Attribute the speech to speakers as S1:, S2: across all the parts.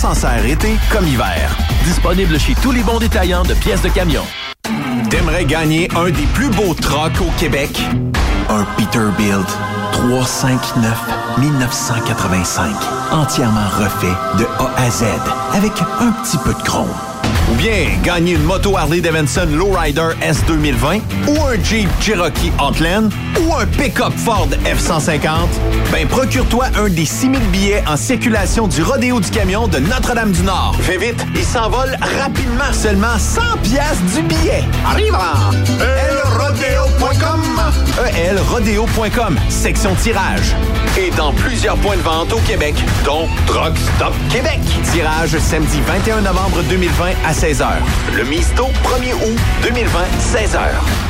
S1: s'en sert été comme hiver.
S2: Disponible chez tous les bons détaillants de pièces de camion.
S1: T'aimerais gagner un des plus beaux trucks au Québec? Un Peterbilt 359 1985. Entièrement refait de A à Z avec un petit peu de chrome. Ou bien gagner une moto Harley Davidson Lowrider S 2020 ou un Jeep Cherokee Outland ou un pick-up Ford F-150, ben procure-toi un des 6000 billets en circulation du Rodéo du camion de Notre-Dame-du-Nord. Fais vite, il s'envole rapidement. Seulement 100 pièces du billet. Arrive elrodeo.com elrodeo.com, section tirage. Et dans plusieurs points de vente au Québec, dont Truck Stop Québec. Tirage samedi 21 novembre 2020 à 16h. Le Misto, 1er août 2020, 16h.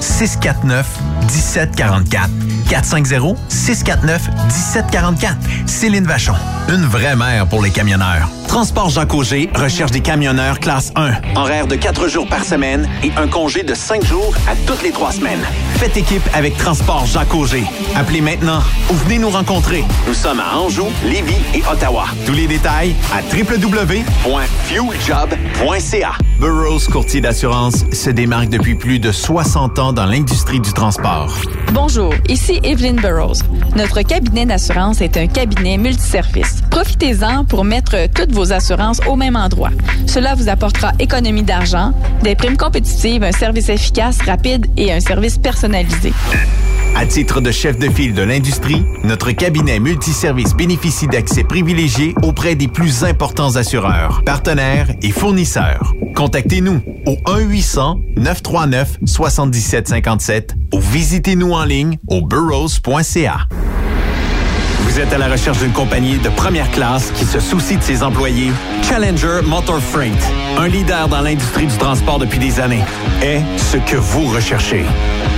S1: 649 1744. 450 649 1744. Céline Vachon, une vraie mère pour les camionneurs. Transport Jean Cogé recherche des camionneurs classe 1. Horaire de 4 jours par semaine et un congé de 5 jours à toutes les 3 semaines. Faites équipe avec Transport Jean Cogé. Appelez maintenant ou venez nous rencontrer. Nous sommes à Anjou, Lévis et Ottawa. Tous les détails à www.fueljob.ca. Burroughs Courtier d'assurance se démarque depuis plus de 60 ans dans l'industrie du transport.
S3: Bonjour, ici Evelyn Burroughs. Notre cabinet d'assurance est un cabinet multiservice. Profitez-en pour mettre toutes vos assurances au même endroit. Cela vous apportera économie d'argent, des primes compétitives, un service efficace, rapide et un service personnalisé.
S1: À titre de chef de file de l'industrie, notre cabinet multiservice bénéficie d'accès privilégié auprès des plus importants assureurs, partenaires et fournisseurs. Contactez-nous au 1-800-939-7757 ou visitez-nous en ligne au burrows.ca. Vous êtes à la recherche d'une compagnie de première classe qui se soucie de ses employés? Challenger Motor Freight, un leader dans l'industrie du transport depuis des années, est ce que vous recherchez.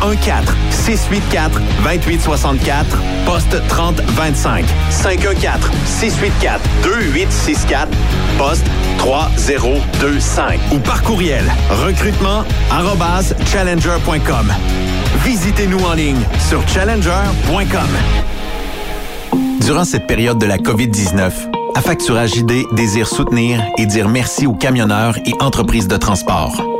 S1: 514-684-2864, poste 3025. 514-684-2864, poste 3025. Ou par courriel, recrutement challenger.com. Visitez-nous en ligne sur challenger.com. Durant cette période de la COVID-19, Affacturage ID désire soutenir et dire merci aux camionneurs et entreprises de transport.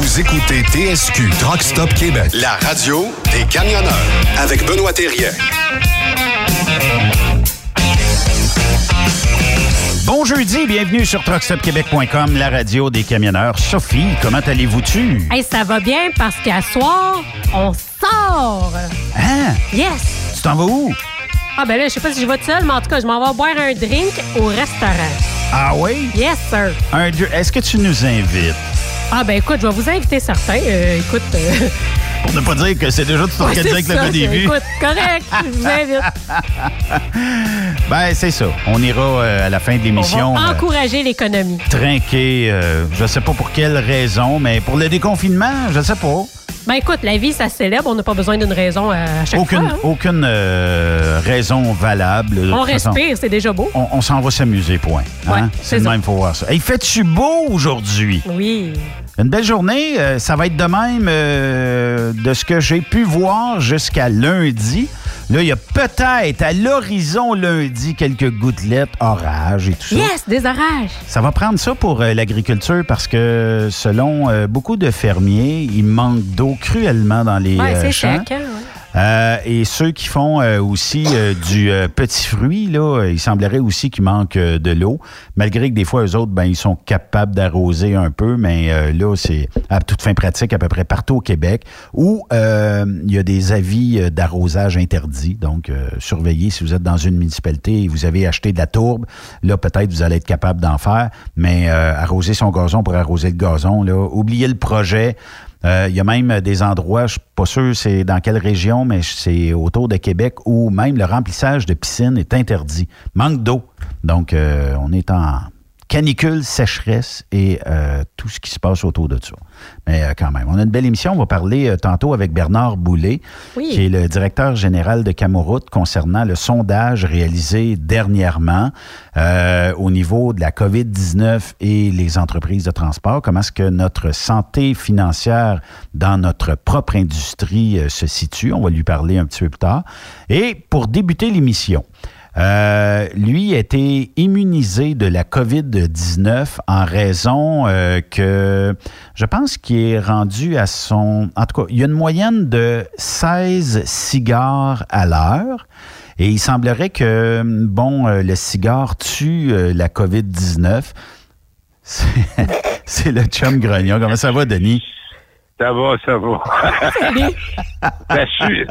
S4: Vous écoutez TSQ Truck Stop Québec.
S5: La radio des camionneurs avec Benoît Thérien.
S6: Bon jeudi, bienvenue sur truckstopquebec.com, la radio des camionneurs. Sophie, comment allez-vous-tu?
S7: Hey, ça va bien parce qu'à soir, on sort.
S6: Hein?
S7: Yes.
S6: Tu t'en vas où?
S7: Ah ben là, je sais pas si je vais tout seul, mais en tout cas, je m'en vais boire un drink au restaurant.
S6: Ah oui?
S7: Yes, sir.
S6: Un, est-ce que tu nous invites?
S7: Ah ben écoute, je vais vous inviter certains. Euh, écoute, euh,
S6: Pour ne pas dire que c'est déjà tout organisé avec le début.
S7: Écoute, correct, je vous invite.
S6: Ben, c'est ça. On ira euh, à la fin de
S7: On
S6: l'émission euh,
S7: encourager l'économie.
S6: trinquer, euh, je sais pas pour quelle raison, mais pour le déconfinement, je sais pas.
S7: Ben écoute, la vie, ça se célèbre. On n'a pas besoin d'une raison à chaque
S6: Aucune,
S7: fois. hein.
S6: aucune euh, raison valable.
S7: On respire, c'est déjà beau.
S6: On, on s'en va s'amuser, point. Hein?
S7: Ouais,
S6: c'est le
S7: ça.
S6: même, faut voir ça. Hey, fais-tu beau aujourd'hui?
S7: Oui.
S6: Une belle journée. euh, ça va être de même euh, de ce que j'ai pu voir jusqu'à lundi. Là, il y a peut-être à l'horizon lundi quelques gouttelettes, orages et tout ça.
S7: Yes, des orages.
S6: Ça va prendre ça pour euh, l'agriculture parce que selon beaucoup de fermiers, il manque d'eau cruellement dans les
S7: Ouais, c'est
S6: champs.
S7: sec, hein, ouais.
S6: Euh, et ceux qui font euh, aussi euh, du euh, petit fruit, là, il semblerait aussi qu'il manque euh, de l'eau, malgré que des fois, eux autres, ben, ils sont capables d'arroser un peu, mais euh, là, c'est à toute fin pratique à peu près partout au Québec, où il y a des avis d'arrosage interdits. Donc, surveillez si vous êtes dans une municipalité et vous avez acheté de la tourbe, là, peut-être vous allez être capable d'en faire, mais arroser son gazon pour arroser le gazon, là, oubliez le projet. Euh, Il y a même des endroits, je ne suis pas sûr c'est dans quelle région, mais c'est autour de Québec où même le remplissage de piscine est interdit. Manque d'eau. Donc, euh, on est en canicule, sécheresse et euh, tout ce qui se passe autour de ça. Mais euh, quand même, on a une belle émission. On va parler euh, tantôt avec Bernard Boulay,
S7: Oui.
S6: qui est le directeur général de Camoroute concernant le sondage réalisé dernièrement euh, au niveau de la COVID-19 et les entreprises de transport. Comment est-ce que notre santé financière dans notre propre industrie euh, se situe? On va lui parler un petit peu plus tard. Et pour débuter l'émission, euh, lui a été immunisé de la COVID-19 en raison euh, que je pense qu'il est rendu à son... En tout cas, il y a une moyenne de 16 cigares à l'heure. Et il semblerait que, bon, euh, le cigare tue la COVID-19. C'est c'est le chum grognon. Comment ça va, Denis?
S8: Ça va, ça va. ça, tue,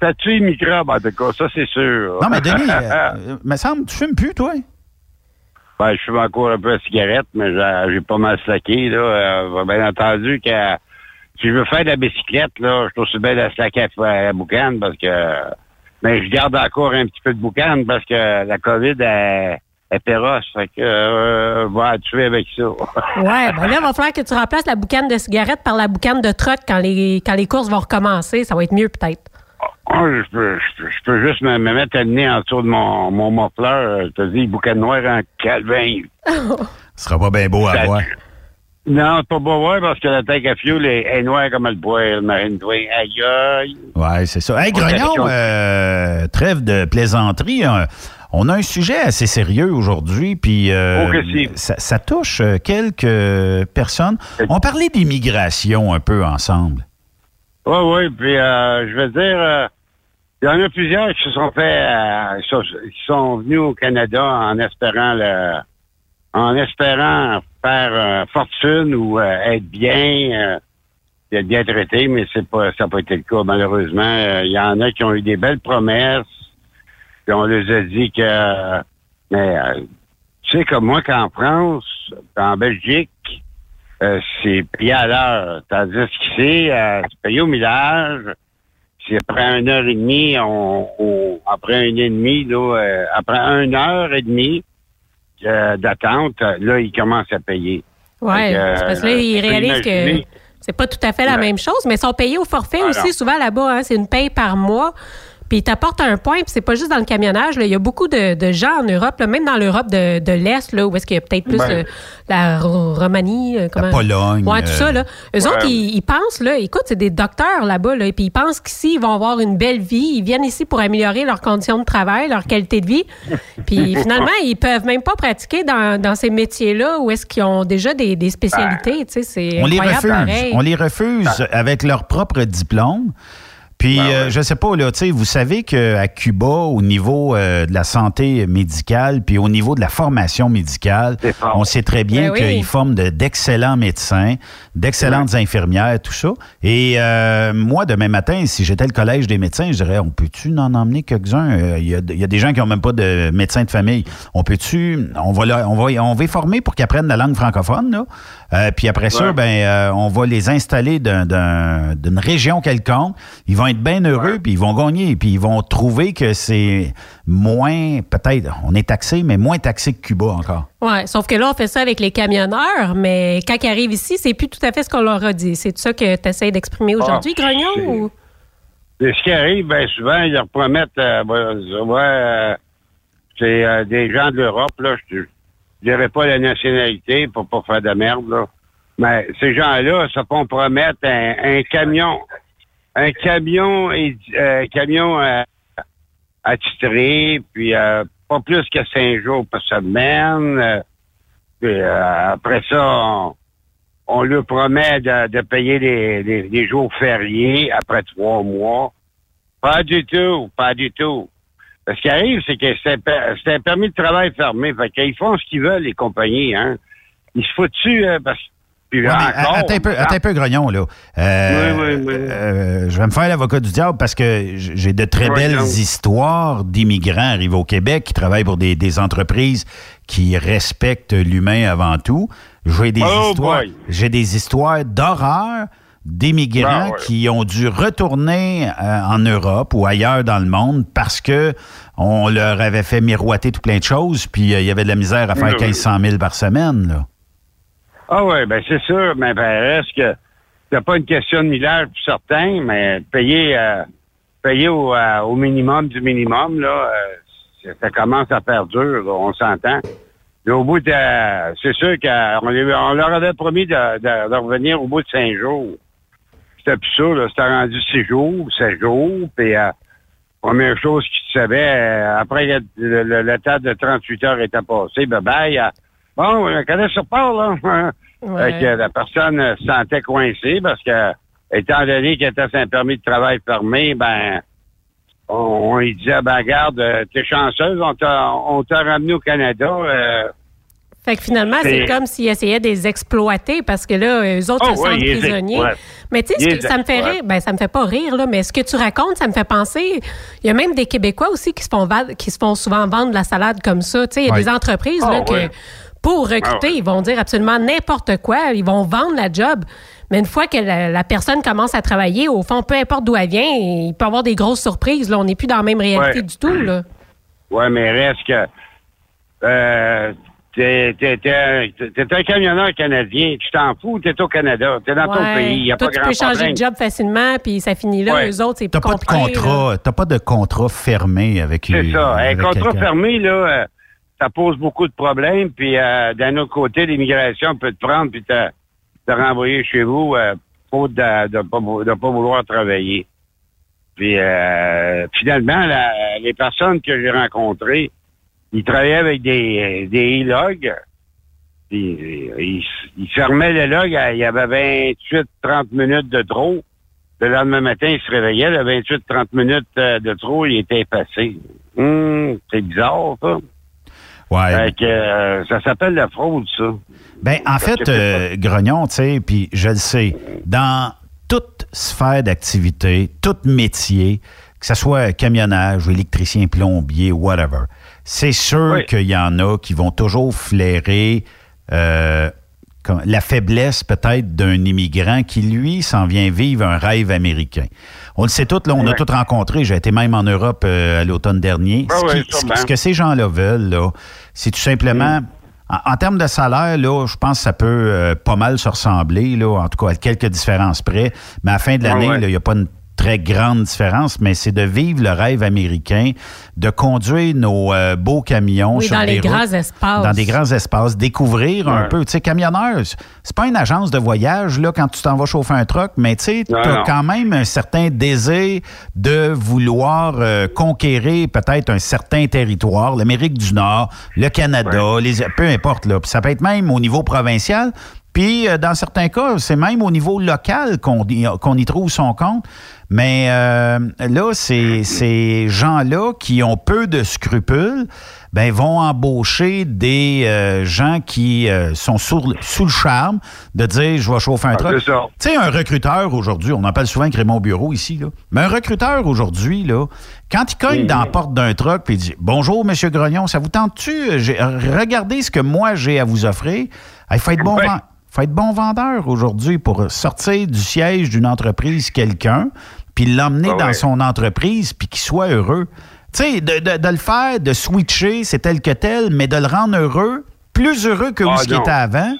S8: ça, tue les microbes, en tout cas, ça, c'est sûr.
S6: Non, mais Denis, euh, me semble, tu fumes plus, toi?
S8: Ben, je fume encore un peu de cigarette, mais j'ai pas mal slacké, là. Euh, bien entendu que si je veux faire de la bicyclette, là, je trouve aussi bien de la slacker à la boucane parce que mais je garde encore un petit peu de boucane parce que la COVID est, est féroce. Fait que euh, va tuer avec ça.
S7: ouais, ben là, il va falloir que tu remplaces la boucane de cigarette par la boucane de truck quand les quand les courses vont recommencer. Ça va être mieux peut-être.
S8: Oh, je, peux, je, peux, juste me, mettre le nez en dessous de mon, mon muffler. Je te dis, boucan noir en calvin.
S6: Ce sera pas bien beau à voir.
S8: Non, c'est pas beau à voir parce que la tank à fuel est, noire comme le bois, le marine Aïe aïe.
S6: Ouais, c'est ça. Hey, Grognon, euh, trêve de plaisanterie. Hein. On a un sujet assez sérieux aujourd'hui, puis euh,
S8: oh,
S6: ça, ça, touche euh, quelques personnes. On parlait d'immigration un peu ensemble.
S8: Oui, oui. Puis, euh, je veux dire, euh, il y en a plusieurs qui se sont fait, euh, qui sont venus au Canada en espérant le, en espérant faire fortune ou être bien, être bien traité, mais c'est pas, ça n'a pas été le cas malheureusement. Il y en a qui ont eu des belles promesses, puis on les a dit que, mais tu sais comme moi qu'en France, en Belgique, euh, c'est payé à l'heure. Tandis qu'ici, euh, c'est payé au millage. C'est après une heure et demie, on, après une heure et demie, là, euh, après une heure et demie d'attente, là, ils commencent à payer.
S7: Oui, parce que là, ils réalisent que c'est pas tout à fait la même chose, mais ils sont payés au forfait aussi, souvent là-bas. Hein, c'est une paye par mois. Puis t'apporte un point, puis c'est pas juste dans le camionnage. Là. Il y a beaucoup de, de gens en Europe, même dans l'Europe de, de l'Est, là, où est-ce qu'il y a peut-être plus ben. euh, la Roumanie, euh,
S6: comment... la Pologne.
S7: Ouais, tout ça. Là. Eux autres, ils, pensent, là, écoute, c'est des docteurs là-bas, là, puis ils pensent qu'ici, ils vont avoir une belle vie. Ils viennent ici pour améliorer leurs conditions de travail, leur qualité de vie. Puis finalement, ils peuvent même pas pratiquer dans, dans ces métiers-là où est-ce qu'ils ont déjà des, des spécialités. Tu sais, c'est
S6: on les refuse. On les refuse avec leur propre diplôme. Puis, ben euh, je sais pas, là, tu sais, vous savez qu'à Cuba, au niveau euh, de la santé médicale, puis au niveau de la formation médicale, on sait très bien ben qu'ils forment d'excellents médecins, d'excellentes infirmières, tout ça. Et euh, moi, demain matin, si j'étais le collège des médecins, je dirais, on peut-tu en emmener quelques-uns? Il y, a, des gens qui ont même pas de médecin de famille. On peut-tu, on va, on va, on va les former pour qu'ils apprennent la langue francophone, là. puis après ça, ben, on va les installer d'une région quelconque. Ils vont être bien heureux, puis ils vont gagner, puis ils vont trouver que c'est moins, peut-être, on est taxé, mais moins taxé que Cuba encore.
S7: Oui, sauf que là, on fait ça avec les camionneurs, mais quand ils arrivent ici, c'est plus tout à fait ce qu'on leur a dit. C'est ça que tu essaies d'exprimer aujourd'hui, ah, Grognon? Ou?
S8: Ce qui arrive, bien souvent, ils leur promettent, euh, euh, c'est euh, des gens de l'Europe, là, je dirais pas la nationalité pour pas faire de merde, là. Mais ces gens-là se font promettre un camion un camion et euh, camion euh, attitré, puis euh, pas plus que cinq jours par semaine. puis après ça, on, on lui promet de, payer les, jours fériés après trois mois. Pas du tout, pas du tout. Ce qui arrive, c'est que c'est un permis de travail fermé. Fait qu'ils font ce qu'ils veulent, les compagnies, hein. Ils se foutent dessus, parce
S6: attends, un peu, attends un peu, Grognon, là. Euh, oui, oui, oui. Euh, je vais me faire l'avocat du diable parce que j'ai de très belles histoires d'immigrants arrivés au Québec qui travaillent pour des, entreprises qui respectent l'humain avant tout. J'ai des oh, histoires, j'ai des histoires d'horreur d'immigrants ben qui ont dû retourner euh, en Europe ou ailleurs dans le monde parce que on leur avait fait miroiter tout plein de choses, puis il y avait de la misère à faire 1500 000 par semaine. Là.
S8: Ah oui, ben c'est sûr, mais ben, reste que c'est pas une question de millage pour certains, mais payer euh, payer au, euh, au, minimum du minimum, là, euh, ça commence à faire dur, on s'entend. au bout de c'est sûr qu'on on leur avait promis de, de, revenir au bout de cinq jours. C'était plus ça, là, c'était rendu six jours, sept jours, puis première chose qu'ils savaient, après le, le, le, temps de 38 heures était passé, ben bye, Bon, on connaît sur part, là. que la personne se sentait coincée parce que, étant donné qu'elle était un permis de travail fermé, ben, on, lui disait, ben, garde, t'es chanceuse, on t'a, on t'a ramené au Canada, euh,
S7: Fait que finalement, c'est comme s'ils essayaient de les exploiter parce que là, eux autres
S8: Oh,
S7: se
S8: ouais,
S7: sentent prisonniers. Mais tu sais, ça me fait rire, ben ça me fait pas rire, là, mais ce que tu racontes, ça me fait penser. Il y a même des Québécois aussi qui se font, qui se font souvent vendre de la salade comme ça. Tu sais, il y a
S6: Ouais.
S7: des entreprises
S8: Ah,
S7: là, que
S8: ouais.
S7: Pour recruter,
S8: Ah, ouais.
S7: ils vont dire absolument n'importe quoi. Ils vont vendre la job. Mais une fois que la, la personne commence à travailler, au fond, peu importe d'où elle vient, il peut y avoir des grosses surprises. Là. On n'est plus dans la même réalité
S8: Ouais.
S7: du tout. Là.
S8: Ouais, mais reste que. Euh, t'es, un- camionneur canadien. Tu t'en fous, t'es au Canada. T'es dans ton pays. Il n'y a
S7: Toi,
S8: pas
S7: tu
S8: grand
S7: peux changer
S8: problème.
S7: de job facilement, puis ça finit là.
S8: Ouais.
S7: Eux autres, c'est
S6: T'as
S7: plus
S6: pas de
S7: compliqué,
S6: t'as pas de contrat fermé avec
S8: C'est ça. Un
S6: avec
S8: contrat
S6: quelqu'un.
S8: fermé, là, euh, ça pose beaucoup de problèmes. Puis euh, d'un autre côté, l'immigration peut te prendre puis te, te renvoyer chez vous euh, faute de ne pas, de pas vouloir travailler. Puis euh, finalement, la- les personnes que j'ai rencontrées, ils travaillaient avec des, des e-logs. Ils, ils fermaient le log, il y avait 28-30 minutes de trop. Le lendemain matin, il se réveillait, le 28-30 minutes euh, de trop, il était effacé. Hum, c'est bizarre, ça.
S6: Ouais.
S8: Fait que, euh, ça s'appelle la fraude, ça.
S6: Ben, en
S8: Parce
S6: fait, euh, Grognon, tu sais, puis je le sais, dans toute sphère d'activité, tout métier, que ce soit camionnage, électricien, plombier, whatever, c'est sûr
S8: Oui.
S6: qu'il y en a qui vont toujours flairer euh, la faiblesse peut-être d'un immigrant qui, lui, s'en vient vivre un rêve américain. On le sait tous, là, on a tous rencontré, j'ai été même en Europe euh, à l'automne dernier. Ce, qui- ce que ces gens-là veulent, là, c'est tout simplement... En, en termes de salaire, là, je pense que ça peut euh, pas mal se ressembler, là, en tout cas à quelques différences près. Mais à la fin de
S8: Ouais,
S6: l'année,
S8: ouais.
S6: il n'y a pas une très grande différence, mais c'est de vivre le rêve américain, de conduire nos euh, beaux camions
S7: Oui,
S6: sur
S7: dans
S6: des
S7: les
S6: routes,
S7: grands espaces.
S6: dans des grands espaces, découvrir un peu. Tu sais, camionneur, c'est pas une agence de voyage là quand tu t'en vas chauffer un truck, mais tu sais, t'as
S8: non.
S6: quand même un certain désir de vouloir euh, conquérir peut-être un certain territoire, l'Amérique du Nord, le Canada, les, peu importe là. Puis ça peut être même au niveau provincial. Puis, euh, dans certains cas, c'est même au niveau local qu'on y, qu'on y trouve son compte. Mais euh, là, ces gens-là qui ont peu de scrupules, ben, vont embaucher des euh, gens qui euh, sont sous, sous le charme de dire je vais chauffer un
S8: Ah, ça.
S6: Tu sais, un recruteur aujourd'hui, on en parle souvent avec Raymond Bureau ici, là. Mais un recruteur aujourd'hui, là, quand il cogne dans la porte d'un truck il dit Bonjour, Monsieur Grognon, ça vous tente-tu? J'ai- Regardez ce que moi j'ai à vous offrir? Il faut être bon
S8: Ouais.
S6: Faut être bon vendeur aujourd'hui pour sortir du siège d'une entreprise quelqu'un, puis l'emmener
S8: Ah
S6: dans son entreprise, puis qu'il soit heureux. Tu sais, de, de- de le faire, de switcher, c'est tel que tel, mais de le rendre heureux, plus heureux que
S8: Ah,
S6: où ce qu'il était avant.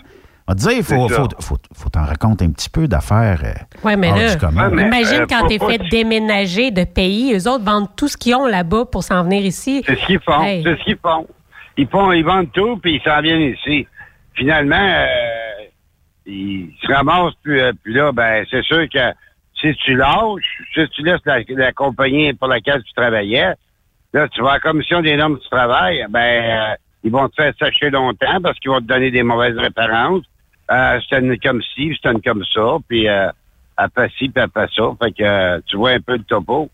S6: On va te dire, il faut, faut, faut, faut t'en raconter un petit peu d'affaires. euh,
S7: Oui, mais là.
S8: Ouais, mais-
S7: imagine
S8: euh,
S7: quand t'es fait déménager de pays, eux autres vendent tout ce qu'ils ont là-bas pour s'en venir ici.
S8: C'est ce qu'ils font.
S7: Hey.
S8: C'est ce qu'ils font. Ils font, ils vendent tout, puis ils s'en viennent ici. Finalement, euh, ils se ramassent, puis, euh, puis là, ben, c'est sûr que si tu lâches, si tu laisses la, la compagnie pour laquelle tu travaillais, là, tu vas à la commission des normes du travail, ben, euh, ils vont te faire sécher longtemps parce qu'ils vont te donner des mauvaises références. Euh, c'est une comme ci, c'est une comme ça, puis euh, fait ci, puis fait ça. Fait que euh, tu vois un peu le topo.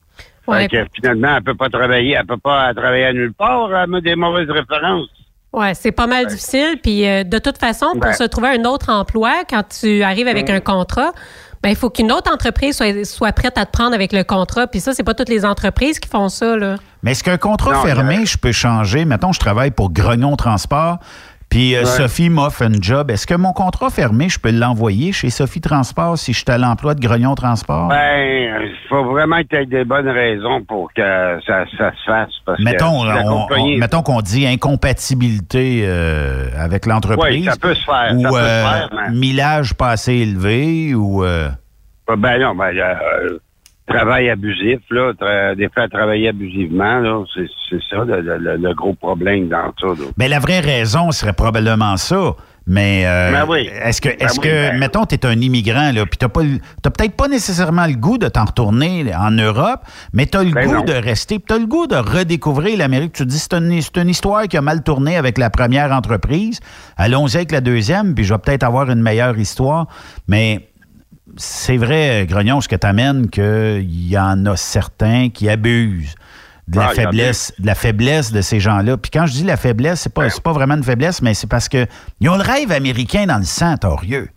S7: Ouais.
S8: Fait que finalement, elle peut pas travailler, elle peut pas travailler à nulle part, elle met des mauvaises références.
S7: Ouais, c'est pas mal difficile. Puis euh, de toute façon, pour
S8: Ouais.
S7: se trouver un autre emploi, quand tu arrives avec un contrat, ben il faut qu'une autre entreprise soit, soit prête à te prendre avec le contrat. Puis ça, c'est pas toutes les entreprises qui font ça. Là.
S6: Mais est-ce qu'un contrat
S8: Non,
S6: fermé, je peux changer? Mettons, je travaille pour Grognon Transport, puis euh,
S8: Ouais.
S6: Sophie m'offre un job. Est-ce que mon contrat fermé, je peux l'envoyer chez Sophie Transport si je suis à l'emploi de Grognon Transport?
S8: Ben, il faut vraiment que tu aies des bonnes raisons pour que ça, ça se fasse. Parce
S6: mettons,
S8: compagnie-
S6: qu'on dit incompatibilité euh, avec l'entreprise.
S8: Oui, ça peut se faire,
S6: Ou
S8: ça peut se
S6: euh,
S8: faire, mais-
S6: millage pas assez élevé ou... euh,
S8: Ben non, ben, euh, travail abusif, là, tra- des fois travailler abusivement, là, c'est c'est ça le, le- le gros problème dans ça. Là.
S6: Ben, la vraie raison serait probablement ça. Mais euh,
S8: Ben oui.
S6: est-ce que,
S8: Ben
S6: est-ce que
S8: ben-
S6: mettons, tu es un immigrant, là, puis tu n'as peut-être pas nécessairement le goût de t'en retourner en Europe, mais tu as le
S8: Ben
S6: goût
S8: non.
S6: de rester, tu as le goût de redécouvrir l'Amérique. Tu te dis, c'est une, c'est une histoire qui a mal tourné avec la première entreprise. Allons-y avec la deuxième, puis je vais peut-être avoir une meilleure histoire. Mais c'est vrai, Grognon, ce que tu amènes, qu'il y en a certains qui abusent de la
S8: Ah,
S6: faiblesse, de la faiblesse de ces gens-là. Puis quand je dis la faiblesse, c'est pas, c'est pas vraiment une faiblesse, mais c'est parce que ils ont le rêve américain dans le sang, torieux.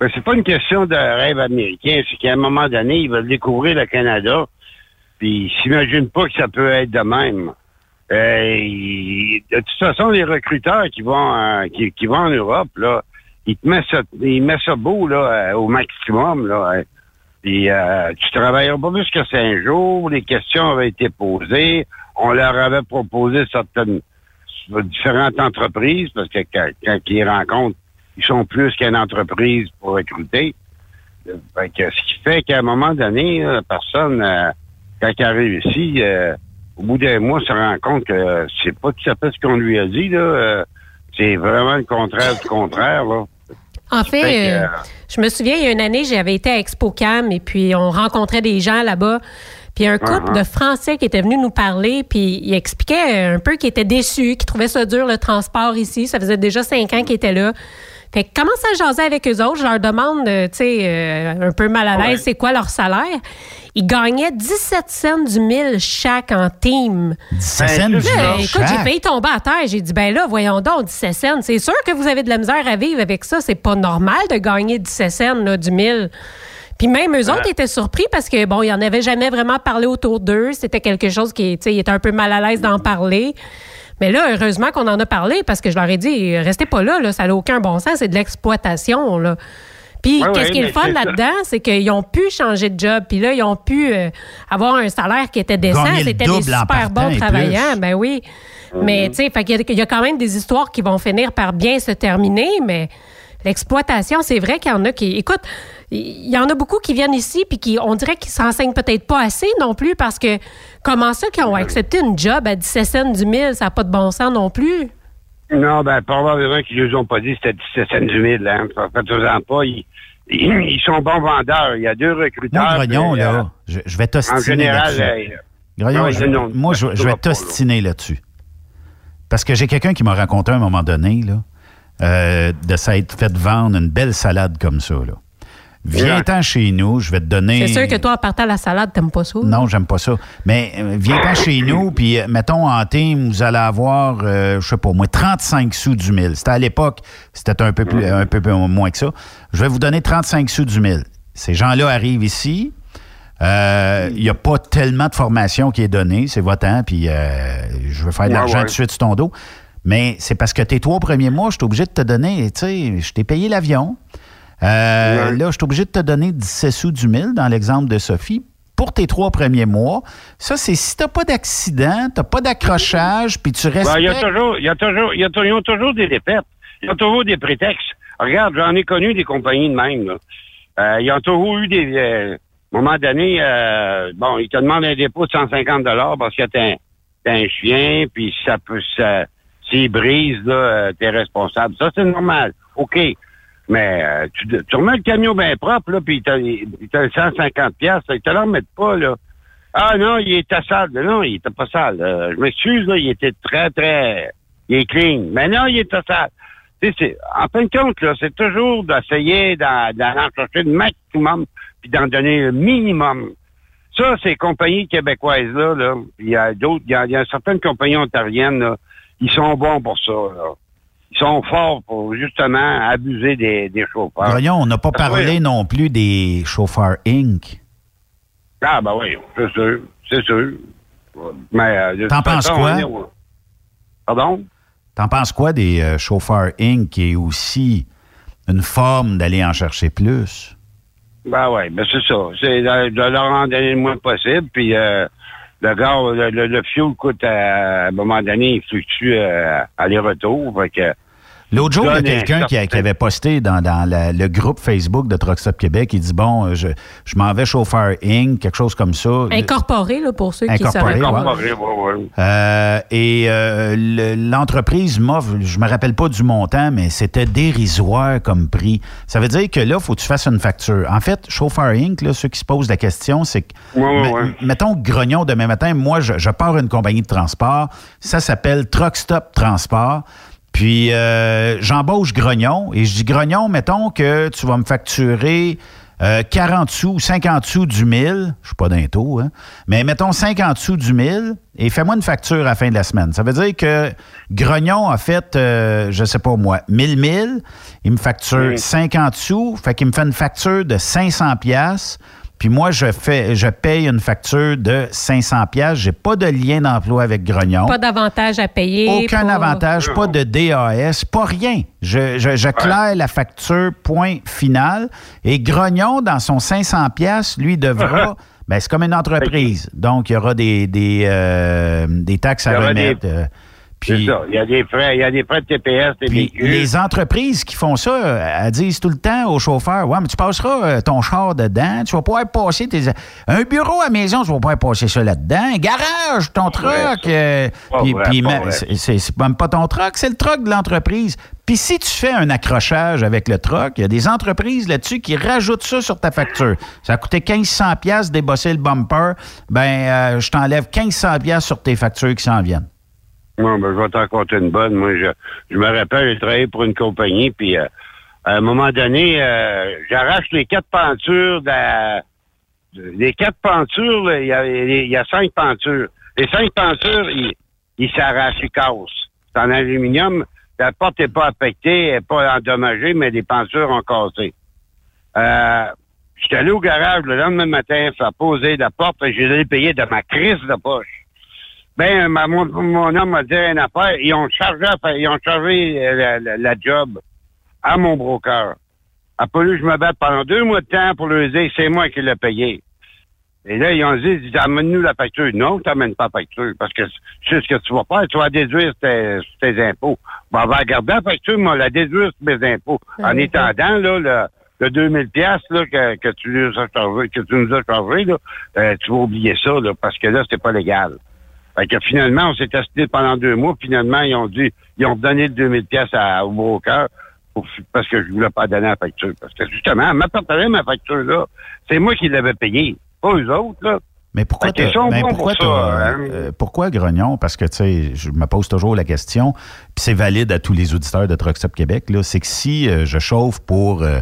S8: Ben, c'est pas une question de rêve américain, c'est qu'à un moment donné, ils veulent découvrir le Canada, puis ils s'imaginent pas que ça peut être de même. Euh, de toute façon, les recruteurs qui vont euh, qui, qui vont en Europe, là, ils te mettent ça, ils mettent ça beau là, euh, au maximum. Là, euh. Puis euh, tu travailleras pas plus que cinq jours, les questions avaient été posées, on leur avait proposé certaines différentes entreprises, parce que quand, quand ils rencontrent, ils sont plus qu'une entreprise pour recruter. Fait que, ce qui fait qu'à un moment donné, la personne, euh, quand elle ici, euh, au bout d'un mois, se rend compte que c'est pas tout à fait ce qu'on lui a dit. Là, c'est vraiment le contraire du contraire. Là.
S7: En
S8: Fait
S7: fait,
S8: que,
S7: euh, je me souviens, il y a une année, j'avais été à ExpoCam et puis on rencontrait des gens là-bas. Puis un couple
S8: Uh-huh.
S7: de Français qui était venu nous parler, puis il expliquait un peu qu'il était déçu, qu'il trouvait ça dur le transport ici. Ça faisait déjà cinq ans qu'il était là. Fait que commence à jaser avec eux autres. Je leur demande, euh, tu sais, euh, un peu mal à l'aise,
S8: Ouais.
S7: c'est quoi leur salaire? Ils gagnaient 17 cents du mille chaque en team.
S6: 17
S8: Ben,
S6: cents du
S7: Là,
S6: jour
S7: écoute, j'ai failli tomber à terre. J'ai dit, ben là, voyons donc, 17 cents. C'est sûr que vous avez de la misère à vivre avec ça. C'est pas normal de gagner 17 cents là, du mille. Puis même eux autres étaient surpris parce que, bon, ils en avaient jamais vraiment parlé autour d'eux. C'était quelque chose qui, tu sais, ils étaient un peu mal à l'aise d'en parler. Mais là, heureusement qu'on en a parlé parce que je leur ai dit, restez pas là, là ça n'a aucun bon sens, c'est de l'exploitation, là. Puis,
S8: Ouais,
S7: qu'est-ce
S8: ouais,
S7: qui est le fun là-dedans, c'est qu'ils ont pu changer de job. Puis là, ils ont pu euh, avoir un salaire qui était décent. C'était des super bons
S6: plus.
S7: Ben oui. Mais, tu sais, fait qu'il y a- il y a quand même des histoires qui vont finir par bien se terminer, mais l'exploitation, c'est vrai qu'il y en a qui. Écoute, il y en a beaucoup qui viennent ici, puis qui, on dirait qu'ils s'enseignent peut-être pas assez non plus, parce que comment ça qu'ils ont accepté une job à 17 cents du mille, ça n'a pas de bon sens non plus.
S8: Non, ben, probablement qu'ils nous ont pas dit que c'était 17 cents du mille. Hein. Faites-en pas. Ils, ils, ils sont bons vendeurs. Il y a deux recruteurs.
S6: Moi, Grognon,
S8: puis, euh,
S6: là, je, je vais
S8: En
S6: t'ostiner
S8: général,
S6: là-dessus.
S8: euh,
S6: Grognon,
S8: ouais,
S6: je-
S8: non,
S6: moi, je, vais
S8: là.
S6: t'ostiner là-dessus. Parce que j'ai quelqu'un qui m'a raconté à un moment donné là, euh, de s'être fait vendre une belle salade comme ça. Là. Viens-t'en chez nous, je vais te donner.
S7: C'est sûr que toi, en partant à la salade, t'aimes pas ça.
S6: Non, j'aime pas ça. Mais euh, viens-t'en chez nous, puis euh, mettons en team, vous allez avoir, euh, je sais pas, moi, 35 sous du mille. C'était à l'époque, c'était un peu plus, un peu moins que ça. Je vais vous donner 35 sous du mille. Ces gens-là arrivent ici. euh, Il n'y a pas tellement de formation qui est donnée. C'est votre temps, puis euh, je veux faire de
S8: Ouais,
S6: l'argent
S8: ouais.
S6: tout de suite sur ton dos. Mais c'est parce que tes trois premiers mois, je suis obligé de te donner, tu sais, je t'ai payé l'avion. Euh,
S8: Ouais.
S6: Là, je suis obligé de te donner 17 sous du mille dans l'exemple de Sophie pour tes trois premiers mois. Ça, c'est si tu n'as pas d'accident, tu n'as pas d'accrochage, puis tu restes.
S8: Ben, il y a toujours, il y a toujours, il y a, tou- ils ont toujours des défaites. Ils ont toujours des prétextes. Regarde, j'en ai connu des compagnies de même. Euh, ils ont toujours eu des, euh, à un moment donné, euh, bon, ils te demandent un dépôt de 150 dollars parce que t'as un, un chien, puis ça peut, ça, s'il brise, là, euh, t'es responsable. Ça, c'est normal. OK. Mais, euh, tu, tu remets le camion bien propre, là, puis t'as, puis t'as 150 piastres, ils te le remettent pas, là. Ah non, il était sale. Non, il était pas sale. Euh, je m'excuse, là, il était très, très... Il est clean. Mais non, il était sale. Tu sais, c'est- en fin de compte, là, c'est toujours d'essayer d'en chercher le maximum puis d'en donner le minimum. Ça, ces compagnies québécoises-là, là, il y a d'autres, il y y a certaines compagnies ontariennes, là, ils sont bons pour ça, là. Ils sont forts pour, justement, abuser des, des chauffeurs.
S6: Voyons, on n'a pas parlé
S8: oui.
S6: non plus des chauffeurs Inc.
S8: Ah, ben oui, c'est sûr, c'est sûr. Mais, euh,
S6: T'en penses quoi?
S8: est- Pardon?
S6: T'en penses quoi des euh, chauffeurs Inc. qui est aussi une forme d'aller en chercher plus?
S8: Ben oui, ben c'est ça. C'est de, de leur en donner le moins possible. Puis euh, le gars, le, le, le fuel coûte à, à un moment donné, il fluctue euh, aller-retour. Fait que
S6: L'autre jour, il y a quelqu'un qui, a- qui avait posté dans, dans la- le groupe Facebook de Truck Stop Québec, il dit, bon, euh, je, je m'en vais chauffeur Inc., quelque chose comme ça.
S7: Incorporé, là, pour ceux qui
S6: Incorporé,
S7: savent.
S6: ouais.
S8: comparé, ouais, ouais.
S6: Euh, et euh, le- l'entreprise m'offre, je me rappelle pas du montant, mais c'était dérisoire comme prix. Ça veut dire que là, faut que tu fasses une facture. En fait, Chauffeur Inc., là, ceux qui se posent la question, c'est que,
S8: Ouais, ouais,
S6: me-
S8: ouais.
S6: mettons Grognon demain matin, moi, je, je pars une compagnie de transport. Ça s'appelle Truck Stop Transport. Puis, euh, j'embauche Grognon et je dis, Grognon, mettons que tu vas me facturer euh, 40 sous, 50 sous du 1000, je suis pas d'un taux, hein, mais mettons 50 sous du 1000 et fais-moi une facture à la fin de la semaine. Ça veut dire que Grognon a fait, euh, je sais pas moi, 1000 1000, il me facture 50 sous, fait qu'il me fait une facture de 500 pièces. Puis moi, je fais, je paye une facture de 500 pièces. J'ai pas de lien d'emploi avec Grognon.
S7: Pas d'avantage à payer.
S6: Aucun avantage, pas de DAS, pas rien. Je, je, je claire la facture, point final. Et Grognon, dans son 500 pièces, lui devra... ben, c'est comme une entreprise. Donc, il y aura des, des, euh, des taxes à
S8: des-
S6: remettre. euh, puis,
S8: ça. Il y a des frais, il y a des frais de TPS, des
S6: puis
S8: véhicules.
S6: les entreprises qui font ça, elles disent tout le temps aux chauffeurs Ouais, mais tu passeras euh, ton char dedans, tu vas pouvoir passer tes. Un bureau à maison, tu vas pouvoir passer ça là-dedans. Un garage, ton truck. euh, puis- c'est même pas ton truck, c'est le truck de l'entreprise. Puis si tu fais un accrochage avec le truck, il y a des entreprises là-dessus qui rajoutent ça sur ta facture. Ça a coûté 1500 pièces débosser le bumper. Ben, euh, je t'enlève 1500 pièces sur tes factures qui s'en viennent.
S8: Bon, ben, je vais t'en compter une bonne. Moi, je, je me rappelle, j'ai travaillé pour une compagnie, puis euh, à un moment donné, euh, j'arrache les quatre pentures de Les quatre pentures, il y, a, y a cinq pentures. Les cinq pentures, ils s'arrachent, ils cassent. C'est en aluminium. La porte n'est pas affectée, elle n'est pas endommagée, mais les pentures ont cassé. Euh, J'étais allé au garage le lendemain matin, faire poser la porte, et j'ai allé payer de ma crise de poche. Ben, ma- mon, mon homme m'a dit une affaire. Ils ont chargé, ils ont chargé euh, la, la- la job à mon broker. A fallu que je me batte pendant deux mois de temps pour leur dire c'est moi qui l'ai payé. Et là, ils ont dit, amène-nous la facture. Non, tu n'amènes pas la facture. Parce que c'est ce que tu vas faire. Tu vas déduire tes, tes impôts. Bon, on va regarder la facture, mais on la déduire sur mes impôts. En étendant, là, le, le 2000 pièces là, que, que tu nous as chargé, que tu nous as chargé, là, euh, tu vas oublier ça, là, parce que là, c'est pas légal. Fait que finalement, on s'est testé pendant deux mois. Finalement, ils ont dit, ils ont donné le 2000 pièces à- au broker pour- parce que je voulais pas donner la facture. Parce que justement, ma partenaire, ma facture là, c'est moi qui l'avais payée, pas eux autres là.
S6: Mais pourquoi,
S8: bons
S6: pourquoi,
S8: pour ça, hein.
S6: euh, pourquoi Grognon? Parce que, tu sais, je me pose toujours la question, puis c'est valide à tous les auditeurs de Truck Stop Québec, là, c'est que si euh, je chauffe pour euh,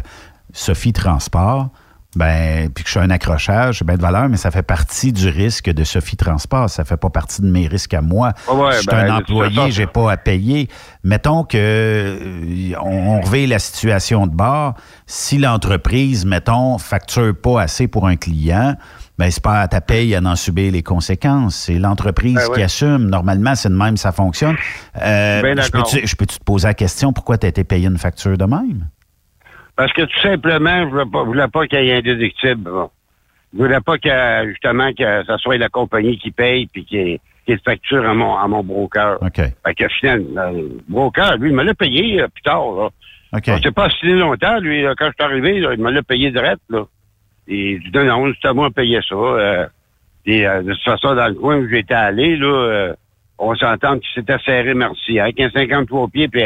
S6: Sophie Transport, ben, puis que je fais un accrochage, c'est bien de valeur, mais ça fait partie du risque de Sophie Transport. Ça fait pas partie de mes risques à moi.
S8: Ouais,
S6: je suis
S8: ben,
S6: un
S8: toute
S6: employé, j'ai pas à payer. Mettons que euh, on, on revient la situation de bord. Si l'entreprise, mettons, facture pas assez pour un client, ben c'est pas à ta paye à en subir les conséquences. C'est l'entreprise
S8: Ben oui.
S6: qui assume. Normalement, c'est de même, ça fonctionne. Euh,
S8: Ben
S6: je peux-tu je peux-tu te poser la question pourquoi tu as été payé une facture de même?
S8: Parce que tout simplement, je voulais pas, je voulais pas qu'il y ait un déductible. bon. Je voulais pas que, justement, que ce soit la compagnie qui paye puis qui, qui facture à mon, à mon broker.
S6: OK.
S8: Fait que finalement, le broker, lui, il me l'a payé euh, plus tard. Là.
S6: OK.
S8: On s'est pas assis longtemps, lui, là, quand je suis arrivé, là, il me l'a payé direct. Là. Et je dis non, c'est à moi de payer ça. euh. et euh, de toute façon, dans le coin où j'étais allé, là, euh, on s'entend qu'il s'était serré, merci. Avec un 53 pieds puis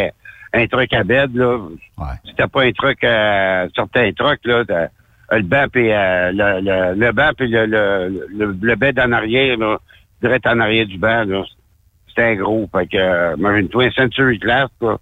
S8: un, truc à bed, là,
S6: Ouais.
S8: c'était pas un truc, euh, certains trucs, là, de- euh, le banc puis euh, le, le, le banc puis le, le, le, bed en arrière, là, direct en arrière du banc, là, c'était un gros. Fait que, euh, imagine-toi, un Century Class, là,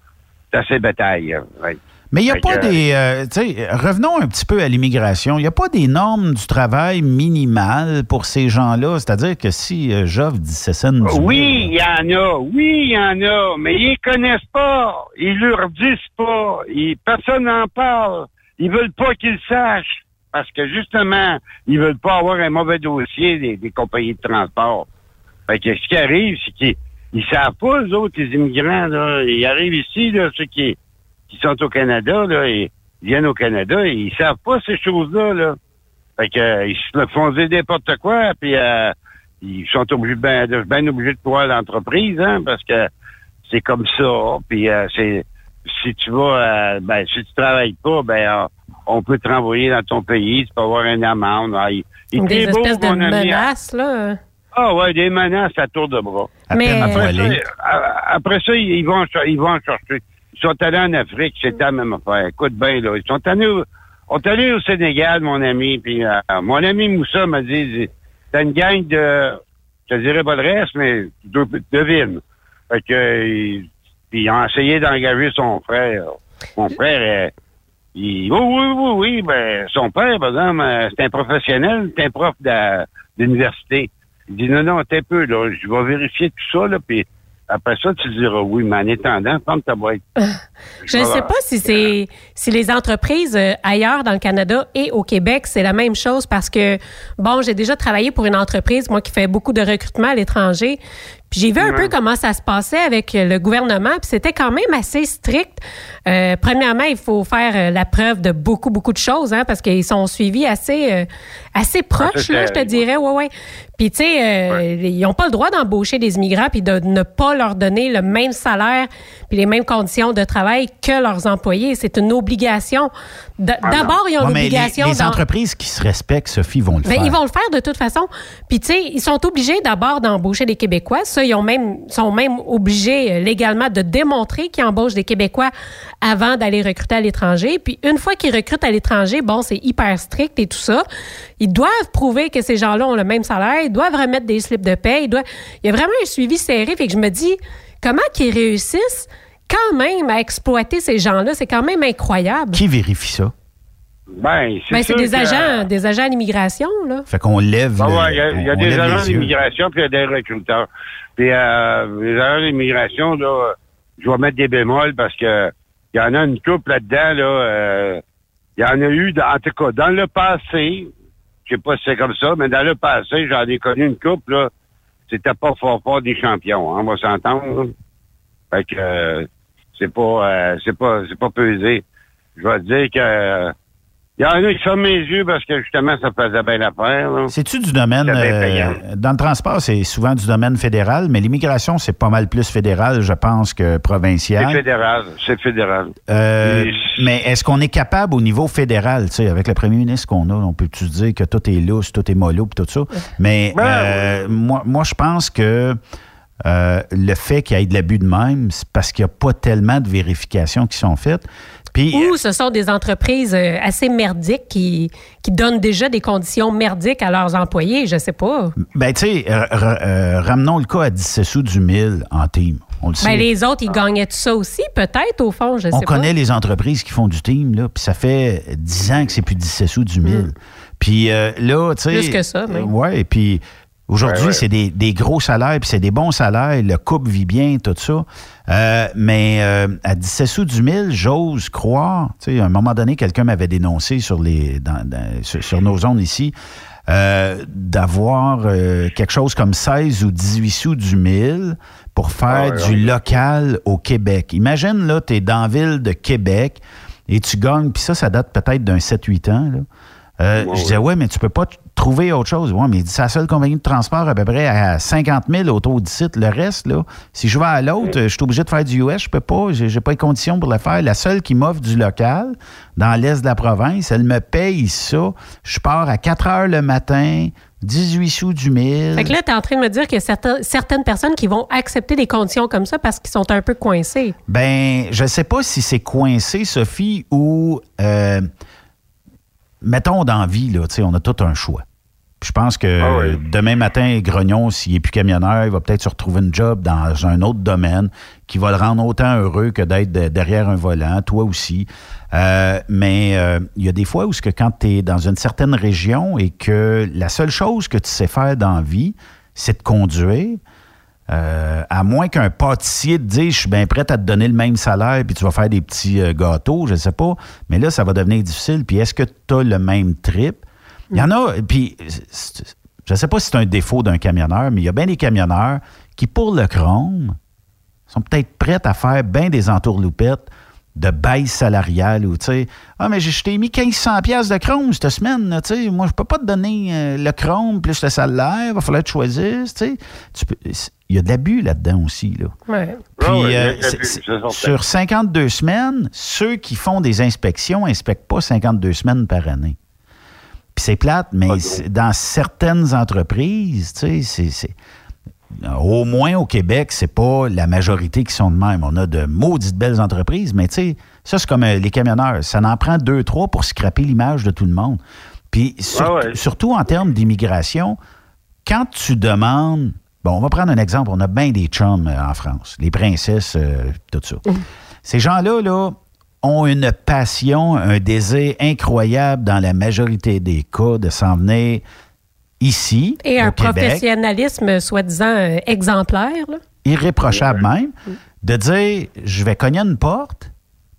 S8: c'est assez bétail. hein, ouais.
S6: Mais il n'y a
S8: Fait
S6: pas
S8: que-
S6: des. euh, tu sais, revenons un petit peu à l'immigration. Il n'y a pas des normes du travail minimales pour ces gens-là? C'est-à-dire que si euh, j'offre 17 cents du
S8: Oui, il y en a. Oui, il y en a. Mais ils connaissent pas. Ils leur disent pas. Ils- personne n'en parle. Ils veulent pas qu'ils sachent. Parce que justement, ils veulent pas avoir un mauvais dossier des, des compagnies de transport. Fait que ce qui arrive, c'est qu'ils ils savent pas, eux autres, les immigrants, là. Ils arrivent ici, là, ceux qui, qui sont au Canada, là, et ils viennent au Canada, et ils savent pas ces choses-là, là. Fait que, euh, ils se le font dire n'importe quoi, puis euh, ils sont obligés, ben, de, ben obligés de croire l'entreprise, hein, parce que c'est comme ça. Puis euh, c'est si tu vas, euh, ben, si tu travailles pas, ben, euh, on peut te renvoyer dans ton pays, tu peux avoir une amende. Ah, il- il
S7: Des
S8: beau,
S7: espèces de
S8: ami.
S7: menaces, là.
S8: Ah ouais, des menaces à tour de bras.
S7: Mais-
S8: Après euh, après ça, ils vont, ils vont en chercher. Ils sont allés en Afrique, c'était la même affaire. Écoute bien, là. Ils sont allés au, on est allés au Sénégal, mon ami, puis euh, mon ami Moussa m'a dit, t'as une gang de, je dirais pas le reste, mais de, devine. Fait que, il- puis ils ont essayé d'engager son frère. Mon frère, euh, Il, oui, oui, oui, oui. Ben, son père, par exemple, euh, c'est un professionnel, c'est un prof d'université. Il dit, non, non, t'es peu, là. Je vais vérifier tout ça, là, puis après ça, tu diras oui, mais en attendant, ferme ta boîte.
S7: Je ne sais pas si c'est si les entreprises euh, ailleurs dans le Canada et au Québec, c'est la même chose parce que bon, j'ai déjà travaillé pour une entreprise moi qui fait beaucoup de recrutement à l'étranger. Puis j'ai vu un peu comment ça se passait avec le gouvernement, puis c'était quand même assez strict. Euh, premièrement, il faut faire euh, la preuve de beaucoup beaucoup de choses hein, parce qu'ils sont suivis assez euh, assez proches là, je te dirais, ouais ouais. Puis tu sais, euh, ils n'ont pas le droit d'embaucher des immigrants puis de ne pas leur donner le même salaire puis les mêmes conditions de travail que leurs employés. C'est une obligation. D- D'abord, ils ont
S6: Ouais, mais les,
S7: l'obligation.
S6: les entreprises qui se respectent, Sophie, vont le
S7: ben,
S6: faire.
S7: ils vont le faire de toute façon. Puis tu sais, ils sont obligés d'abord d'embaucher des Québécois. Ça, ils ont même sont même obligés légalement de démontrer qu'ils embauchent des Québécois avant d'aller recruter à l'étranger. Puis une fois qu'ils recrutent à l'étranger, bon, c'est hyper strict et tout ça. Ils doivent prouver que ces gens-là ont le même salaire. Ils doivent remettre des slips de paie. Ils doivent- Il y a vraiment un suivi serré. Fait que je me dis, comment qu'ils réussissent quand même à exploiter ces gens-là? C'est quand même incroyable.
S6: Qui vérifie ça?
S8: Ben, c'est
S7: Ben, des
S8: que-
S7: agents, des agents d'immigration, là.
S6: Fait qu'on lève.
S8: Ah
S6: le-
S8: ouais, il y a, y des
S6: lève
S8: agents d'immigration, puis il y a des recruteurs. Puis euh, les agents d'immigration, là, je vais mettre des bémols parce que il y en a une couple là-dedans, là. euh, Il y en a eu, en tout cas, dans le passé, je sais pas si c'est comme ça, mais dans le passé, j'en ai connu une couple, là. C'était pas fort fort des champions, hein, on va s'entendre. Fait que euh, c'est pas euh, c'est pas c'est pas pesé. Je vais dire que il y en a qui ferment mes yeux parce que justement ça faisait bien l'affaire.
S6: C'est-tu du domaine.
S8: C'est
S6: euh, dans le transport, c'est souvent du domaine fédéral, mais l'immigration, c'est pas mal plus fédéral, je pense, que
S8: C'est
S6: provincial.
S8: fédéral, c'est fédéral.
S6: Euh, mais est-ce qu'on est capable au niveau fédéral, tu sais, avec le premier ministre qu'on a, on peut-tu dire que tout est lousse, tout est mollo, tout ça? Mais
S8: Ben,
S6: euh, moi, moi, je pense que euh, le fait qu'il y ait de l'abus de même, c'est parce qu'il n'y a pas tellement de vérifications qui sont faites. Puis,
S7: Ou ce sont des entreprises euh, assez merdiques qui, qui donnent déjà des conditions merdiques à leurs employés, je sais pas.
S6: ben, tu sais, r- euh, ramenons le cas à 17 sous du 1000 en team. On le sait.
S7: Ben, les autres, ils gagnaient tout ça aussi, peut-être, au fond, je
S6: On
S7: sais
S6: connaît
S7: pas.
S6: les entreprises qui font du team, là, puis ça fait 10 ans que c'est plus 17 sous du 1000. Puis euh, là, tu sais.
S7: Plus que ça, même.
S6: Oui, et puis aujourd'hui,
S8: Ouais, ouais.
S6: c'est des, des gros salaires, puis c'est des bons salaires, le couple vit bien, tout ça. Euh, mais euh, à 17 sous du 1000, j'ose croire, tu sais, à un moment donné, quelqu'un m'avait dénoncé sur, les, dans- dans- sur, sur nos zones ici. euh, d'avoir quelque chose comme 16 ou 18 sous du 1000 pour faire
S8: Ah ouais,
S6: du local au Québec. Imagine, là, tu es dans la ville de Québec et tu gagnes, puis ça, ça date peut-être d'un 7-8 ans. Là. Euh,
S8: Ouais,
S6: je disais, ouais, mais tu peux pas trouver autre chose. Ouais, mais il dit, c'est la seule compagnie de transport à peu près à 50 000 autour d'ici. Le reste, là, si je vais à l'autre, je suis obligé de faire du US, je peux pas, j'ai j'ai pas les conditions pour le faire. La seule qui m'offre du local, dans l'est de la province, elle me paye ça. Je pars à 4 heures le matin, 18 sous du 1000.
S7: Fait que là, tu es en train de me dire qu'il y a certains- certaines personnes qui vont accepter des conditions comme ça parce qu'ils sont un peu coincés.
S6: Ben, je sais pas si c'est coincé, Sophie, ou euh, mettons dans vie, là, on a tout un choix. Puis Je pense que
S8: Ah oui.
S6: demain matin, Grognon, s'il n'est plus camionneur, il va peut-être se retrouver une job dans un autre domaine qui va le rendre autant heureux que d'être de- derrière un volant, toi aussi. Euh, mais euh, il y a des fois où ce que quand tu es dans une certaine région et que la seule chose que tu sais faire dans la vie, c'est de conduire, euh, à moins qu'un pâtissier te dise, je suis bien prêt à te donner le même salaire, puis tu vas faire des petits euh, gâteaux, je ne sais pas. Mais là, ça va devenir difficile. Puis est-ce que tu as le même trip? Il y en a, puis je ne sais pas si c'est un défaut d'un camionneur, mais il y a bien des camionneurs qui, pour le chrome, sont peut-être prêts à faire bien des entourloupettes de baisse salariale ou, tu sais, ah, mais je t'ai mis 1500 pièces de chrome cette semaine, tu sais, moi, je peux pas te donner euh, le chrome plus le salaire, va falloir que tu choisisses, tu sais. Il y a de l'abus là-dedans aussi, là.
S7: Ouais.
S6: Puis,
S8: Ah ouais,
S6: euh, sur 52 semaines, ceux qui font des inspections inspectent pas 52 semaines par année. Puis c'est plate, mais dans certaines entreprises, tu sais, c'est- c'est... Au moins au Québec, c'est pas la majorité qui sont de même. On a de maudites belles entreprises, mais tu sais, ça, c'est comme euh, les camionneurs. Ça en prend deux, trois pour scraper l'image de tout le monde. Puis sur-
S8: Ah ouais.
S6: surtout en termes d'immigration, quand tu demandes. Bon, on va prendre un exemple. On a bien des chums euh, en France, les princesses, euh, tout ça. Ces gens-là, là, ont une passion, un désir incroyable dans la majorité des cas de s'en venir ici.
S7: Et
S6: au
S7: un
S6: Québec,
S7: professionnalisme soi-disant euh, exemplaire. là.
S6: irréprochable même, de dire je vais cogner une porte,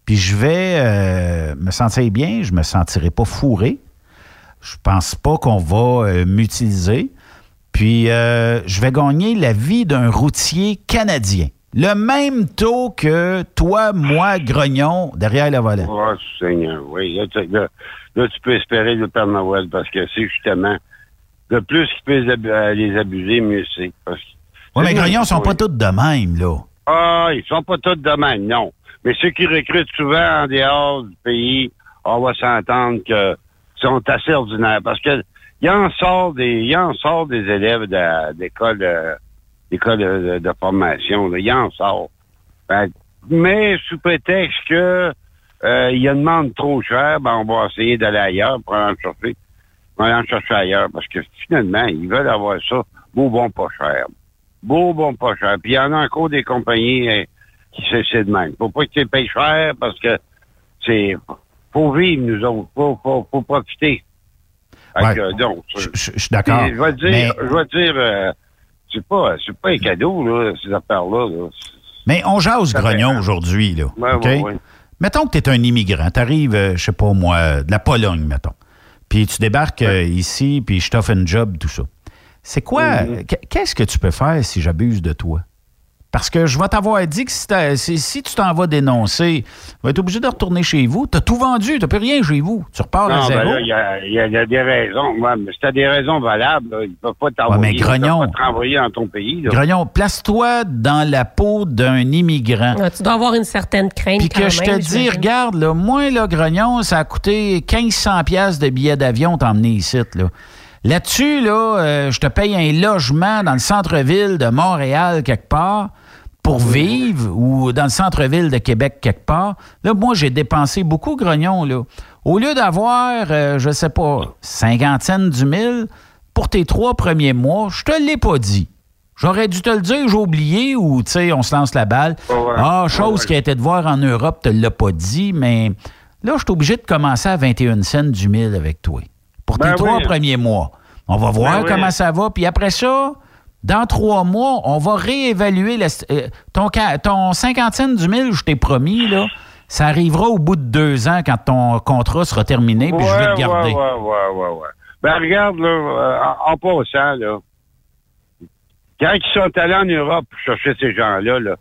S6: puis je vais euh, me sentir bien, je me sentirai pas fourré. Je pense pas qu'on va euh, m'utiliser. Puis euh, je vais gagner la vie d'un routier canadien. Le même taux que toi, moi, Grognon, derrière le volant.
S8: Oh, Seigneur, oui. Là, tu- là- là, tu peux espérer le Père Noël parce que c'est justement le plus qu'il peut les, ab- les abuser, mieux c'est.
S6: Oui, mais Grognon, ils sont pas tous de même, là.
S8: Ah, ils sont pas tous de même, non. Mais ceux qui recrutent souvent en dehors du pays, on va s'entendre que sont assez ordinaires parce que il en sort des, il en sort des élèves de- d'école, euh, d'école de, de formation, là. il en sort. Fait- mais sous prétexte que euh, il une demande trop chère, ben on va essayer d'aller ailleurs pour aller en chercher, pour aller en chercher ailleurs parce que finalement ils veulent avoir ça beau bon pas cher beau, bon, pas cher. Puis il y en a encore des compagnies euh, qui se c'est de même. Faut pas que tu payes cher parce que c'est faut vivre, nous autres. Faut, faut, faut profiter. Fait
S6: Ouais.
S8: que, donc,
S6: Je je- je suis d'accord.
S8: je vais dire,
S6: Mais-
S8: je vais dire, euh, c'est pas, c'est pas un cadeau, là, ces affaires-là, là.
S6: Mais on jase
S8: Ça
S6: grognon aujourd'hui, là.
S8: Ouais, ouais.
S6: Mettons que tu es un immigrant. Tu arrives, je sais pas moi, de la Pologne, mettons. Puis tu débarques euh, ici, puis je t'offre un job, tout ça. C'est quoi?
S8: Mhm.
S6: qu- Qu'est-ce que tu peux faire si j'abuse de toi? Parce que je vais t'avoir dit que si, tu t'en vas dénoncer, tu vas être obligé de retourner chez vous. Tu as tout vendu, tu plus rien chez vous. Tu repars à
S8: Non, ben
S6: zéro.
S8: là, il y a, y y des raisons. Ouais, mais si t'as des raisons valables, ils peuvent pas
S6: mais
S8: t'envoyer. ils peuvent
S6: grognon.
S8: pas te renvoyer dans ton pays, là.
S6: Grognon, place-toi dans la peau d'un immigrant.
S7: Tu dois avoir une certaine crainte.
S6: Puis
S7: quand
S6: que je te dis, regarde, là, moi, là, Grognon, ça a coûté 1500 pièces de billets d'avion t'emmener ici, là. Là-dessus, là, euh, je te paye un logement dans le centre-ville de Montréal quelque part pour vivre ou dans le centre-ville de Québec quelque part. Là, moi, j'ai dépensé beaucoup, Grognon, là. Au lieu d'avoir, euh, je sais pas, cinquantaine du mille pour tes trois premiers mois, je te l'ai pas dit. J'aurais dû te le dire, j'ai oublié, ou, tu sais, on se lance la balle.
S8: Ouais.
S6: Ah, chose
S8: Ouais,
S6: qui a été de voir en Europe, te l'as pas dit, mais là, je suis obligé de commencer à 21 cents du mille avec toi. Pour tes
S8: Ben
S6: trois
S8: oui.
S6: premiers mois. On va voir
S8: Ben oui.
S6: comment ça va, puis après ça, dans trois mois, on va réévaluer la- euh, ton, ton 50 cents du mille, je t'ai promis, là, ça arrivera au bout de deux ans quand ton contrat sera terminé, puis je vais te garder.
S8: Ouais, ouais, ouais. Ben, regarde, là, euh, en, en passant, là, quand ils sont allés en Europe pour chercher ces gens-là, là,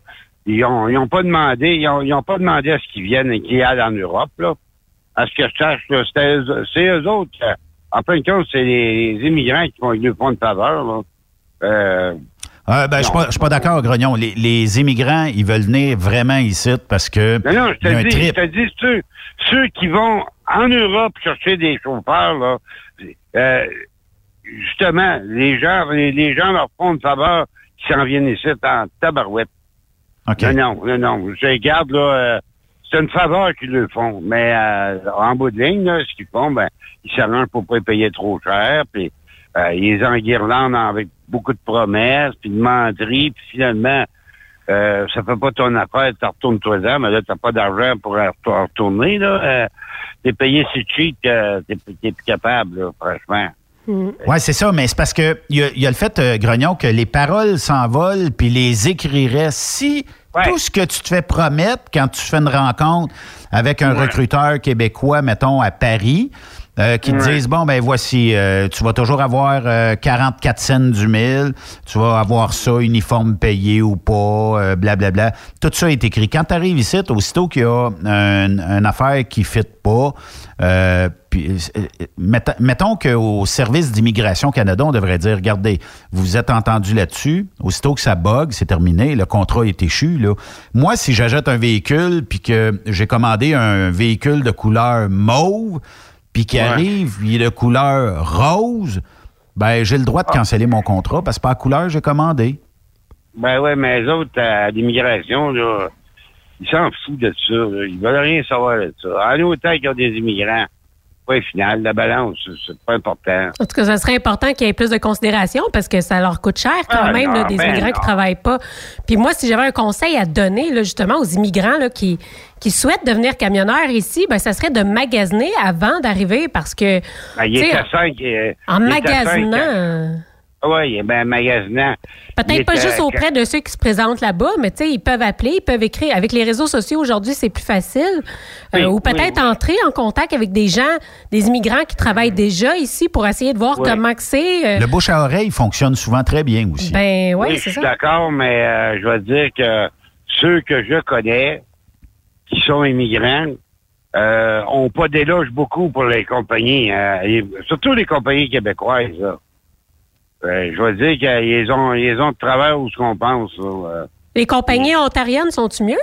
S8: ils ont, ils ont pas demandé, ils ont, ils ont pas demandé à ce qu'ils viennent et qu'ils aillent en Europe, là. À ce que je eux- c'est eux autres, en fin de compte, c'est les, les immigrants qui ils nous une faveur, là. Euh,
S6: Ah, ben, je suis pas, je suis pas d'accord, Grognon. Les, les immigrants, ils veulent venir vraiment ici parce que
S8: Non, non, je te dis, je te dis, ceux, ceux qui vont en Europe chercher des chauffeurs, là, euh, justement, les gens, les, les gens leur font une faveur qui s'en viennent ici en tabarouette.
S6: OK.
S8: Non, non, non, non. Je regarde, là, euh, c'est une faveur qu'ils le font. Mais euh, en bout de ligne, là, ce qu'ils font, ben, ils s'arrangent pour pas payer trop cher, puis euh, ils enguirlandent avec beaucoup de promesses, puis de menteries, puis finalement, euh, ça fait pas ton affaire, tu retournes toi dedans, mais là, t'as pas d'argent pour en retourner, là. Euh, t'es payé si cheap que t'es t'es plus capable, là, franchement.
S6: Oui, c'est ça, mais c'est parce que il y, y a le fait, euh, Grognon, que les paroles s'envolent puis les écrirait. Si
S8: Ouais.
S6: tout ce que tu te fais promettre quand tu fais une rencontre avec un recruteur québécois, mettons, à Paris, euh, qui te
S8: Ouais.
S6: disent, bon, ben voici, euh, tu vas toujours avoir euh, 44 cents du mille, tu vas avoir ça, uniforme payé ou pas, euh, blablabla. Tout ça est écrit. Quand tu arrives ici, aussitôt qu'il y a un- une affaire qui ne fit pas, euh, puis, euh, mett- mettons qu'au service d'immigration Canada, on devrait dire, regardez, vous êtes entendu là-dessus, aussitôt que ça bug, c'est terminé, le contrat est échu. Là. Moi, si j'achète un véhicule, puis que j'ai commandé un véhicule de couleur mauve, puis qui
S8: Ouais.
S6: arrive, il est de couleur rose, ben j'ai le droit de canceller mon contrat parce que pas la couleur j'ai commandé.
S8: Ben ouais, mais les autres, à l'immigration, là, ils s'en foutent de ça. Là. Ils veulent rien savoir de ça. En autant qu'il y a des immigrants, point final. La balance, c'est pas important.
S7: En tout cas, ça serait important qu'il y ait plus de considération parce que ça leur coûte cher quand
S8: Ah,
S7: même,
S8: non,
S7: là, des
S8: ben
S7: immigrants
S8: non.
S7: qui travaillent pas. Puis moi, si j'avais un conseil à donner, là, justement, aux immigrants là, qui, qui souhaitent devenir camionneurs ici, ben, ça serait de magasiner avant d'arriver parce que.
S8: Ben, il
S7: tu
S8: est à 5.
S7: En magasinant.
S8: Oui, ben, magasinant.
S7: Peut-être pas juste auprès de ceux qui se présentent là-bas, mais tu sais, ils peuvent appeler, ils peuvent écrire. Avec les réseaux sociaux aujourd'hui, c'est plus facile. Euh,
S8: Oui,
S7: ou peut-être
S8: oui, oui.
S7: entrer en contact avec des gens, des immigrants qui travaillent déjà ici pour essayer de voir
S8: Oui.
S7: comment c'est. euh,
S6: Le bouche à oreille fonctionne souvent très bien aussi.
S7: ben oui,
S8: Oui, je
S7: c'est
S8: suis
S7: ça.
S8: d'accord, mais euh, je vais te dire que ceux que je connais qui sont immigrants euh, ont pas d'éloge beaucoup pour les compagnies, euh, et surtout les compagnies québécoises. là. Euh, je vais te dire qu'ils ont, ils ont de travers où ce qu'on pense. là, euh.
S7: Les compagnies ontariennes sont-tu mieux?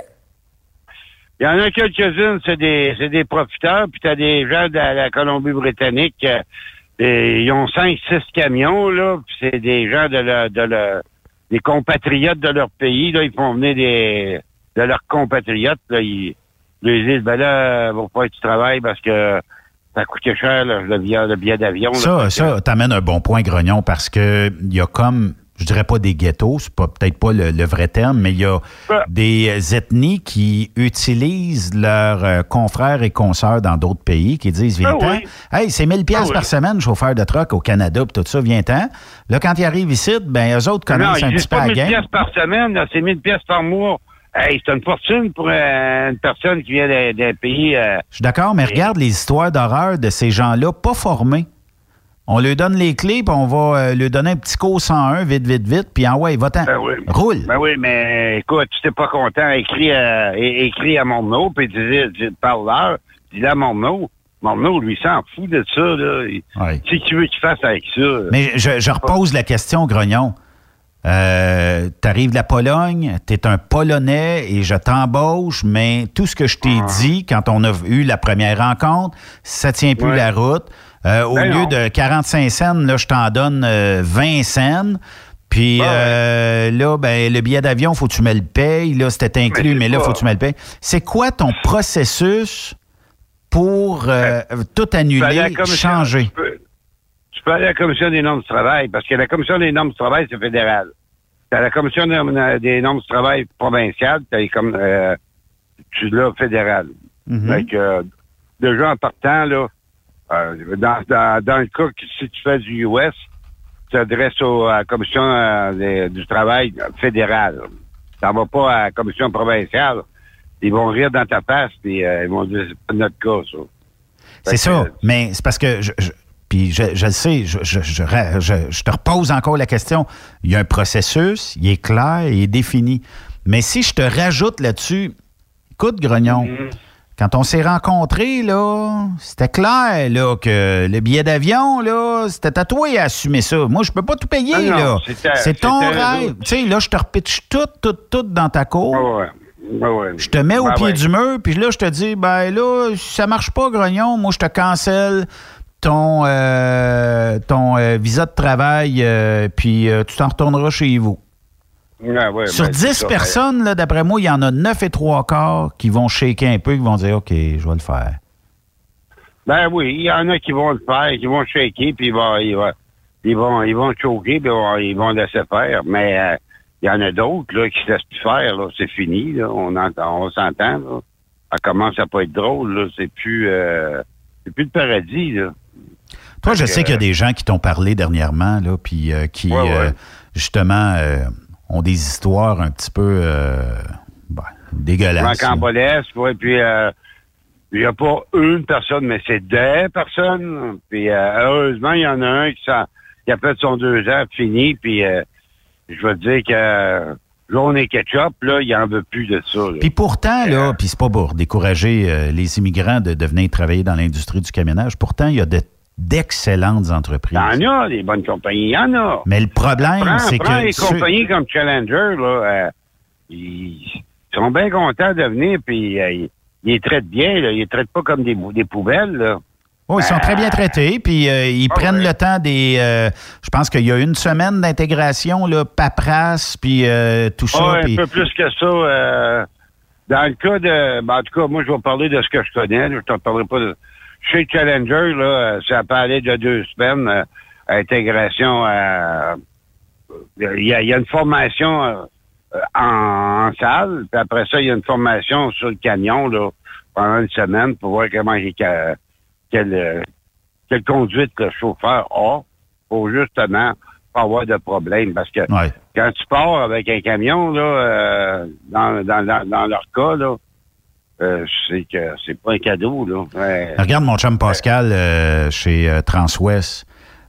S8: Il y en a quelques-unes, c'est des, c'est des profiteurs, puis t'as des gens de la, la Colombie-Britannique, euh, ils ont cinq, six camions, là, puis c'est des gens de leur, de leur, des compatriotes de leur pays, là, ils font venir des, de leurs compatriotes, là, ils, ils disent, ben là, va pas être du travail parce que ça coûte cher, le billet, le billet d'avion. là.
S6: Ça, ça t'amène un bon point, Grognon, parce que il y a comme, je dirais pas des ghettos, c'est pas peut-être pas le, le vrai terme, mais il y a
S8: Ah.
S6: des ethnies qui utilisent leurs euh, confrères et consoeurs dans d'autres pays, qui disent viens-t'en.
S8: Ah oui.
S6: Hey, c'est 1000 pièces
S8: Ah oui.
S6: par semaine, chauffeur de truck au Canada, puis tout ça, viens-t'en. Là, quand ils arrivent ici, ben eux autres
S8: non,
S6: connaissent un
S8: ils
S6: petit peu la
S8: 1000
S6: game.
S8: pièces par semaine, c'est 1000 pièces par mois. Hey, c'est une fortune pour euh, une personne qui vient d'un pays... euh,
S6: Je suis d'accord, mais regarde les histoires d'horreur de ces gens-là pas formés. On leur donne les clés, puis on va euh, leur donner un petit cours 101, vite, vite, vite, puis en ouais, va-t'en.
S8: Ben oui.
S6: Roule.
S8: Ben oui, mais écoute, tu t'es pas content, écris écris à Morneau, puis dis, tu parles là, dis à Morneau. Morneau, lui, s'en fout de ça, là. Qu'est-ce que tu veux qu'il fasse avec ça?
S6: Mais je, je repose la question, Grognon. Euh, T'arrives de la Pologne, t'es un Polonais et je t'embauche, mais tout ce que je t'ai dit quand on a eu la première rencontre, ça tient plus
S8: Ouais.
S6: la route. Euh, au
S8: Ben
S6: lieu
S8: non.
S6: de 45 cents, là, je t'en donne euh, 20 cents. Puis
S8: ouais.
S6: euh, là, ben, le billet d'avion, faut que tu me le payes. Là, c'était inclus,
S8: c'est
S6: mais, là, faut que tu me le payes. C'est quoi ton processus pour euh, tout
S8: aller à
S6: annuler, changer?
S8: Tu peux, tu peux aller à la commission des normes du travail, parce que la commission des normes du travail, c'est fédéral. T'as la commission des normes- du travail provinciale, t'as comme euh, tu l'as fédéral.
S6: Mhm.
S8: Fait que, euh, déjà en partant, là, euh, dans, dans, dans le cas que si tu fais du US, tu t'adresses à la commission euh, des- du travail fédérale. Tu n'en vas pas à la commission provinciale. Ils vont rire dans ta face, puis euh, ils vont dire c'est pas notre cas, ça.
S6: C'est ça,
S8: que-
S6: mais c'est parce que je, je- puis je, je le sais, je, je, je, te repose encore la question. Il y a un processus, il est clair, il est défini. Mais si je te rajoute là-dessus, écoute, Grognon,
S8: Mhm.
S6: quand on s'est rencontrés, là, c'était clair là, que le billet d'avion, là, c'était à toi à assumer ça. Moi, je peux pas tout payer,
S8: Ah non,
S6: là. C'est ton rêve. Tu sais, là, je te repitche tout, tout, tout dans ta cour.
S8: Ouais. Ouais, ouais.
S6: Je te mets au
S8: Ouais,
S6: pied
S8: ouais.
S6: du mur, puis là, je te dis, ben là, ça marche pas, Grognon, moi, je te cancelle ton, euh, ton euh, visa de travail, euh, puis tu t'en retourneras chez vous.
S8: Ouais, ouais,
S6: Sur
S8: ben, c'est
S6: 10
S8: ça.
S6: personnes, d'après moi, il y en a 9 et 3 quarts qui vont shaker un peu, qui vont dire, OK, je vais le faire.
S8: Ben oui, il y en a qui vont le faire, qui vont shaker, puis ils vont, ils vont, ils vont, ils vont choquer, puis ils vont- ils vont laisser faire. Mais il y en a d'autres là qui se laissent plus faire. Là, c'est fini. Là, on entend, on s'entend. Ça commence à pas être drôle. Là, c'est plus, c'est plus le paradis. Là.
S6: Toi, je sais qu'il y a des gens qui t'ont parlé dernièrement, là, puis euh, qui,
S8: Ouais, ouais.
S6: euh, justement, euh, ont des histoires un petit peu euh, ben, dégueulasses. là.
S8: Rocambolesque, ouais, puis euh, il n'y a pas une personne, mais c'est des personnes. Puis euh, heureusement, il y en a un qui, s'en- qui a fait son deux ans fini, puis euh, je veux dire que euh, journée ketchup, là, il en veut plus de ça.
S6: Puis pourtant, là, puis c'est pas pour décourager euh, les immigrants de, de venir travailler dans l'industrie du camionnage, pourtant, il y a de- d'excellentes entreprises.
S8: Il y en a, des bonnes compagnies, il y en a.
S6: Mais le problème, c'est
S8: prends
S6: que...
S8: les
S6: ceux-
S8: compagnies comme Challenger, là, euh, ils sont bien contents de venir, puis euh, ils, ils les traitent bien, là, ils les traitent pas comme des, poubelles, là.
S6: Oh, ils sont très bien traités, puis euh, ils
S8: Ah
S6: prennent
S8: ouais.
S6: le temps des... euh, je pense qu'il y a une semaine d'intégration, là, paperasse, puis euh, tout ça.
S8: Un peu plus que ça. euh, dans le cas de... ben, en tout cas, moi, je vais parler de ce que je connais. Je ne parlerai pas de... chez Challenger, là, ça parlait de deux semaines, euh, intégration à... Il y, y a une formation euh, en, en salle, puis après ça, il y a une formation sur le camion, là, pendant une semaine pour voir comment il- que- quelle, euh, quelle conduite le chauffeur a pour justement pas avoir de problème. Parce que
S6: Ouais.
S8: quand tu pars avec un camion, là, euh, dans, dans, dans, dans leur cas, là, euh, c'est que c'est pas un cadeau, là.
S6: Regarde mon chum Pascal euh, chez euh, Transwest.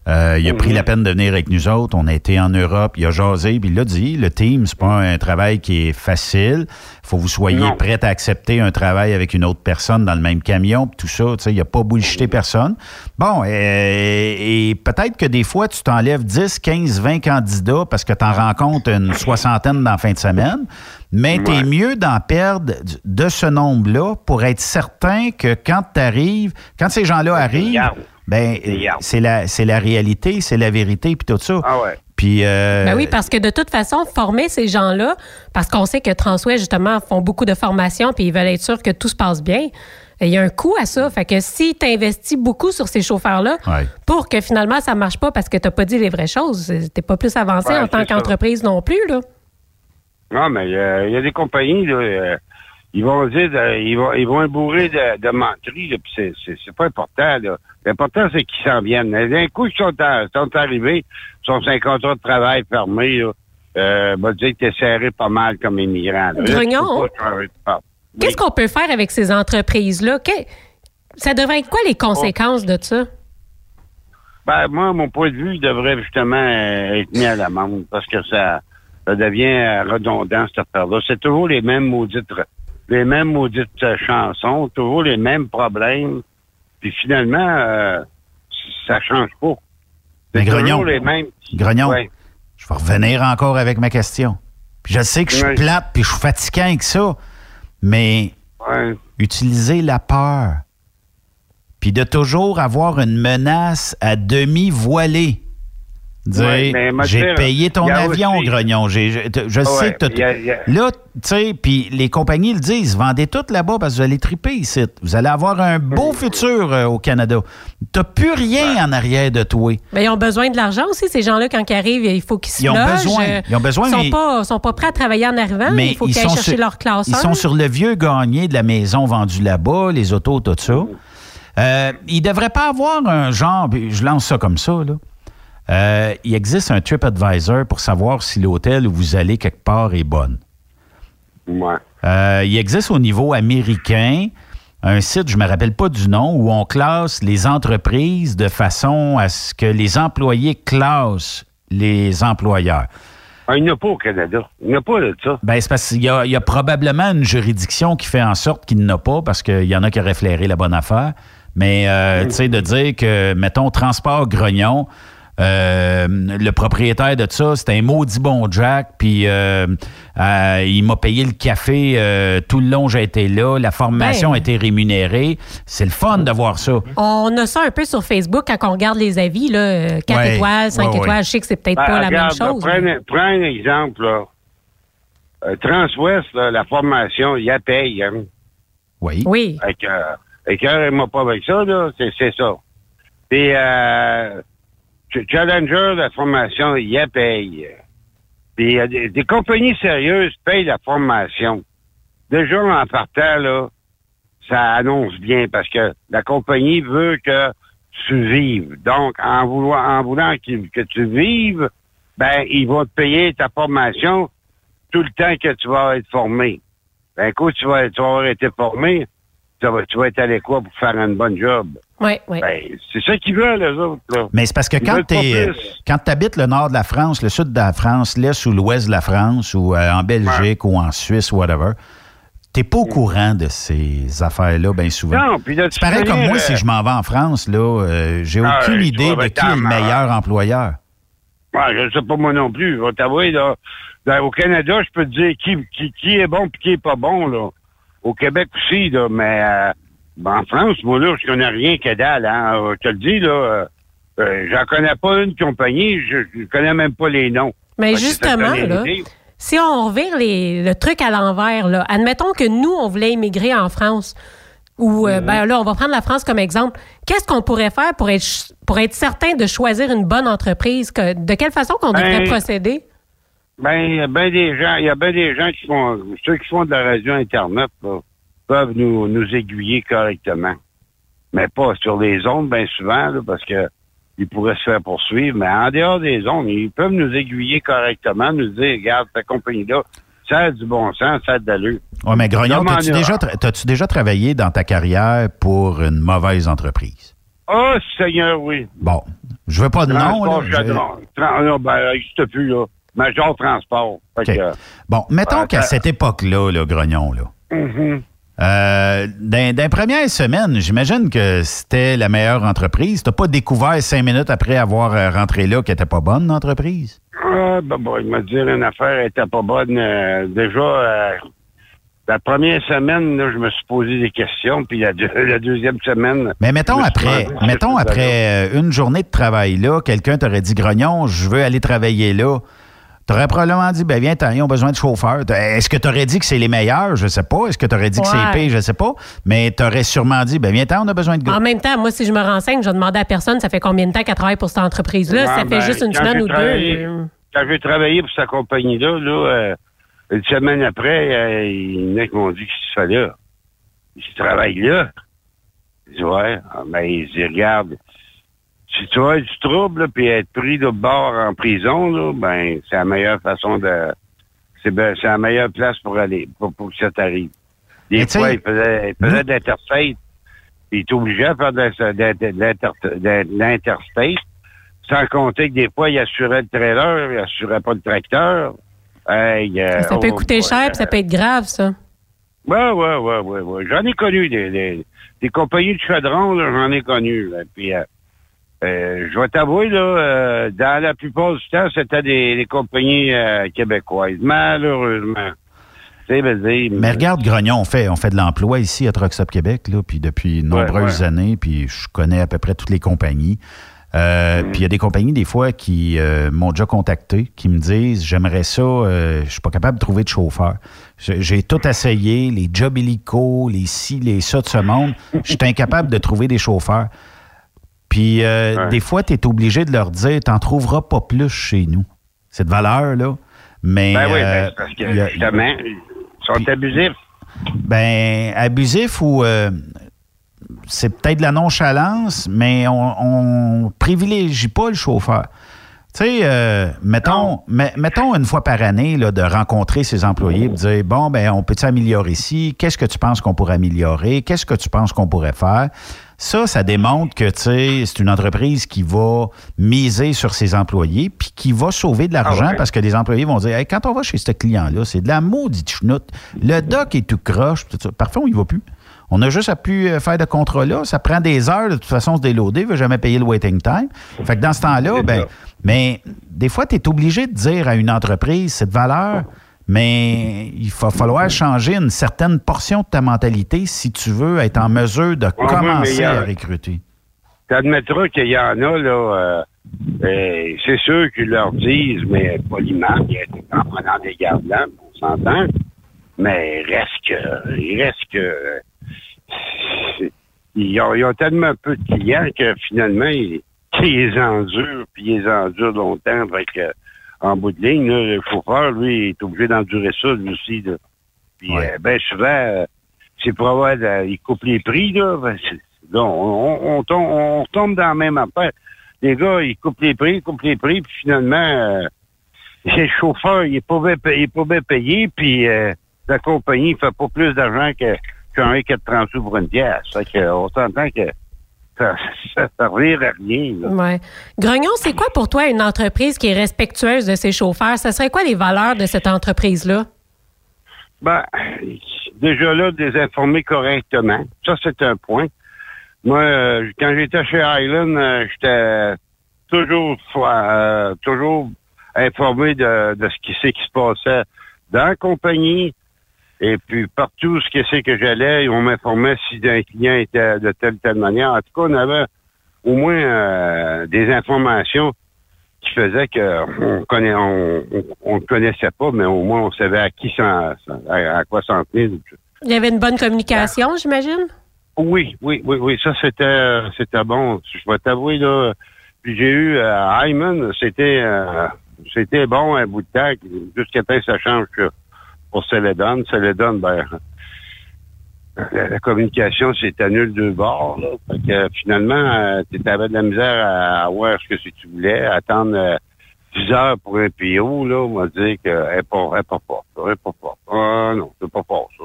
S6: Euh, il a pris
S8: Mhm.
S6: la peine de venir avec nous autres. On a été en Europe, il a jasé, puis il l'a dit, le team, c'est pas un travail qui est facile. faut que vous soyez prêt à accepter un travail avec une autre personne dans le même camion, puis tout ça. Tu sais, il a pas bullshité personne. Bon, euh, et peut-être que des fois, tu t'enlèves 10, 15, 20 candidats parce que tu en rencontres une soixantaine dans la fin de semaine, mais tu es
S8: Ouais.
S6: mieux d'en perdre de ce nombre-là pour être certain que quand tu arrives, quand ces gens-là arrivent. Ben, c'est la, c'est la réalité, c'est la vérité, puis tout ça.
S8: Ah ouais.
S6: Puis, euh,
S7: Ben oui, parce que de toute façon, former ces gens-là, parce qu'on sait que Transwest, justement, font beaucoup de formations puis ils veulent être sûrs que tout se passe bien. Il y a un coût à ça. Fait que si tu investis beaucoup sur ces chauffeurs-là,
S6: Ouais.
S7: pour que finalement ça marche pas parce que tu pas dit les vraies choses, t'es pas plus avancé
S8: Ouais,
S7: en tant qu'entreprise non plus, là.
S8: Non, mais euh, il y a des compagnies, là, euh, ils vont dire, de- ils vont, ils vont bourrer de, de menteries, puis c'est pas important, là. L'important, c'est qu'ils s'en viennent. D'un coup, ils sont, à- sont arrivés, ils sont sur un contrat de travail fermé, là. Euh, va dire que t'es serré pas mal comme immigrant.
S7: Grognon? Qu'est-ce qu'on peut faire avec ces entreprises-là? Ça devrait être quoi les conséquences de ça?
S8: Ben, moi, mon point de vue, il devrait justement euh, être mis à l'amende parce que ça, ça devient euh, redondant, cette affaire-là. C'est toujours les mêmes maudites, les mêmes maudites euh, chansons, toujours les mêmes problèmes. Puis finalement, euh, ça change pas.
S6: Mais Grognon,
S8: les mêmes.
S6: Grognon,
S8: Ouais.
S6: je vais revenir encore avec ma question. Puis je sais que je suis
S8: Ouais.
S6: plate, puis je suis fatiguant avec ça, mais
S8: Ouais.
S6: utiliser la peur, puis de toujours avoir une menace à demi voilée. Dire,
S8: Ouais, mais moi,
S6: j'ai
S8: tu
S6: payé ton avion,
S8: aussi-
S6: Grognon. J'ai- Je, je- je
S8: Ouais,
S6: sais que
S8: y a- il y a-
S6: Là, tu sais, puis les compagnies le disent, vendez tout là-bas parce que vous allez triper ici. Vous allez avoir un beau futur euh, au Canada. T'as plus rien en arrière de toi.
S7: Ben, ils ont besoin de l'argent aussi, ces gens-là, quand ils arrivent, il faut qu'ils se
S6: Ils ont
S7: logent.
S6: besoin.
S7: Euh,
S6: Ils ont besoin,
S7: Ils sont,
S6: mais-
S7: pas, sont pas prêts à travailler en arrivant.
S6: Mais
S7: il faut
S6: ils
S7: qu'ils aillent
S6: sont
S7: chercher
S6: sur-
S7: leur classe
S6: Ils
S7: 1.
S6: sont sur le vieux gagné de la maison vendue là-bas, les autos, tout ça. Euh, il ne devrait pas avoir un genre, je lance ça comme ça, là. Euh, il existe un TripAdvisor pour savoir si l'hôtel où vous allez quelque part est bonne.
S8: Ouais.
S6: Euh, il existe au niveau américain un site, je ne me rappelle pas du nom, où on classe les entreprises de façon à ce que les employés classent les employeurs.
S8: Ah, il n'y en a pas au Canada. Il n'y en a pas de ça.
S6: Ben, c'est parce qu'il y a, il y a probablement une juridiction qui fait en sorte qu'il n'a pas, parce qu'il y en a qui auraient flairé la bonne affaire. Mais, euh, tu sais, de dire que, mettons, Transport Grognon, euh, le propriétaire de ça, c'est un maudit bon Jack, puis euh, euh, il m'a payé le café euh, tout le long, j'ai été là, la formation
S7: Ben.
S6: a été rémunérée. C'est le fun de voir ça.
S7: On a ça un peu sur Facebook quand on regarde les avis, là, 4
S6: Ouais.
S7: étoiles, 5
S6: Ouais, ouais.
S7: étoiles. Je sais que c'est peut-être
S8: Ben,
S7: pas la même
S8: là,
S7: chose.
S8: Prends, un- prends un exemple, là. Transwest, là, la formation, il y a paye. Hein.
S6: Oui.
S7: Oui.
S8: Avec, euh, écœurez-moi pas avec ça, là. C'est, ça. Puis, euh, Challenger, la formation, il paye. Puis, des, des compagnies sérieuses payent la formation. Déjà, en partant, là, ça annonce bien parce que la compagnie veut que tu vives. Donc, en vouloir, en voulant que tu vives, ben, ils vont te payer ta formation tout le temps que tu vas être formé. Ben, coup, tu vas, tu vas avoir été formé, tu vas, tu vas être allé quoi pour faire une bonne job?
S7: Oui, oui.
S8: Ben, c'est ça qu'ils veulent, les autres, là.
S6: Mais c'est parce que
S8: Ils
S6: quand tu quand habites le nord de la France, le sud de la France, l'est ou l'ouest de la France, ou euh, en Belgique ou en Suisse, whatever, t'es pas au courant de ces affaires-là bien souvent.
S8: Non, puis là, tu
S6: c'est pareil comme moi,
S8: euh,
S6: si je m'en vais en France, là, euh, j'ai
S8: Ah,
S6: aucune idée de qui est le meilleur employeur.
S8: Ouais, je sais pas moi non plus. Je vais t'avouer, là. Dans- au Canada, je peux te dire qui, qui, qui est bon et qui est pas bon, là. Au Québec aussi, là. Mais euh, ben, en France, moi, là, je connais rien que dalle, hein. Euh, Je te le dis, là. Euh, euh, J'en connais pas une compagnie. Je, je connais même pas les noms.
S7: Mais justement, là, si on revire les- le truc à l'envers, là, admettons que nous, on voulait immigrer en France. Ou, euh, ben là, on va prendre la France comme exemple. Qu'est-ce qu'on pourrait faire pour être, pour être certain de choisir une bonne entreprise? Que, de quelle façon qu'on devrait
S8: Ben,
S7: procéder?
S8: Ben, il y a bien des gens, il y a bien des gens qui font, ceux qui font de la radio Internet, là, peuvent nous, nous aiguiller correctement. Mais pas sur les ondes, bien souvent, là, parce que ils pourraient se faire poursuivre. Mais en dehors des ondes, ils peuvent nous aiguiller correctement, nous dire, regarde, cette compagnie-là, ça a du bon sens, ça a de l'allure.
S6: Oui, mais Grognon, t'as-tu déjà, t'as-tu déjà travaillé dans ta carrière pour une mauvaise entreprise?
S8: Oh, Seigneur, oui.
S6: Bon, je veux pas de nom.
S8: Transport
S6: là. Je-
S8: ben, ça n'existe plus, là. Major Transport. Que, euh,
S6: Bon, mettons
S8: Ouais,
S6: qu'à cette époque-là, là, Grognon, là,
S8: mhm.
S6: Euh, dans, dans les premières semaines, j'imagine que c'était la meilleure entreprise. T'as pas découvert cinq minutes après avoir euh, rentré là qu'elle était pas bonne, l'entreprise?
S8: Ah, ben, bon, il m'a dit une affaire était pas bonne. euh, déjà, euh, la première semaine, là, je me suis posé des questions, puis la, deux- la deuxième semaine.
S6: Mais mettons
S8: je me
S6: après, mettons après une journée de travail là, quelqu'un t'aurait dit Grognon, je veux aller travailler là. T'aurais probablement dit, ben viens, ils ont besoin de chauffeurs. Est-ce que t'aurais dit que c'est les meilleurs? Je sais pas. Est-ce que t'aurais dit que c'est pire? Je sais pas. Mais t'aurais sûrement dit, ben viens, on a besoin de gars.
S7: En même temps, moi, si je me renseigne, je vais demander à personne, ça fait combien de temps qu'elle travaille pour cette entreprise-là? Ça fait
S8: ben,
S7: juste une semaine ou deux.
S8: Quand j'ai travaillé pour cette compagnie-là, là, euh, une semaine après, euh, il y en a qui m'ont dit fallait là? Je travaille là. Je dis, ouais. Ben, ils disent, regarde, si tu as du trouble, puis être pris de bord en prison, là, ben, c'est la meilleure façon de... C'est ben, c'est la meilleure place pour aller, pour, pour que ça t'arrive. Des
S6: Mais
S8: fois, il faisait, il faisait de l'interstate, puis il est obligé à faire de, de- de- de l'inter- de l'interstate, sans compter que des fois, il assurait le trailer, il assurait pas le tracteur. Hey, euh,
S7: ça peut
S8: oh,
S7: coûter
S8: boy,
S7: cher, puis ça peut être grave, ça.
S8: Ouais, ouais, ouais, ouais, ouais. J'en ai connu des, des, des compagnies de chaudron, là, j'en ai connu. là. Puis, euh, euh, je vais t'avouer, là, euh, dans la plupart du temps, c'était des, des compagnies euh, québécoises, malheureusement. Veux dire,
S6: Mais regarde, Grognon, on fait, on fait de l'emploi ici à Stop Québec, là, puis depuis de nombreuses
S8: ouais.
S6: années, puis je connais à peu près toutes les compagnies.
S8: Mm.
S6: Puis il y a des compagnies, des fois, qui m'ont déjà contacté, qui me disent J'aimerais ça, je suis pas capable de trouver de chauffeur. J'ai tout essayé, les jobs hélico, les ci, les ça de ce monde. Je suis incapable de trouver des chauffeurs. Puis euh,
S8: Ouais.
S6: des fois, tu es obligé de leur dire T'en trouveras pas plus chez nous. C'est de valeur, là. Mais.
S8: ben oui,
S6: euh,
S8: ben, c'est parce que,
S6: a-
S8: justement, ils sont abusifs.
S6: ben, abusif ou euh, c'est peut-être de la nonchalance, mais on, on privilégie pas le chauffeur. Tu sais, euh, mettons, mettons une fois par année là, de rencontrer ses employés et de dire bon, ben, on peut améliorer ici? Qu'est-ce que tu penses qu'on pourrait améliorer? Qu'est-ce que tu penses qu'on pourrait faire? Ça, ça démontre que tu sais, c'est une entreprise qui va miser sur ses employés puis qui va sauver de l'argent
S8: Ah ouais.
S6: parce que les employés vont dire Hey, quand on va chez ce client-là, c'est de la maudite chenoute. Le doc est tout croche. tout ça. Parfois, on y va plus. On a juste à pu euh, faire de contrat là. Ça prend des heures, de toute façon, se déloader. Il ne veut jamais payer le waiting time. Fait que dans ce temps-là, ben, mais des fois, tu es obligé de dire à une entreprise cette valeur, mais il va falloir changer une certaine portion de ta mentalité si tu veux être en mesure de
S8: il
S6: commencer
S8: a-
S6: à recruter.
S8: Tu admettras qu'il y en a, là, euh, euh, c'est sûr qu'ils leur disent, mais poliment, en prenant des gardes blancs, on s'entend, mais reste que, il reste que, ils ont, ils ont tellement peu de clients que finalement, ils, ils les endurent, puis ils les endurent longtemps, fait que, en bout de ligne, là, le chauffeur, lui, est obligé d'endurer ça, lui aussi, là. Puis,
S6: Ouais.
S8: euh, ben, souvent, euh, c'est pour avoir, ils coupent les prix, là, ben, Là, on, tombe, on tombe dans la même affaire. Les gars, ils coupent les prix, ils coupent les prix, puis finalement, euh, le chauffeur, il est pas bien payé, il est pas bien payé puis euh, la compagnie ne fait pas plus d'argent que qu'un 30 sous pour une pièce. Fait que, on s'entend que ça, revient à rien. là.
S7: Ouais. Grognon, c'est quoi pour toi une entreprise qui est respectueuse de ses chauffeurs? Ça serait quoi les valeurs de cette entreprise-là?
S8: Ben, déjà là, de les informer correctement. Ça, c'est un point. Moi, euh, quand j'étais chez Highland, euh, j'étais toujours euh, toujours informé de, de ce qui qui se passait dans la compagnie. Et puis partout ce que c'est que j'allais, on m'informait si un client était de telle ou telle manière. En tout cas, on avait au moins euh, des informations qui faisaient que on connaît on, on, connaissait pas, mais au moins on savait à qui s'en à, à quoi s'en tenir.
S7: Il y avait une bonne communication, j'imagine?
S8: Oui, oui, oui, oui, ça c'était c'était bon. Je vais t'avouer là. Puis j'ai eu euh, Hyman, c'était euh, c'était bon un bout de temps, jusqu'à temps que ça change pour Celedon. Celedon, ben la, la communication s'est annulée deux bords. Là. Fait que finalement, euh, tu avais de la misère à, voir ce que tu voulais, attendre euh, 10 heures pour un PO, là, on m'a dit qu'elle n'est pas, elle est pas forte. Elle est pas forte. Ah non, c'est pas fort, ça.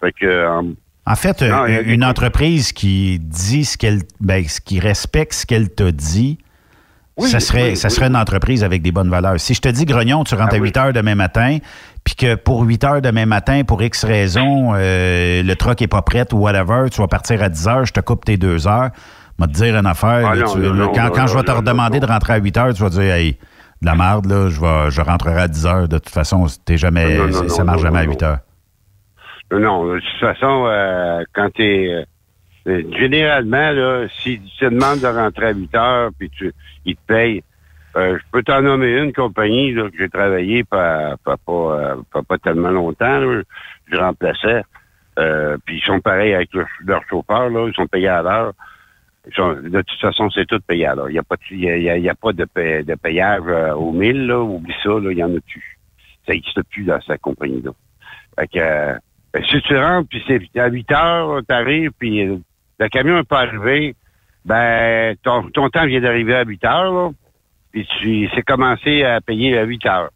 S8: Fait que euh,
S6: En fait,
S8: Non,
S6: euh, une entreprise qui dit ce qu'elle, ben, qui respecte ce qu'elle t'a dit,
S8: Oui,
S6: ça serait,
S8: oui,
S6: ça
S8: oui.
S6: serait une entreprise avec des bonnes valeurs. Si je te dis, Grognon, tu rentres
S8: Ah
S6: à
S8: oui.
S6: 8 heures demain matin, puis que pour 8 heures demain matin, pour X raison, euh, le truck est pas prêt ou whatever, tu vas partir à 10 heures, je te coupe tes 2 heures, va te dire une affaire.
S8: Ah
S6: là,
S8: non,
S6: tu-
S8: non,
S6: là,
S8: non,
S6: quand
S8: non,
S6: quand je vais te redemander de rentrer à 8 heures, tu vas dire, hey, de la merde, là, je, vais, je rentrerai à 10 heures. De toute façon, t'es jamais,
S8: non,
S6: ça marche jamais à
S8: non,
S6: 8 heures.
S8: Non, non, de toute façon, euh, quand t'es... Euh, généralement, là, si tu te demandes de rentrer à 8 heures, puis tu, ils te payent, euh, je peux t'en nommer une compagnie là, que j'ai travaillé pas, pas, pas, euh, pas, pas tellement longtemps. Là, je remplaçais. Euh, puis ils sont pareils avec leur, leur chauffeur, là, ils sont payés à l'heure. De toute façon, c'est tout payé à l'heure. Il n'y a pas de, y a, pas de, de payage euh, au mille, là, oublie ça, là, il y en a plus. Ça n'existe plus dans cette compagnie-là. Fait que, euh, ben, si tu rentres, puis c'est à 8 heures, t'arrives, puis le camion n'est pas arrivé, ben, ton, ton temps vient d'arriver à 8 heures, là, puis tu c'est commencé à payer à 8 heures.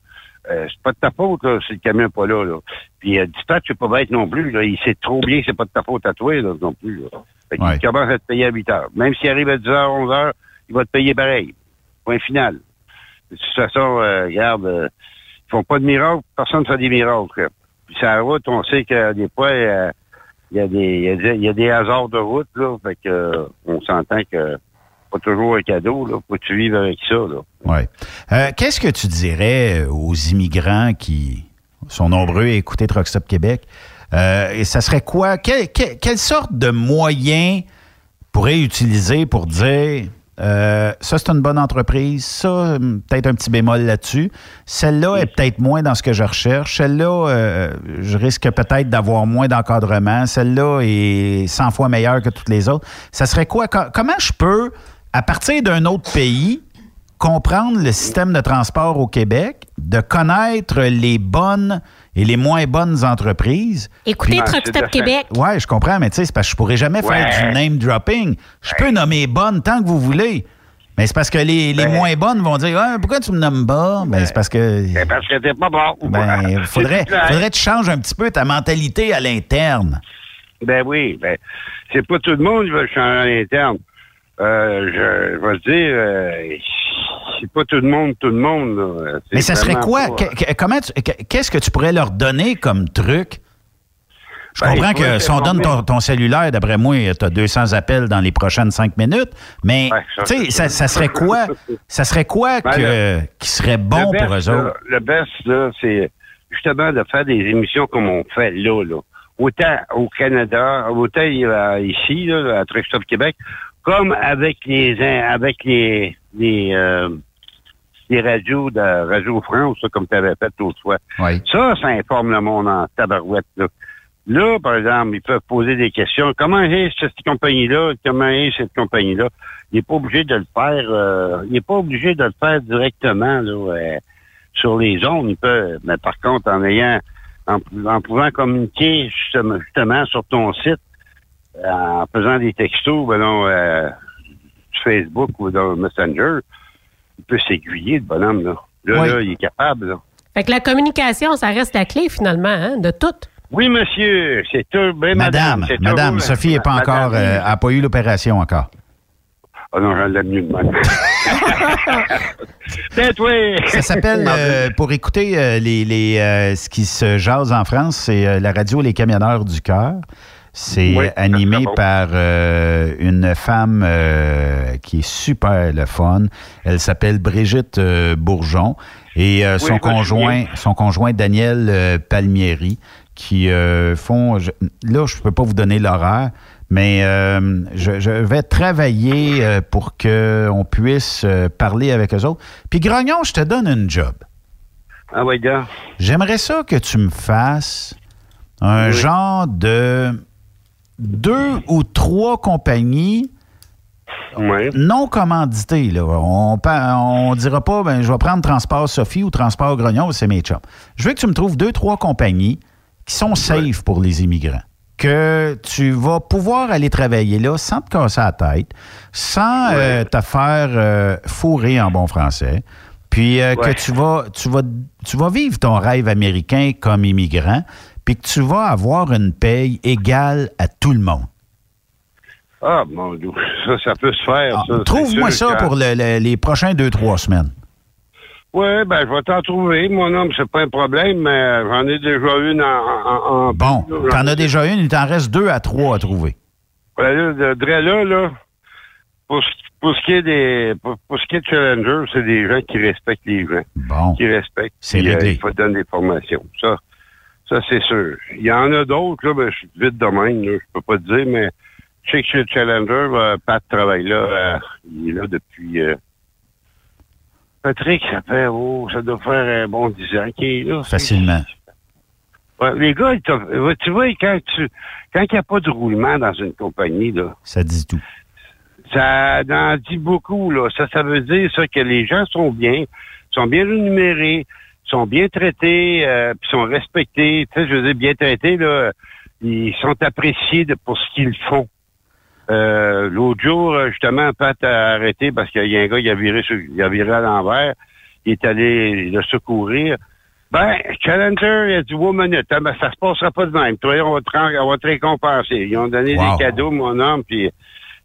S8: Euh, c'est pas de ta faute, là, si le camion n'est pas là, là. Puis euh, dispatch, c'est pas bête non plus, là. Il sait trop bien que c'est pas de ta faute à toi, là, non plus, là. Fait
S6: Ouais.
S8: commence à te payer à 8 heures. Même s'il arrive à 10 heures, 11 heures, il va te payer pareil. Point final. De toute façon, euh, regarde, euh, ils font pas de miracles, personne ne fait des miracles. Puis sur la route, on sait que des fois, euh, il y a des il y a des, il y a des hasards de route, là. Fait que euh, on s'entend que toujours un cadeau, là. Faut que tu vives avec ça, là.
S6: Euh, Qu'est-ce que tu dirais aux immigrants qui sont nombreux à écouter Truck Stop Québec? Euh, et ça serait quoi? Quelle, sorte de moyens pourraient utiliser pour dire euh, ça, c'est une bonne entreprise, ça, hum, peut-être un petit bémol là-dessus. Celle-là est peut-être moins dans ce que je recherche. Celle-là, euh, je risque peut-être d'avoir moins d'encadrement. Celle-là est 100 fois meilleure que toutes les autres. Ça serait quoi? Co- comment je peux, à partir d'un autre pays, comprendre le système de transport au Québec, de connaître les bonnes et les moins bonnes entreprises.
S7: Écoutez Truck Stop Québec.
S6: Ouais, je comprends, mais tu sais, c'est parce que je pourrais jamais faire du name dropping. Je peux nommer bonnes tant que vous voulez. Mais c'est parce que les, les
S8: Ben.
S6: moins bonnes vont dire Ah, pourquoi tu me nommes pas? Ben, c'est parce que.
S8: C'est parce que t'es pas bon.
S6: Ben, faudrait, faudrait que tu changes un petit peu ta mentalité à l'interne.
S8: Ben oui, ben, c'est pas tout le monde qui veut changer à l'interne. Euh, je, je vais te dire, euh, c'est pas tout le monde, tout le monde. là.
S6: Mais ça serait quoi?
S8: pas-
S6: comment Qu'est-ce que tu pourrais leur donner comme truc? Je
S8: Ben,
S6: comprends que si on donne ton, ton cellulaire, d'après moi, tu as 200 appels dans les prochaines cinq minutes. Mais,
S8: ça,
S6: ça, serait quoi? Ça serait quoi
S8: Ben,
S6: que, qui serait bon pour eux
S8: là,
S6: autres?
S8: Le best, c'est justement de faire des émissions comme on fait là, là. Autant au Canada, autant euh, ici, là, à Truck Stop Québec, comme avec les avec les les, euh, les radios de Radio France, comme tu avais fait l'autre fois.
S6: Oui.
S8: Ça, ça informe le monde en tabarouette. Là. Là, par exemple, ils peuvent poser des questions. Comment est cette compagnie-là? Comment est cette compagnie-là? Il n'est pas obligé de le faire. euh, il n'est pas obligé de le faire directement là, euh, sur les ondes. Il peut, mais par contre, en ayant, en, en pouvant communiquer justement, justement sur ton site, en faisant des textos, ben non, euh, sur Facebook ou dans Messenger, il peut s'aiguiller, le bonhomme. Là, là,
S6: Oui.
S8: là, il est capable. Là.
S7: Fait que la communication, ça reste la clé finalement, hein, de tout.
S8: Oui, monsieur, c'est tout. Ben,
S6: Madame,
S8: c'est
S6: madame,
S8: toujours-
S6: Sophie n'est pas
S8: Madame,
S6: encore, euh, a pas eu l'opération encore.
S8: Ah non, j'en l'aime mieux de même. Peut-être, oui.
S6: Ça s'appelle, euh, pour écouter euh, les, les, euh, ce qui se jase en France, c'est euh, la radio Les Camionneurs du Cœur. C'est
S8: Oui,
S6: animé par euh, une femme euh, qui est super le fun. Elle s'appelle Brigitte euh, Bourgeon et
S8: Oui,
S6: son conjoint, son conjoint Daniel Palmieri, qui font. je- là, je peux pas vous donner l'horaire, mais je, je vais travailler pour que on puisse parler avec eux autres. Puis Grognon, je te donne une job.
S8: Ah, oui, gars.
S6: J'aimerais ça que tu me fasses un
S8: Oui.
S6: genre de deux ou trois compagnies non commanditées. Là. On ne dira pas, ben, je vais prendre Transport Sophie ou Transport Grognon, c'est mes chums. Je veux que tu me trouves deux, trois compagnies qui sont safe pour les immigrants. Que tu vas pouvoir aller travailler là sans te casser la tête, sans euh, te faire euh, fourrer en bon français. Puis euh, que tu vas, tu, vas, tu vas vivre ton rêve américain comme immigrant, puis que tu vas avoir une paye égale à tout le monde.
S8: Ah, mon Dieu, ça, ça peut se faire.
S6: Ah, trouve-moi ça pour les prochains deux, trois semaines.
S8: Oui, ben, je vais t'en trouver. Mon homme, c'est pas un problème, mais j'en ai déjà une en.
S6: bon, t'en as déjà une, il t'en reste deux à trois à trouver.
S8: Ben, là, de, là, là, pour, ce qui est des. Pour, ce qui est de Challenger, c'est des gens qui respectent les gens.
S6: Bon.
S8: Qui respectent.
S6: C'est
S8: euh, il faut donner des formations. Ça, ça c'est sûr. Il y en a d'autres, là, ben, je suis vite de même, là, je peux pas te dire, mais je sais que chez Challenger, euh, Pat travaille là. Euh, il est là depuis. Euh, Patrick, ça fait, oh, ça doit faire un bon 10 ans qu'il est là.
S6: Facilement.
S8: Ouais, les gars, tu vois, quand tu quand il n'y a pas de roulement dans une compagnie, là.
S6: Ça dit tout.
S8: Ça en dit beaucoup, là. Ça, ça veut dire ça que les gens sont bien, sont bien rémunérés, sont bien traités, euh, puis sont respectés. Tu sais, je veux dire, bien traités, là. Ils sont appréciés de, pour ce qu'ils font. Euh, L'autre jour, justement, Pat a arrêté parce qu'il y a un gars qui a viré, sur, il a viré à l'envers. Il est allé le secourir. Ben, Challenger, il a dit, wow, minute, ben, ça se passera pas de même. Toi, on va te, on va te récompenser. Ils ont donné des cadeaux, mon homme, puis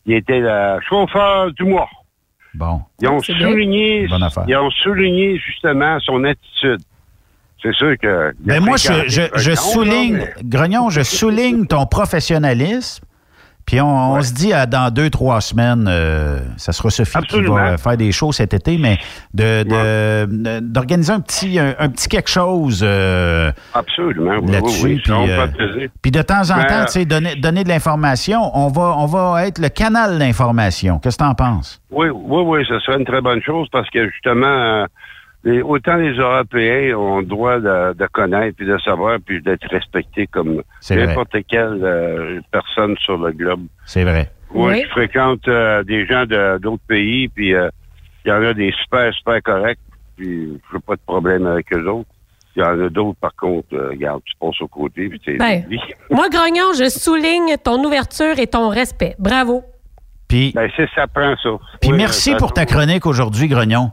S8: il était le chauffeur du mois.
S6: Bon.
S8: Ils ont souligné, ils ont souligné justement son attitude. C'est sûr que.
S6: Mais moi, je, je, je souligne, Grognon, je souligne ton professionnalisme. Puis on, se dit, dans deux, trois semaines, euh, ça sera Sophie qui va faire des shows cet été, mais de, d'organiser un petit, un, petit quelque chose euh,
S8: Absolument,
S6: là-dessus.
S8: Euh,
S6: puis, de temps en temps, tu sais, donner, donner de l'information. On va, on va être le canal d'information. Qu'est-ce que tu en penses?
S8: Oui, oui, oui, ce serait une très bonne chose parce que justement, autant les Européens ont le droit de, connaître, puis de savoir, puis d'être respectés comme n'importe quelle euh, personne sur le globe.
S6: C'est vrai.
S8: oui. je fréquente euh, des gens d'autres pays, puis euh, il y en a des super, super corrects, puis je n'ai pas de problème avec eux autres. Il y en a d'autres, par contre, regarde, tu passes au côté, puis
S7: ben, Moi, Grognon, je souligne ton ouverture et ton respect. Bravo.
S6: Puis,
S8: ben, ça prend ça.
S6: Puis merci pour ta chronique aujourd'hui, Grognon.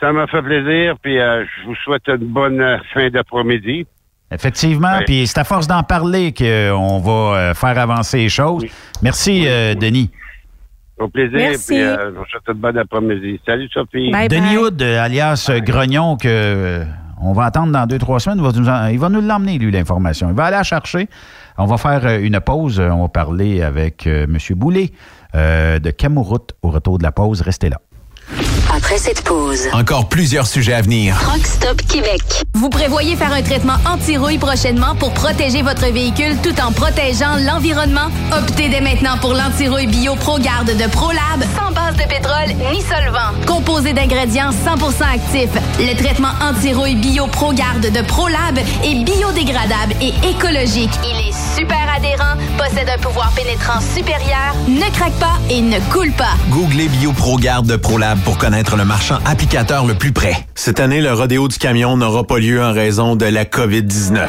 S8: Ça m'a fait plaisir, puis euh, je vous souhaite une bonne euh, fin d'après-midi.
S6: Effectivement, puis c'est à force d'en parler qu'on va euh, faire avancer les choses. Merci, Denis.
S8: Au plaisir, Merci. puis je vous souhaite une bonne après-midi. Salut, Sophie.
S6: Denis Hood, alias Grognon, que on va attendre dans deux, trois semaines. Il va nous, l'emmener, lui, l'information. Il va aller la chercher. On va faire une pause. On va parler avec M. Boulet de Camouroute au retour de la pause. Restez là.
S9: Après cette pause,
S1: encore plusieurs sujets à venir.
S9: Rockstop Québec. Vous prévoyez faire un traitement anti-rouille prochainement pour protéger votre véhicule tout en protégeant l'environnement? Optez dès maintenant pour l'anti-rouille bio ProGarde de ProLab, sans base de pétrole ni solvant. Composé d'ingrédients 100% actifs, le traitement anti-rouille bio ProGarde de ProLab est biodégradable et écologique. Il est super adhérent, possède un pouvoir pénétrant supérieur, ne craque pas et ne coule pas.
S1: Googlez bio ProGarde de ProLab pour connaître le marchand applicateur le plus près. Cette année, le rodéo du camion n'aura pas lieu en raison de la COVID-19.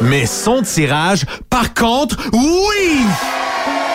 S1: Mais son tirage, par contre, oui!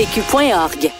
S10: arpq.org.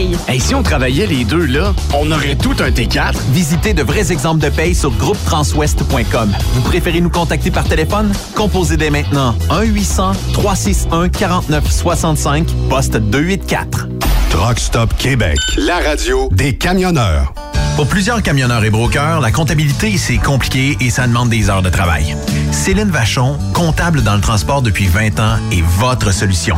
S3: paye.
S11: Hey, si on travaillait les deux, là, on aurait tout un T4.
S1: Visitez de vrais exemples de paye sur groupetranswest.com. Vous préférez nous contacter par téléphone? Composez dès maintenant 1-800-361-4965, poste 284.
S4: Truck Stop Québec, la radio des camionneurs.
S1: Pour plusieurs camionneurs et brokers, la comptabilité, c'est compliqué et ça demande des heures de travail. Céline Vachon, comptable dans le transport depuis 20 ans, est votre solution.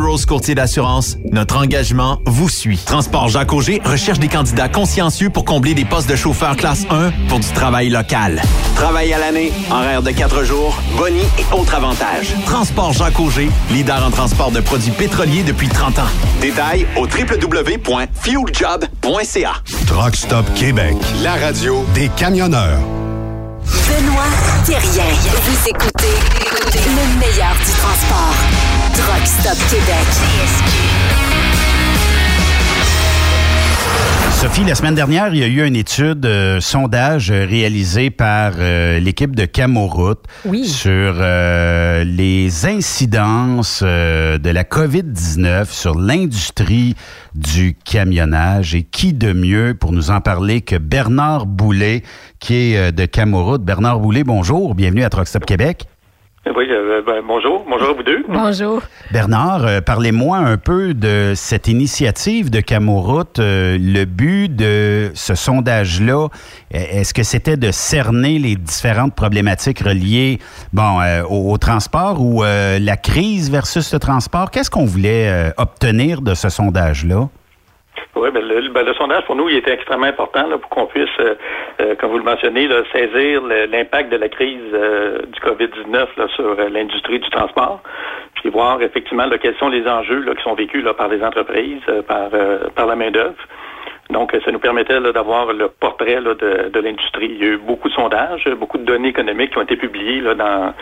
S1: Courtier d'assurance, notre engagement vous suit. Transport Jacques Auger recherche des candidats consciencieux pour combler des postes de chauffeur classe 1 pour du travail local. Travail à l'année, horaire de 4 jours, boni et autres avantages. Transport Jacques Auger, leader en transport de produits pétroliers depuis 30 ans. Détails au www.fueljob.ca.
S4: Truck Stop Québec, la radio des camionneurs.
S10: Benoît Thérien. Vous écoutez le meilleur du transport. Truck Stop Québec.
S6: Sophie, la semaine dernière, il y a eu une étude, euh, sondage euh, réalisé par euh, l'équipe de Camoroute sur les incidences de la COVID-19 sur l'industrie du camionnage. Et qui de mieux pour nous en parler que Bernard Boulet, qui est de Camoroute. Bernard Boulet, bonjour, bienvenue à Truckstop Québec.
S12: Oui, euh, ben, bonjour. Bonjour à vous deux.
S7: Bonjour.
S6: Bernard, euh, parlez-moi un peu de cette initiative de Camoroute. Euh, le but de ce sondage-là, est-ce que c'était de cerner les différentes problématiques reliées bon, au, transport ou la crise versus le transport? Qu'est-ce qu'on voulait obtenir de ce sondage-là?
S12: Oui, ben le, ben le, sondage pour nous, il était extrêmement important là, pour qu'on puisse, euh, euh, comme vous le mentionnez, là, saisir l'impact de la crise euh, du COVID-19 sur l'industrie du transport, puis voir effectivement quels sont les enjeux qui sont vécus là, par les entreprises, par, par la main-d'œuvre. Donc, ça nous permettait d'avoir le portrait de, l'industrie. Il y a eu beaucoup de sondages, beaucoup de données économiques qui ont été publiées dans,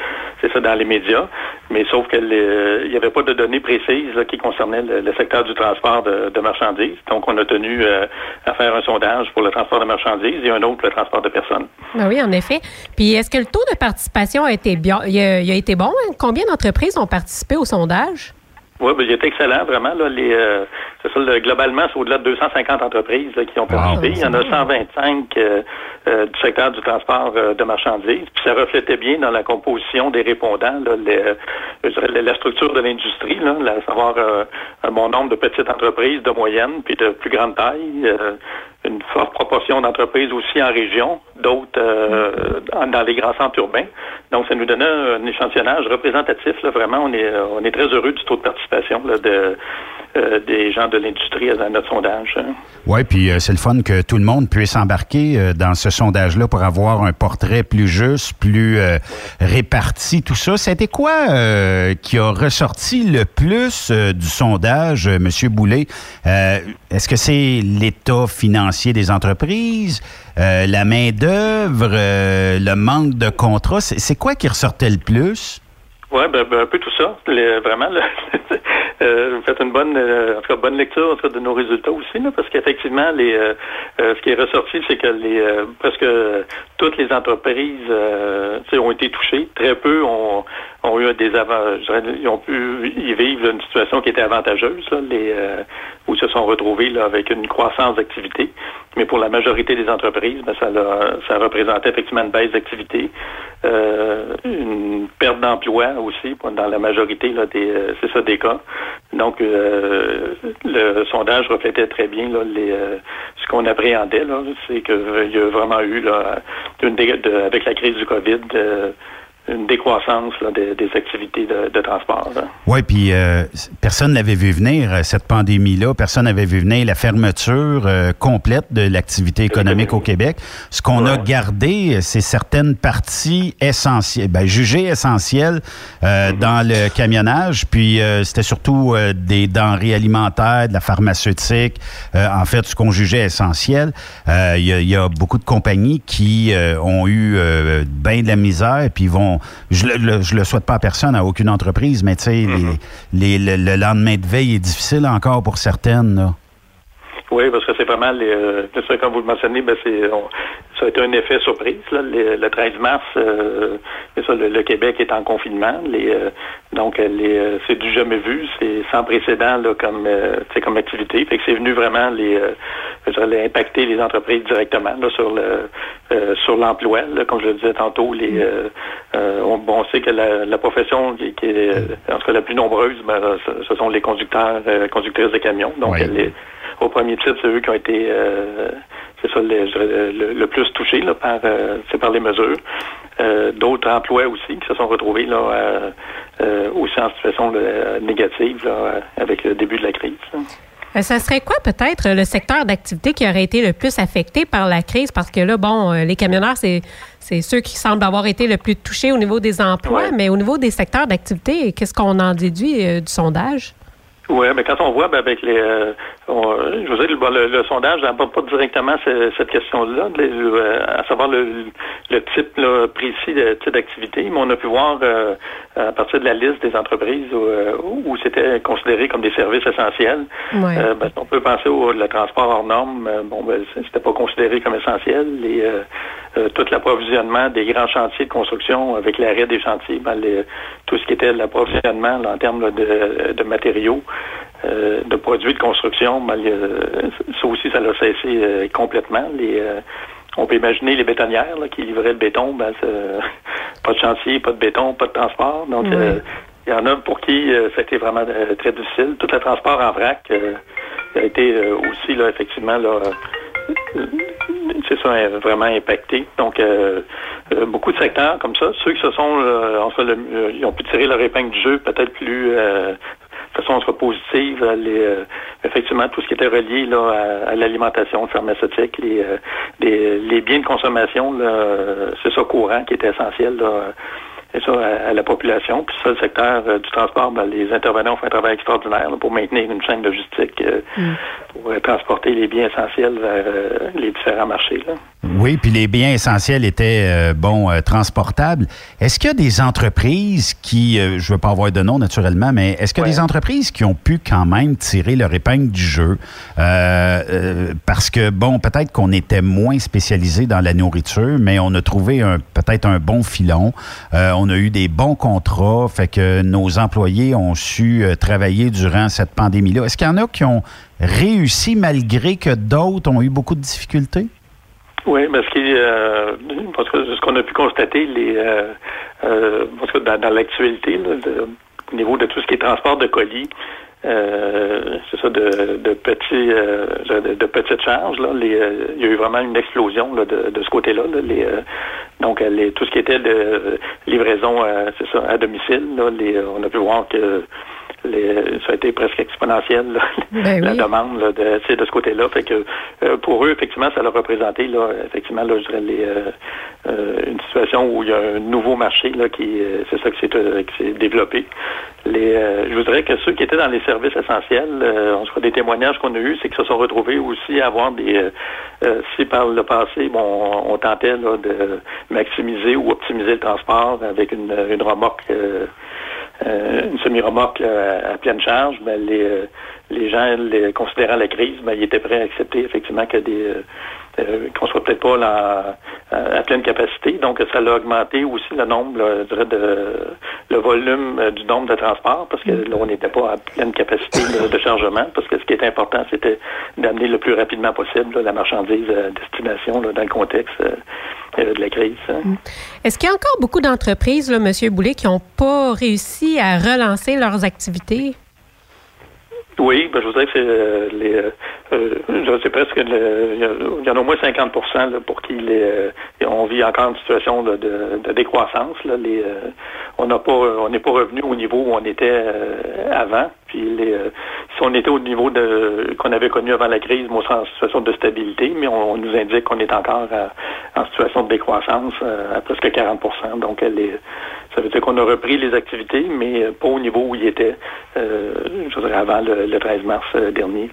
S12: c'est ça, dans les médias, mais sauf qu'il n'y avait pas de données précises qui concernaient le, secteur du transport de, marchandises. Donc, on a tenu euh, à faire un sondage pour le transport de marchandises et un autre pour le transport de personnes.
S7: Ben oui, en effet. Puis, est-ce que le taux de participation a été bien, a, été bon? Combien d'entreprises ont participé au sondage?
S12: Oui, ben, il est excellent, vraiment. Là, les, euh, c'est ça, globalement, c'est au-delà de 250 entreprises qui ont participé. il y en a 125 euh, euh, du secteur du transport de marchandises. Puis ça reflétait bien dans la composition des répondants là, les, la structure de l'industrie, là, à savoir un bon nombre de petites entreprises, de moyenne, puis de plus grande taille une forte proportion d'entreprises aussi en région, d'autres euh, dans les grands centres urbains. Donc, ça nous donnait un échantillonnage représentatif. Vraiment, on est, on est très heureux du taux de participation de, euh, des gens de l'industrie dans notre sondage. Hein.
S6: Oui, puis euh, c'est le fun que tout le monde puisse embarquer dans ce sondage-là pour avoir un portrait plus juste, plus réparti, tout ça. C'était quoi qui a ressorti le plus du sondage, M. Boulet? Est-ce que c'est l'État financier des entreprises, euh, la main-d'œuvre, euh, le manque de contrats. C'est quoi qui ressortait le plus?
S12: Oui, ben, ben, un peu tout ça. vraiment, euh, vous faites une bonne, en tout cas, bonne lecture de nos résultats aussi, parce qu'effectivement, ce qui est ressorti, c'est que presque toutes les entreprises ont été touchées. Très peu ont, ont eu des avantages. Ils ont pu y vivre une situation qui était avantageuse, les, où ils se sont retrouvés là, avec une croissance d'activité. Mais pour la majorité des entreprises, ben, ça, ça représentait effectivement une baisse d'activité, euh, une perte d'emploi aussi dans la majorité là, des, euh, c'est ça des cas. Donc euh, le sondage reflétait très bien là, les, ce qu'on appréhendait, là, c'est qu'il y a vraiment eu là, une, avec la crise du COVID une décroissance des, activités de, transport.
S6: Oui, puis euh, personne n'avait vu venir euh, cette pandémie-là. Personne n'avait vu venir la fermeture euh, complète de l'activité économique au Québec. Ce qu'on a gardé, c'est certaines parties essentielles, ben, jugées essentielles mm-hmm. dans le camionnage. Puis c'était surtout des denrées alimentaires, de la pharmaceutique. en fait, ce qu'on jugeait essentiel. Il y, y, a beaucoup de compagnies qui ont eu bien de la misère, puis vont je le, le souhaite pas à personne, à aucune entreprise, mais tu sais, mm-hmm. le, lendemain de veille est difficile encore pour certaines.
S12: Oui, parce que c'est vraiment, les, euh, comme vous le mentionnez, ben c'est, ça a été un effet surprise. Le, 13 mars, euh, le, Québec est en confinement. Les, euh, donc, les, c'est du jamais vu, c'est sans précédent là, comme, comme activité. Fait que c'est venu vraiment les, les, impacter les entreprises directement là, sur le sur l'emploi. Comme je le disais tantôt, les, on, on, sait que la, profession qui, est en tout cas la plus nombreuse, ben, ce, sont les conducteurs, conductrices de camions. Donc, au premier titre, c'est eux qui ont été euh, c'est ça le, plus touchés là, par, euh, par les mesures. Euh, d'autres emplois aussi qui se sont retrouvés là, aussi en situation négative avec le début de la crise.
S7: Ça serait quoi peut-être le secteur d'activité qui aurait été le plus affecté par la crise? Parce que là, bon, les camionneurs, c'est, c'est ceux qui semblent avoir été le plus touchés au niveau des emplois, mais au niveau des secteurs d'activité, qu'est-ce qu'on en déduit du sondage?
S12: Oui, mais quand on voit ben, avec les, euh, je vous dis, le, le, sondage n'aborde pas directement cette question-là, euh, à savoir le, type là, précis de type d'activité, mais on a pu voir euh, à partir de la liste des entreprises où, c'était considéré comme des services essentiels. Ben, on peut penser au le transport hors norme, bon, ben, c'était pas considéré comme essentiel. Et, tout l'approvisionnement des grands chantiers de construction avec l'arrêt des chantiers, ben, tout ce qui était l'approvisionnement en termes de, de matériaux. Euh, de produits de construction, ben, ça aussi, ça l'a cessé euh, complètement. Les, euh, on peut imaginer les bétonnières qui livraient le béton, ben, pas de chantier, pas de béton, pas de transport. Donc, il y en a pour qui ça a été vraiment très difficile. Tout le transport en vrac a été aussi, là, effectivement, là, c'est ça, vraiment impacté. Donc, beaucoup de secteurs comme ça, ceux qui se sont, ils ont pu tirer leur épingle du jeu peut-être plus façon soit positive, les, euh, effectivement, tout ce qui était relié là, à, l'alimentation pharmaceutique, les, euh, les, les, biens de consommation, c'est ça courant qui était essentiel. Là, et ça, à, la population. Puis ça, le secteur euh, du transport, ben, les intervenants font un travail extraordinaire pour maintenir une chaîne logistique euh, mm. pour euh, transporter les biens essentiels vers les différents marchés. Là.
S6: Oui, puis les biens essentiels étaient, bon, transportables. Est-ce qu'il y a des entreprises qui, je ne veux pas avoir de nom naturellement, mais est-ce qu'il y a des entreprises qui ont pu quand même tirer leur épingle du jeu? parce que, bon, peut-être qu'on était moins spécialisé dans la nourriture, mais on a trouvé peut-être un bon filon on a eu des bons contrats, fait que nos employés ont su euh, travailler durant cette pandémie-là. Est-ce qu'il y en a qui ont réussi malgré que d'autres ont eu beaucoup de difficultés?
S12: Oui, parce que, euh, que ce qu'on a pu constater, les, euh, que dans, l'actualité, au niveau de tout ce qui est transport de colis, c'est ça, de, petits, de, petites charges. Là, il y a eu vraiment une explosion de, ce côté-là. les, donc, tout ce qui était de livraison, euh, c'est ça, à domicile, là, on a pu voir que ça a été presque exponentiel, ben la demande de, de ce côté-là. Fait que euh, pour eux, effectivement, ça leur représenté, là, effectivement, là, je dirais, les, euh, une situation où il y a un nouveau marché là, qui c'est ça qui s'est développé. Les, je voudrais que ceux qui étaient dans les services essentiels, on se des témoignages qu'on a eus, c'est qu'ils se sont retrouvés aussi à avoir des si par le passé, bon, on, tentait là, de maximiser ou optimiser le transport avec une, une remorque euh, une semi-remorque à, pleine charge, ben, les, euh, les gens, les, considérant la crise, ben, ils étaient prêts à accepter effectivement que des euh, euh qu'on soit peut-être pas là, à, pleine capacité. Donc, ça a augmenté aussi le nombre, dirais, de le volume du nombre de transports, parce que là, on n'était pas à pleine capacité de, chargement, parce que ce qui était important, c'était d'amener le plus rapidement possible la marchandise à destination dans le contexte euh, de la crise. Hein. Mm.
S7: Est-ce qu'il y a encore beaucoup d'entreprises, M. Boulet, qui n'ont pas réussi à relancer leurs activités?
S12: Oui, ben, je voudrais que c'est euh, les, euh, sais presque, il y, en a au moins 50% pour qui les, on vit encore une situation de, décroissance. Là, les, on n'a pas, on n'est pas revenu au niveau où on était avant. Puis les, si on était au niveau de qu'on avait connu avant la crise, on serait en situation de stabilité, mais on, nous indique qu'on est encore en situation de décroissance à presque 40% Donc est, ça veut dire qu'on a repris les activités, mais pas au niveau où il était, je dirais, avant le, 13 mars dernier.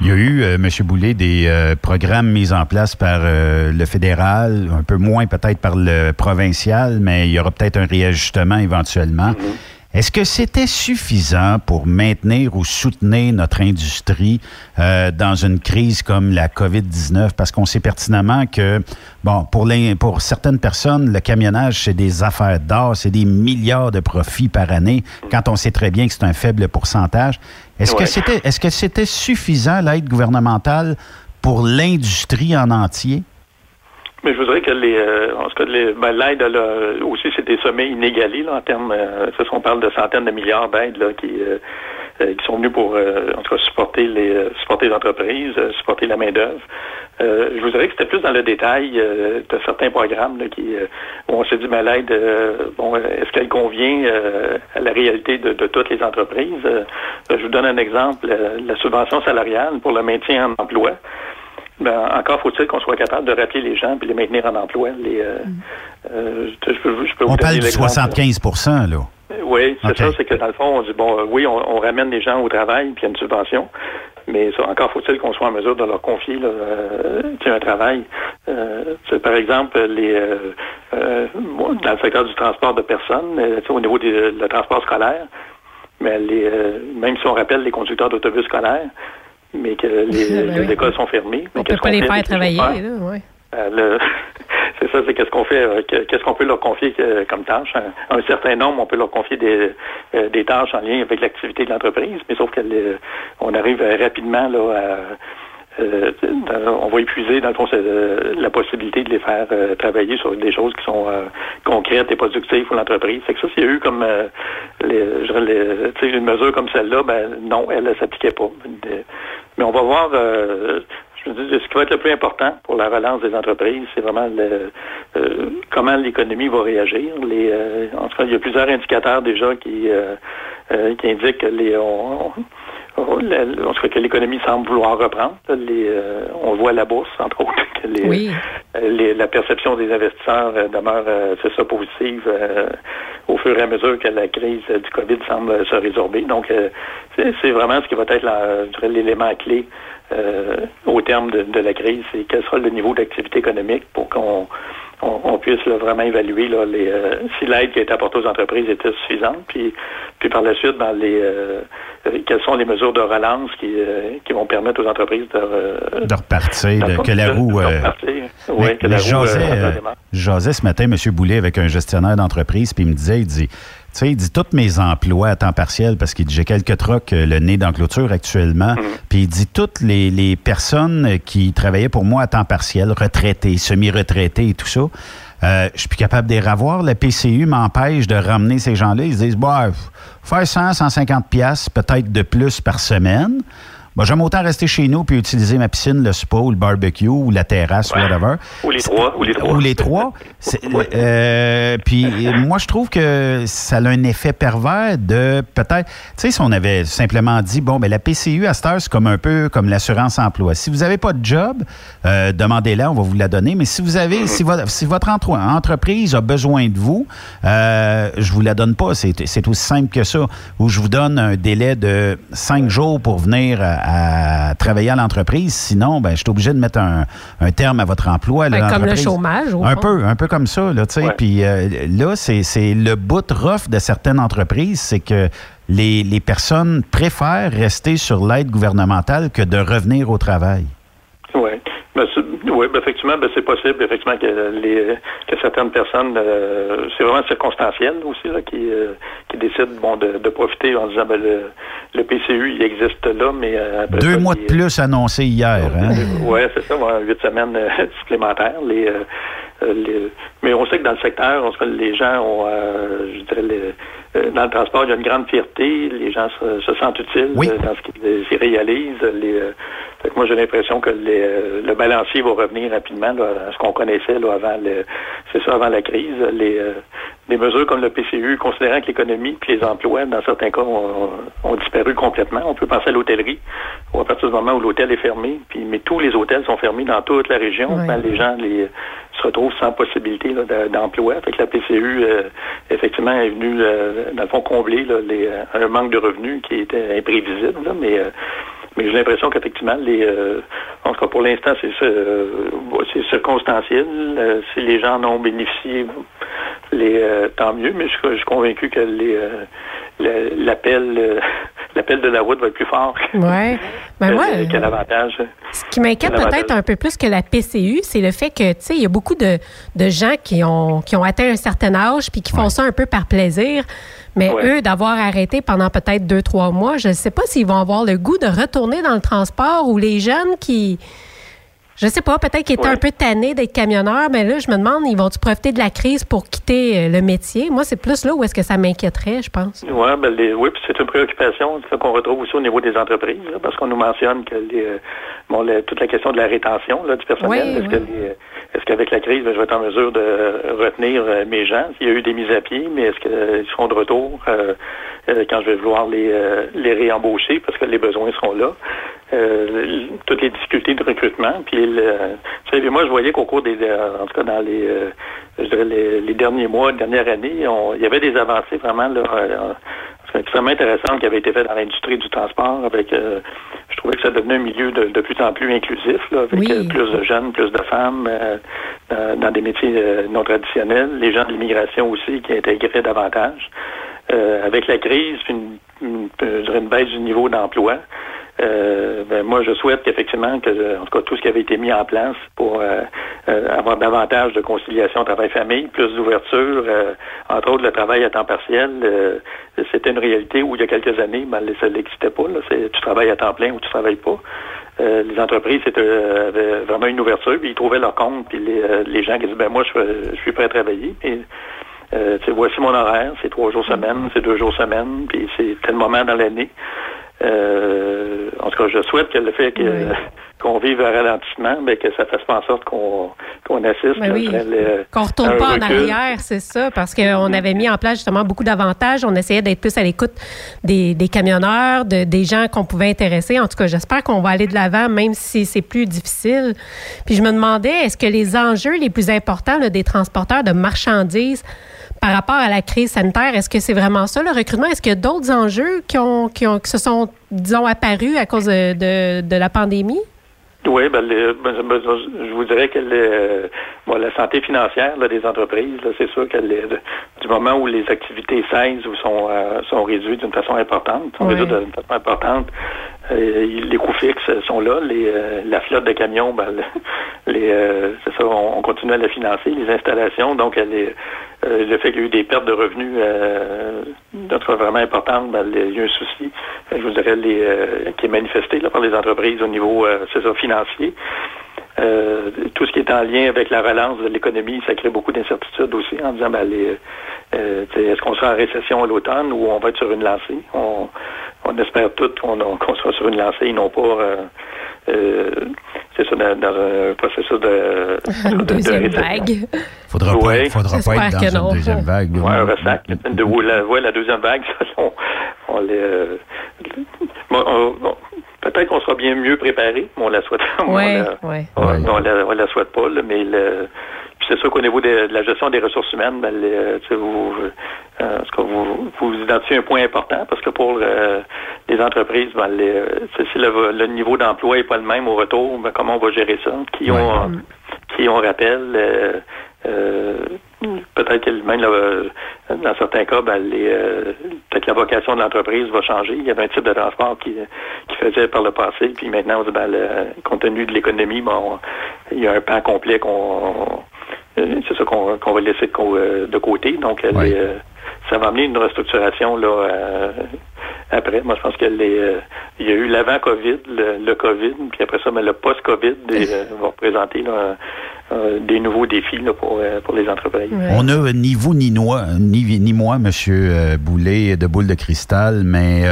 S6: Il y a eu, euh, M. Boulet, des euh, programmes mis en place par euh, le fédéral, un peu moins peut-être par le provincial, mais il y aura peut-être un réajustement éventuellement. Mm-hmm. Est-ce que c'était suffisant pour maintenir ou soutenir notre industrie euh, dans une crise comme la COVID-19? Parce qu'on sait pertinemment que, bon, pour, les, pour certaines personnes, le camionnage, c'est des affaires d'or, c'est des milliards de profits par année, quand on sait très bien que c'est un faible pourcentage. Est-ce que c'était est-ce que c'était suffisant, l'aide gouvernementale, pour l'industrie en entier?
S12: Mais je voudrais que les, euh, en ce cas, ben, l'aide aussi, c'est des sommets inégalés là, en termes, euh, on parle de centaines de milliards d'aides là, qui, euh, euh, qui sont venus pour, en tout cas, supporter les, supporter les entreprises, supporter la main d'œuvre. je vous dirais que c'était plus dans le détail de certains programmes là, qui, où on s'est dit, ben, l'aide, bon, est-ce qu'elle convient à la réalité de, de toutes les entreprises? Je vous donne un exemple, la subvention salariale pour le maintien en emploi. Ben, encore faut-il qu'on soit capable de rappeler les gens et les maintenir en emploi. Les, euh, mm.
S6: euh, je, peux, je peux On parle du 75 là.
S12: Oui, c'est ça, c'est que dans le fond, on dit, bon, euh, oui, on, ramène les gens au travail, puis il y a une subvention, mais ça, encore faut-il qu'on soit en mesure de leur confier là, euh, un travail. Euh, par exemple, les euh, dans le secteur du transport de personnes, au niveau du transport scolaire, mais les, même si on rappelle les conducteurs d'autobus scolaires, mais que les, ben écoles sont fermées.
S7: On ne peut pas les faire travailler, là, ouais.
S12: c'est ça, c'est qu'est-ce qu'on fait, euh, qu'est-ce qu'on peut leur confier euh, comme tâche? Un, certain nombre, on peut leur confier des, euh, des tâches en lien avec l'activité de l'entreprise, mais sauf qu'on arrive rapidement là à on va épuiser, dans le fond, la possibilité de les faire travailler sur des choses qui sont concrètes et productives pour l'entreprise. C'est que ça, s'il y a eu comme je une mesure comme celle-là, ben non, elle ne s'appliquait pas. Mais on va voir ce qui va être le plus important pour la relance des entreprises, c'est vraiment le, euh, comment l'économie va réagir. Les, euh, en tout cas, il y a plusieurs indicateurs déjà qui, euh, qui indiquent que les, on, en tout cas, que l'économie semble vouloir reprendre. Les, on voit la bourse, entre autres, que les, la perception des investisseurs demeure, c'est ça, positive au fur et à mesure que la crise du COVID semble se résorber. Donc, c'est vraiment ce qui va être l'élément clé euh, au terme de, la crise, c'est quel sera le niveau d'activité économique pour qu'on on, puisse vraiment évaluer là, les, euh, si l'aide qui a été apportée aux entreprises était suffisante, puis, puis par la suite, dans les euh, quelles sont les mesures de relance qui, qui vont permettre aux entreprises de,
S6: de repartir, que la roue.
S12: oui, que la roue
S6: J'osais ce matin, M. Boulet, avec un gestionnaire d'entreprise, puis il me disait, il dit tu sais, il dit tous mes emplois à temps partiel, parce qu'il dit j'ai quelques trocs euh, le nez dans clôture actuellement. Mhm. Puis il dit toutes les, personnes qui travaillaient pour moi à temps partiel, retraités, semi-retraités et tout ça, euh, je suis plus capable de les revoir. La PCU m'empêche de ramener ces gens-là. Ils se disent, bah, faire 100, 150 pièces peut-être de plus par semaine. Moi, j'aime autant rester chez nous puis utiliser ma piscine, le spa ou le barbecue ou la terrasse, whatever.
S12: Ou les trois. Ou les trois.
S6: Ou les trois. euh, puis moi, je trouve que ça a un effet pervers de peut-être... Tu sais, si on avait simplement dit, bon, ben la PCU à cette heure, c'est comme un peu comme l'assurance emploi. Si vous n'avez pas de job, euh, demandez-la, on va vous la donner. Mais si vous avez, si, votre, si votre entreprise a besoin de vous, euh, je vous la donne pas. C'est aussi simple que ça. Ou je vous donne un délai de cinq jours pour venir à, à travailler à l'entreprise. Sinon, ben, je suis obligé de mettre un, terme à votre emploi.
S7: Ben, comme le chômage.
S6: un peu, un peu comme ça. Là, Puis euh, là, c'est le bout rough de certaines entreprises, c'est que les, les personnes préfèrent rester sur l'aide gouvernementale que de revenir au travail.
S12: Oui. Ben, oui, ben, effectivement, ben, c'est possible, effectivement, que, les, que certaines personnes, euh, c'est vraiment circonstanciel aussi, là, qui, euh, qui décident bon, de, de, profiter en disant ben, le, le PCU, il existe là, mais euh,
S6: Deux mois de plus annoncés hier. Hein?
S12: oui, c'est ça, huit semaines supplémentaires. Les, les, mais on sait que dans le secteur, on sait, les gens ont, je dirais, les, dans le transport, il y a une grande fierté. Les gens se, sentent utiles dans ce qu'ils réalisent. Les, moi, j'ai l'impression que les, le balancier va revenir rapidement à ce qu'on connaissait là, avant le, c'est ça, avant la crise. Les, euh, mesures comme le PCU, considérant que l'économie et les emplois, dans certains cas, ont, disparu complètement. On peut penser à l'hôtellerie, ou à partir du moment où l'hôtel est fermé, puis mais tous les hôtels sont fermés dans toute la région. Ben, les gens les, se retrouvent sans possibilité d'emploi. Fait que la PCU, euh, effectivement, est venue, euh, dans le fond, combler les, un manque de revenus qui était imprévisible. mais mais j'ai l'impression qu'effectivement, les, euh, en tout cas pour l'instant, c'est euh, c'est circonstanciel. Euh, si les gens en ont bénéficié, les, tant mieux. Mais je, suis convaincu que les l'appel l'appel de la route va être plus fort
S7: ouais. ben ouais. Ce qui m'inquiète peut-être un peu plus que la PCU, c'est le fait que, tu sais, il y a beaucoup de, de, gens qui ont, qui ont atteint un certain âge puis qui font ça un peu par plaisir. Mais eux, d'avoir arrêté pendant peut-être deux, trois mois, je ne sais pas s'ils vont avoir le goût de retourner dans le transport ou les jeunes qui, je sais pas, peut-être qu'ils étaient un peu tannés d'être camionneurs, mais là, je me demande, ils vont-tu profiter de la crise pour quitter euh, le métier? Moi, c'est plus là où est-ce que ça m'inquiéterait, je pense.
S12: Ouais, ben oui, puis c'est une préoccupation qu'on retrouve aussi au niveau des entreprises, parce qu'on nous mentionne que les, bon, toute la question de la rétention là, du personnel, est-ce que qu'avec la crise, ben, je vais être en mesure de retenir euh, mes gens? Il y a eu des mises à pied, mais est-ce qu'ils seront de retour euh, quand je vais vouloir les, les réembaucher parce que les besoins seront là? toutes les difficultés de recrutement. Puis, le, moi, je voyais qu'au cours des, en tout cas dans les, je dirais les, derniers mois, les dernières années, il y avait des avancées vraiment là, extrêmement intéressant qui avait été fait dans l'industrie du transport avec euh, je trouvais que ça devenait un milieu de, de plus en plus inclusif là, avec euh, plus de jeunes, plus de femmes euh, dans, des métiers non traditionnels, les gens de l'immigration aussi qui intégraient davantage. avec la crise, une, une, une baisse du niveau d'emploi. Euh, ben, moi, je souhaite qu'effectivement, que, en tout cas, tout ce qui avait été mis en place pour euh, euh, avoir davantage de conciliation travail-famille, plus d'ouverture, entre autres le travail à temps partiel, c'était une réalité où il y a quelques années, ben, ça n'existait pas. Là, tu travailles à temps plein ou tu travailles pas. les entreprises avaient vraiment une ouverture, puis ils trouvaient leur compte, puis les, les gens qui disaient ben moi je, suis prêt à travailler. Puis, voici mon horaire, c'est trois jours semaine, c'est deux jours semaine, puis c'est tel moment dans l'année. Euh, en tout cas, je souhaite que le fait que, qu'on vive un ralentissement, mais que ça fasse pas en sorte qu'on, qu'on assiste.
S7: Ben oui. qu'on retourne pas en arrière, c'est ça, parce qu'on avait mis en place justement beaucoup d'avantages. On essayait d'être plus à l'écoute des, des camionneurs, de, des gens qu'on pouvait intéresser. En tout cas, j'espère qu'on va aller de l'avant, même si c'est plus difficile. Puis je me demandais, est-ce que les enjeux les plus importants des transporteurs de marchandises par rapport à la crise sanitaire, est-ce que c'est vraiment ça le recrutement? Est-ce qu'il y a d'autres enjeux qui, ont, qui, ont, qui se sont, disons, apparus à cause de, de, la pandémie?
S12: Oui, ben, ben, ben, je vous dirais que la santé financière des entreprises, c'est sûr que du moment où les activités cessent ou sont, euh, sont réduites d'une façon importante, sont réduites d'une façon importante, les coûts fixes sont là. Les, euh, la flotte de camions, ben, les, c'est ça, on, continue à la financer, les installations. Donc, elle est, le fait qu'il y a eu des pertes de revenus euh, vraiment importantes, ben, il y a un souci, je vous dirais, les, qui est manifesté là, par les entreprises au niveau c'est ça, financier. tout ce qui est en lien avec la relance de l'économie, ça crée beaucoup d'incertitudes aussi en disant ben, est-ce qu'on sera en récession à l'automne ou on va être sur une lancée? On espère tous qu'on soit sur une lancée et non pas euh, euh, c'est ça, dans, un processus de,
S7: une deuxième vague.
S6: Faudra pas, faudra pas être dans une deuxième vague.
S12: Oui, un ressac. De, la, ouais, la deuxième vague, on, on, les, euh, peut-être qu'on sera bien mieux préparé, mais on la souhaite.
S7: Ouais,
S12: on, la, on, on, la, on la souhaite pas, mais le, c'est sûr qu'au niveau de, la gestion des ressources humaines, ben, euh, vous, euh, vous, vous identifiez un point important parce que pour euh, les entreprises, ben, si le, niveau d'emploi n'est pas le même au retour, ben, comment on va gérer ça? Qui on, qui on rappelle? peut-être que même dans certains cas, ben, peut-être la vocation de l'entreprise va changer. Il y avait un type de transport qui, qui faisait par le passé, puis maintenant, ben, compte tenu de l'économie, il y a un pan complet qu'on euh, c'est ça qu'on va laisser de, euh, côté. Donc, euh, ça va amener une restructuration là après. Moi, je pense qu'il y a eu l'avant-COVID, le, COVID, puis après ça, mais le post-COVID va représenter des nouveaux défis pour, les entreprises.
S6: On a ni vous ni moi, ni, ni moi, M. Boulet de Boule de Cristal, mais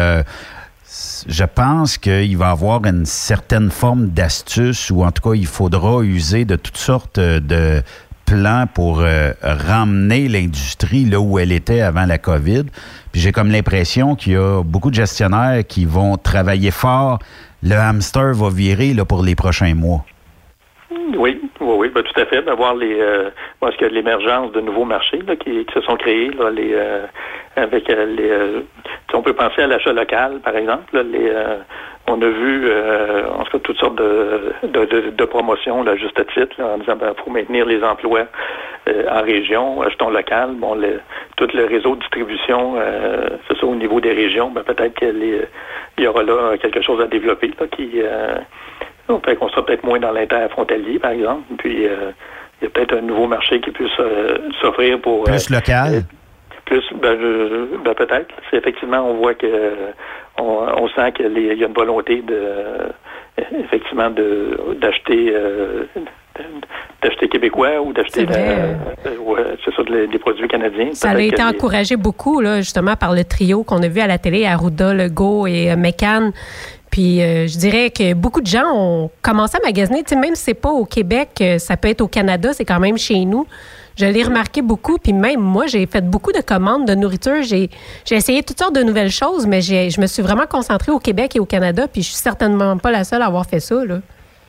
S6: je pense qu'il va y avoir une certaine forme d'astuce ou en tout cas, il faudra user de toutes sortes de plan pour euh, ramener l'industrie là où elle était avant la COVID. Puis j'ai comme l'impression qu'il y a beaucoup de gestionnaires qui vont travailler fort. Le hamster va virer là, pour les prochains mois.
S12: Oui, oui, oui, ben, tout à fait. D'avoir les, euh, parce a l'émergence de nouveaux marchés qui, se sont créés là, les, euh, avec les. on peut penser à l'achat local, par exemple. les, on a vu, euh, en tout cas, toutes sortes de, de, de, promotions, là, juste à titre, en disant ben, faut maintenir les emplois euh, en région, achetons local. Bon, le, tout le réseau de distribution, euh, c'est ça, au niveau des régions, ben, peut-être qu'il y aura là quelque chose à développer là, qui euh, peut qu'on sera peut-être moins dans l'interfrontalier, par exemple. Puis il y a peut-être un nouveau marché qui puisse s'offrir pour
S6: plus local.
S12: Plus, ben, ben peut-être. C'est effectivement, on voit que on, sent qu'il y a une volonté de effectivement de d'acheter euh, d'acheter québécois ou d'acheter euh, euh, des produits canadiens.
S7: Ça a été encouragé beaucoup là, justement par le trio qu'on a vu à la télé, Arruda, Legault et McCann Puis je dirais que beaucoup de gens ont commencé à magasiner, tu sais, même si c'est pas au Québec, ça peut être au Canada, c'est quand même chez nous. Je l'ai remarqué beaucoup, puis même moi, j'ai fait beaucoup de commandes de nourriture. J'ai, essayé toutes sortes de nouvelles choses, mais je me suis vraiment concentrée au Québec et au Canada, puis je suis certainement pas la seule à avoir fait ça. Là.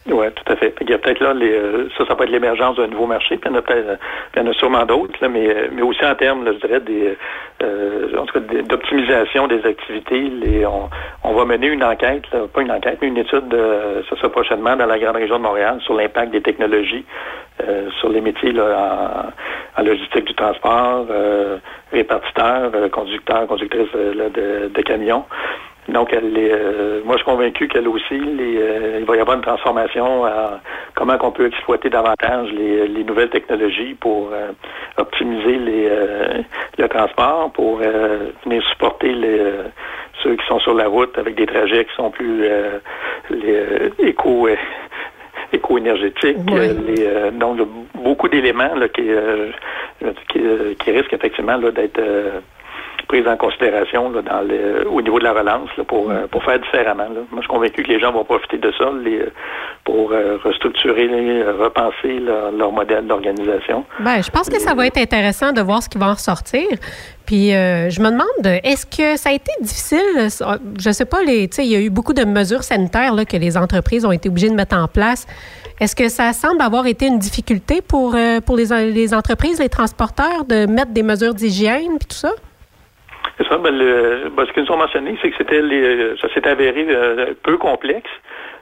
S12: Oui, tout à fait. Il y a peut-être là, les, euh, ça, ça peut être l'émergence d'un nouveau marché, puis il y en a, peut-être, il y en a sûrement d'autres, là, mais, mais aussi en termes, je dirais, des, euh, en tout cas, d'optimisation des activités. Les, on, on, va mener une enquête, là, pas une enquête, mais une étude, euh, ça sera prochainement dans la grande région de Montréal sur l'impact des technologies euh, sur les métiers là, en, en, logistique du transport, euh, répartiteur, conducteur, conductrice de, de camions. Donc, elle est, euh, moi, je suis convaincu qu'elle aussi, les, euh, il va y avoir une transformation à comment on peut exploiter davantage les, les nouvelles technologies pour euh, optimiser les, le transport, pour venir supporter les, ceux qui sont sur la route avec des trajets qui sont plus les, éco éco-énergétiques. donc, beaucoup d'éléments qui, qui, qui, risquent effectivement d'être prise en considération là, dans le, au niveau de la relance là, pour, euh, pour faire différemment. Là. Moi, je suis convaincu que les gens vont profiter de ça les, pour euh, restructurer, repenser leur, modèle d'organisation.
S7: Ben, je pense que ça va être intéressant de voir ce qui va en ressortir. Puis euh, je me demande, est-ce que ça a été difficile? Je sais pas, les, il y a eu beaucoup de mesures sanitaires là, que les entreprises ont été obligées de mettre en place. Est-ce que ça semble avoir été une difficulté pour, pour les, les entreprises, les transporteurs, de mettre des mesures d'hygiène et tout ça?
S12: C'est ça. Ben, le, ben, ce qu'ils nous ont mentionné, c'est que c'était les, ça s'est avéré euh, peu complexe.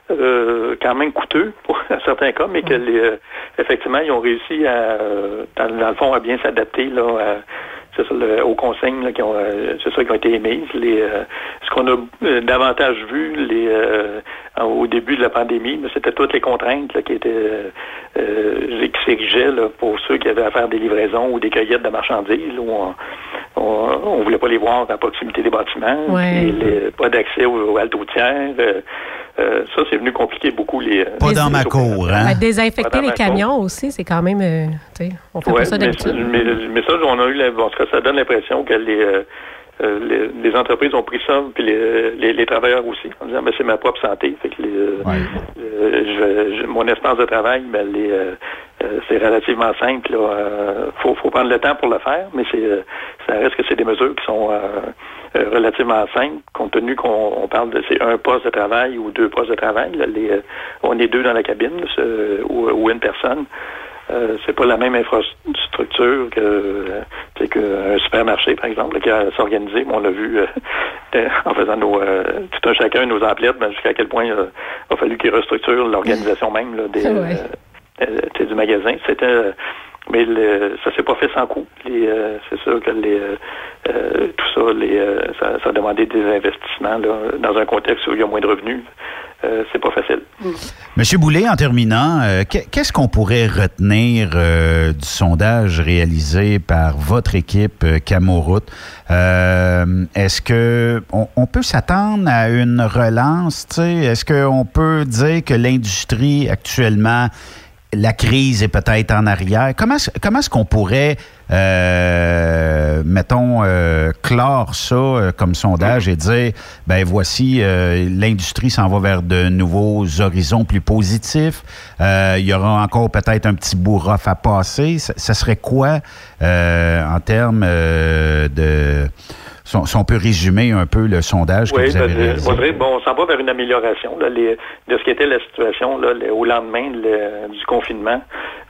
S12: Euh, quand même coûteux pour certains cas, mais que les, euh, effectivement, ils ont réussi à, dans, le fond, à bien s'adapter là, à, c'est ça, le, aux consignes là, qui ont, c'est ça qui ont été émises. Les, ce qu'on a davantage vu les, au début de la pandémie, c'était toutes les contraintes là, qui étaient qui s'exigeaient pour ceux qui avaient à faire des livraisons ou des cueillettes de marchandises. Où on, on, ne voulait pas les voir à proximité des bâtiments, et pas d'accès aux, haltes routières. Euh, euh, ça, c'est venu compliquer beaucoup les. Euh,
S6: pas dans ma cour, hein?
S7: désinfecter les camions aussi, c'est quand même. on fait pas ça d'habitude.
S12: Mais, mais, ça, on a eu. En tout cas, ça donne l'impression que les. les, entreprises ont pris ça, puis les, les, travailleurs aussi, en disant, mais c'est ma propre santé. Fait que je, mon espace de travail, ben, les, euh, c'est relativement simple. Il euh, faut, prendre le temps pour le faire, mais c'est euh, ça reste que c'est des mesures qui sont relativement simples, compte tenu qu'on parle de c'est un poste de travail ou deux postes de travail. on est deux dans la cabine ou, une personne. C'est pas la même infrastructure que qu'un supermarché, par exemple, qui a s'organisé. On l'a vu en faisant nos tout un chacun nos emplettes, ben, jusqu'à quel point il a, fallu qu'ils restructurent l'organisation même là, des, euh, du magasin. C'était euh, mais le, ça s'est pas fait sans coût. Euh, c'est sûr que les, tout ça, ça, a demandé des investissements dans un contexte où il y a moins de revenus. c'est pas facile.
S6: Monsieur Boulet, en terminant, qu'est-ce qu'on pourrait retenir du sondage réalisé par votre équipe Camoroute? Est-ce que on, peut s'attendre à une relance? Est-ce qu'on peut dire que l'industrie actuellement la crise est peut-être en arrière. Comment, comment est-ce qu'on pourrait, euh, mettons, euh, clore ça euh, comme sondage et dire, ben voici, l'industrie s'en va vers de nouveaux horizons plus positifs. il y aura encore peut-être un petit bout à passer. Ça, serait quoi en termes de si on, peut résumer un peu le sondage que vous avez ben, réalisé.
S12: bon, on s'en va vers une amélioration de ce qu'était la situation là, au lendemain du confinement.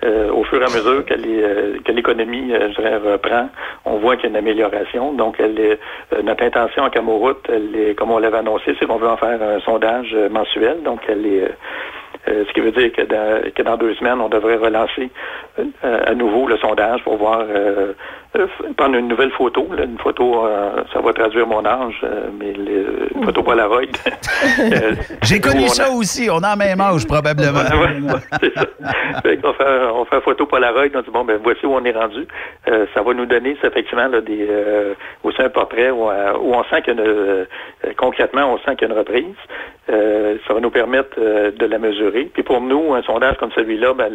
S12: Euh, au fur et à mesure que, euh, l'économie euh, reprend, on voit qu'il y a une amélioration. Donc, elle notre intention en Camoroute, comme on l'avait annoncé, c'est qu'on veut en faire un sondage mensuel. Donc, elle est ce qui veut dire que dans, que dans deux semaines, on devrait relancer à nouveau le sondage pour voir euh, prendre une nouvelle photo. une photo, euh, ça va traduire mon âge, euh, mais les, une photo Polaroid.
S6: J'ai connu ça aussi. On a le même âge, probablement.
S12: c'est ça. on, fait, on fait une photo Polaroid. On dit, bon, ben voici où on est rendu. ça va nous donner, effectivement, là, des, aussi un portrait où, on sent qu'il y a une, concrètement, on sent qu'il y a une reprise. ça va nous permettre de la mesurer. Puis pour nous, un sondage comme celui-là, ben,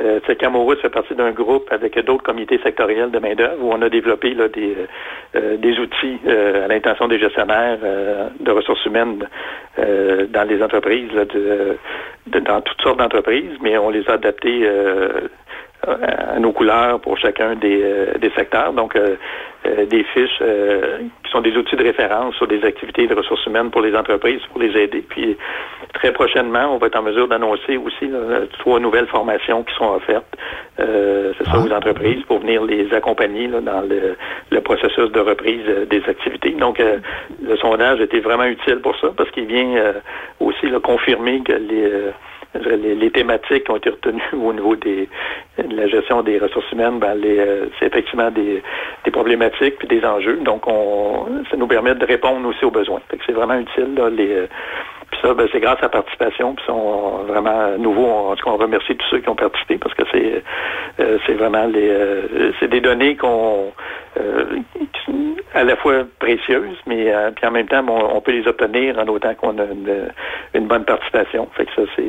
S12: euh, Camorus fait partie d'un groupe avec d'autres comités sectoriels de main-d'œuvre où on a développé là, des, euh, des outils euh, à l'intention des gestionnaires euh, de ressources humaines dans les entreprises, là, de, dans toutes sortes d'entreprises, mais on les a adaptés à nos couleurs pour chacun des, des secteurs. Donc, des fiches qui sont des outils de référence sur des activités de ressources humaines pour les entreprises, pour les aider. Puis, très prochainement, on va être en mesure d'annoncer aussi trois nouvelles formations qui sont offertes, euh, c'est ça, ah. aux entreprises pour venir les accompagner là, dans le, le, processus de reprise euh, des activités. Donc, euh, le sondage était vraiment utile pour ça parce qu'il vient euh, aussi là, confirmer que les les, les, thématiques qui ont été retenues au niveau des, de la gestion des ressources humaines, ben, euh, c'est effectivement des, des, problématiques puis des enjeux. Donc, on, ça nous permet de répondre aussi aux besoins. c'est vraiment utile. Là, les, euh, puis ça, ben, c'est grâce à la participation. Puis sont vraiment nouveau. En tout cas, on remercie tous ceux qui ont participé parce que c'est euh, c'est vraiment les c'est des données qu'on à la fois précieuses, mais puis en même temps, on, peut les obtenir en autant qu'on a une, une, bonne participation. Fait que ça, c'est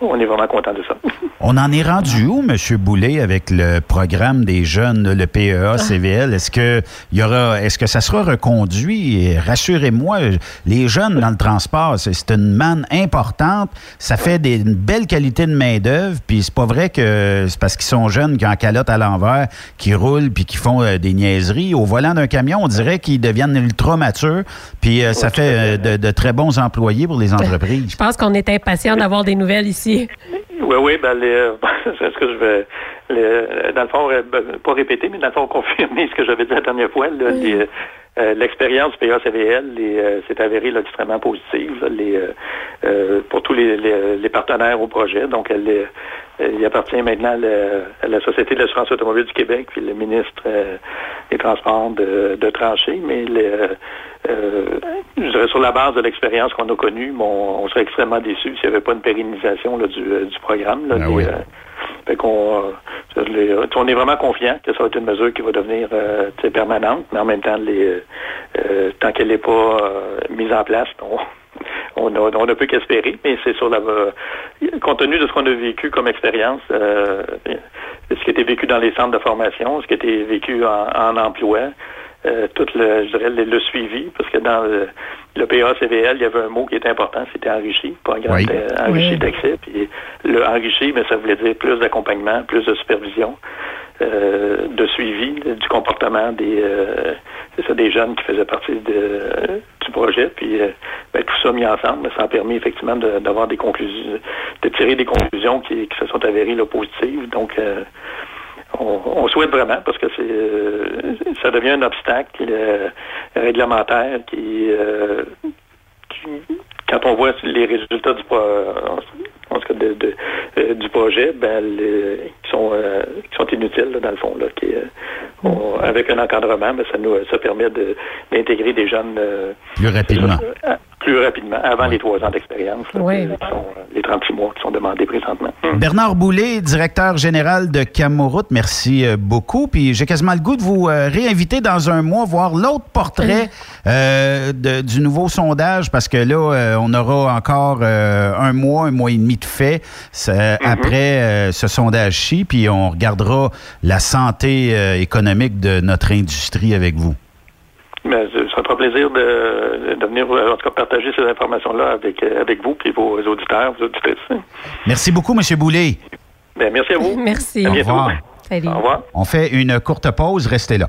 S12: on est vraiment content de ça.
S6: On en est rendu où, M. Boulet, avec le programme des jeunes, le PEA, CVL? Est-ce que y aura, est-ce que ça sera reconduit? Rassurez-moi, les jeunes dans le transport, c'est une manne importante. Ça fait des, une belle qualité de main-d'œuvre. Puis c'est pas vrai que c'est parce qu'ils sont jeunes, qui ont calotte à l'envers, qui roulent puis qui font euh, des niaiseries. Au volant d'un camion, on dirait qu'ils deviennent ultra matures. Puis euh, ça fait euh, de, de, très bons employés pour les entreprises.
S7: Je pense qu'on est impatient d'avoir des nouvelles ici.
S12: Oui, oui, ben, c'est ce que je vais, les, dans le fond, ben, pas répéter, mais dans le fond, confirmer ce que j'avais dit la dernière fois. Euh, l'expérience du PACVL s'est avérée extrêmement positive les, euh, pour tous les, les, partenaires au projet. Donc, elle, il appartient maintenant à la Société de l'assurance automobile du Québec, puis le ministre des Transports de, de trancher, mais les, je dirais sur la base de l'expérience qu'on a connue, on serait extrêmement déçu s'il n'y avait pas une pérennisation là, du, du, programme. Là, ah qu'on, euh, on est vraiment confiant que ça va être une mesure qui va devenir euh, permanente, mais en même temps, les, euh, tant qu'elle n'est pas mise en place, on, on a, on a peu qu'espérer, mais c'est sur la compte tenu de ce qu'on a vécu comme expérience, ce qui été vécu dans les centres de formation, ce qui été vécu en, emploi, tout le, je dirais, le, suivi, parce que dans le, le PACVL, il y avait un mot qui était important, c'était enrichi, pas grand enrichi d'accès. Puis le enrichi, mais ça voulait dire plus d'accompagnement, plus de supervision, euh, de suivi du comportement des euh, ça, des jeunes qui faisaient partie de, du projet. Puis euh, ben, tout ça mis ensemble, ça a permis effectivement d'avoir des conclusions, de tirer des conclusions qui, qui se sont avérées là, positives. Donc euh, on, souhaite vraiment parce que c'est euh, ça devient un obstacle euh, réglementaire qui, euh, quand on voit les résultats du, du projet, ben, qui, sont, qui sont inutiles dans le fond. Là, qui, avec un encadrement, ben, ça nous ça permet d'intégrer des jeunes
S6: plus rapidement
S12: plus rapidement, avant les trois ans d'expérience, oui. Euh, les 36 mois qui sont demandés présentement.
S6: Hmm. Bernard Boulet, directeur général de Camoroute, merci euh, beaucoup. Puis j'ai quasiment le goût de vous euh, réinviter dans un mois, voir l'autre portrait du nouveau sondage, parce que là, on aura encore un mois, un mois et demi de fait mm-hmm. après ce sondage-ci, puis on regardera la santé économique de notre industrie avec vous.
S12: Mais ça fera plaisir de, de, venir en tout cas partager ces informations-là avec, avec vous et vos auditeurs, vos auditrices.
S6: Merci beaucoup, M. Boulet.
S12: Bien, merci à vous.
S7: Merci.
S6: Au revoir. Au revoir. On fait une courte pause. Restez là.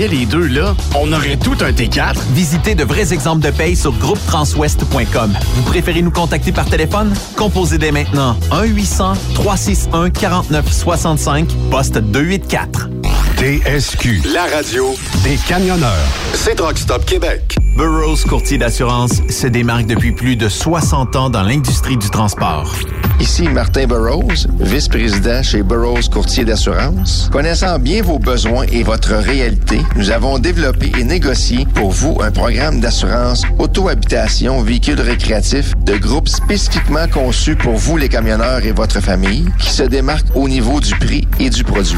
S11: les deux, là, on aurait tout un T4.
S1: Visitez de vrais exemples de paye sur groupetranswest.com. Vous préférez nous contacter par téléphone? Composez dès maintenant 1-800-361-4965, poste 284.
S4: TSQ, la radio des camionneurs. C'est Truck Stop Québec.
S1: Burroughs Courtier d'assurance se démarque depuis plus de 60 ans dans l'industrie du transport.
S13: Ici Martin Burroughs, vice-président chez Burroughs Courtier d'assurance. Connaissant bien vos besoins et votre réalité, nous avons développé et négocié pour vous un programme d'assurance auto-habitation véhicule récréatif de groupe spécifiquement conçu pour vous les camionneurs et votre famille qui se démarque au niveau du prix et du produit.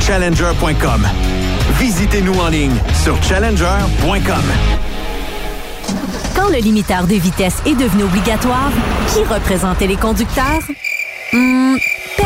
S1: challenger.com. Visitez-nous en ligne sur challenger.com.
S10: Quand le limiteur de vitesse est devenu obligatoire, qui représentait les conducteurs? Hmm,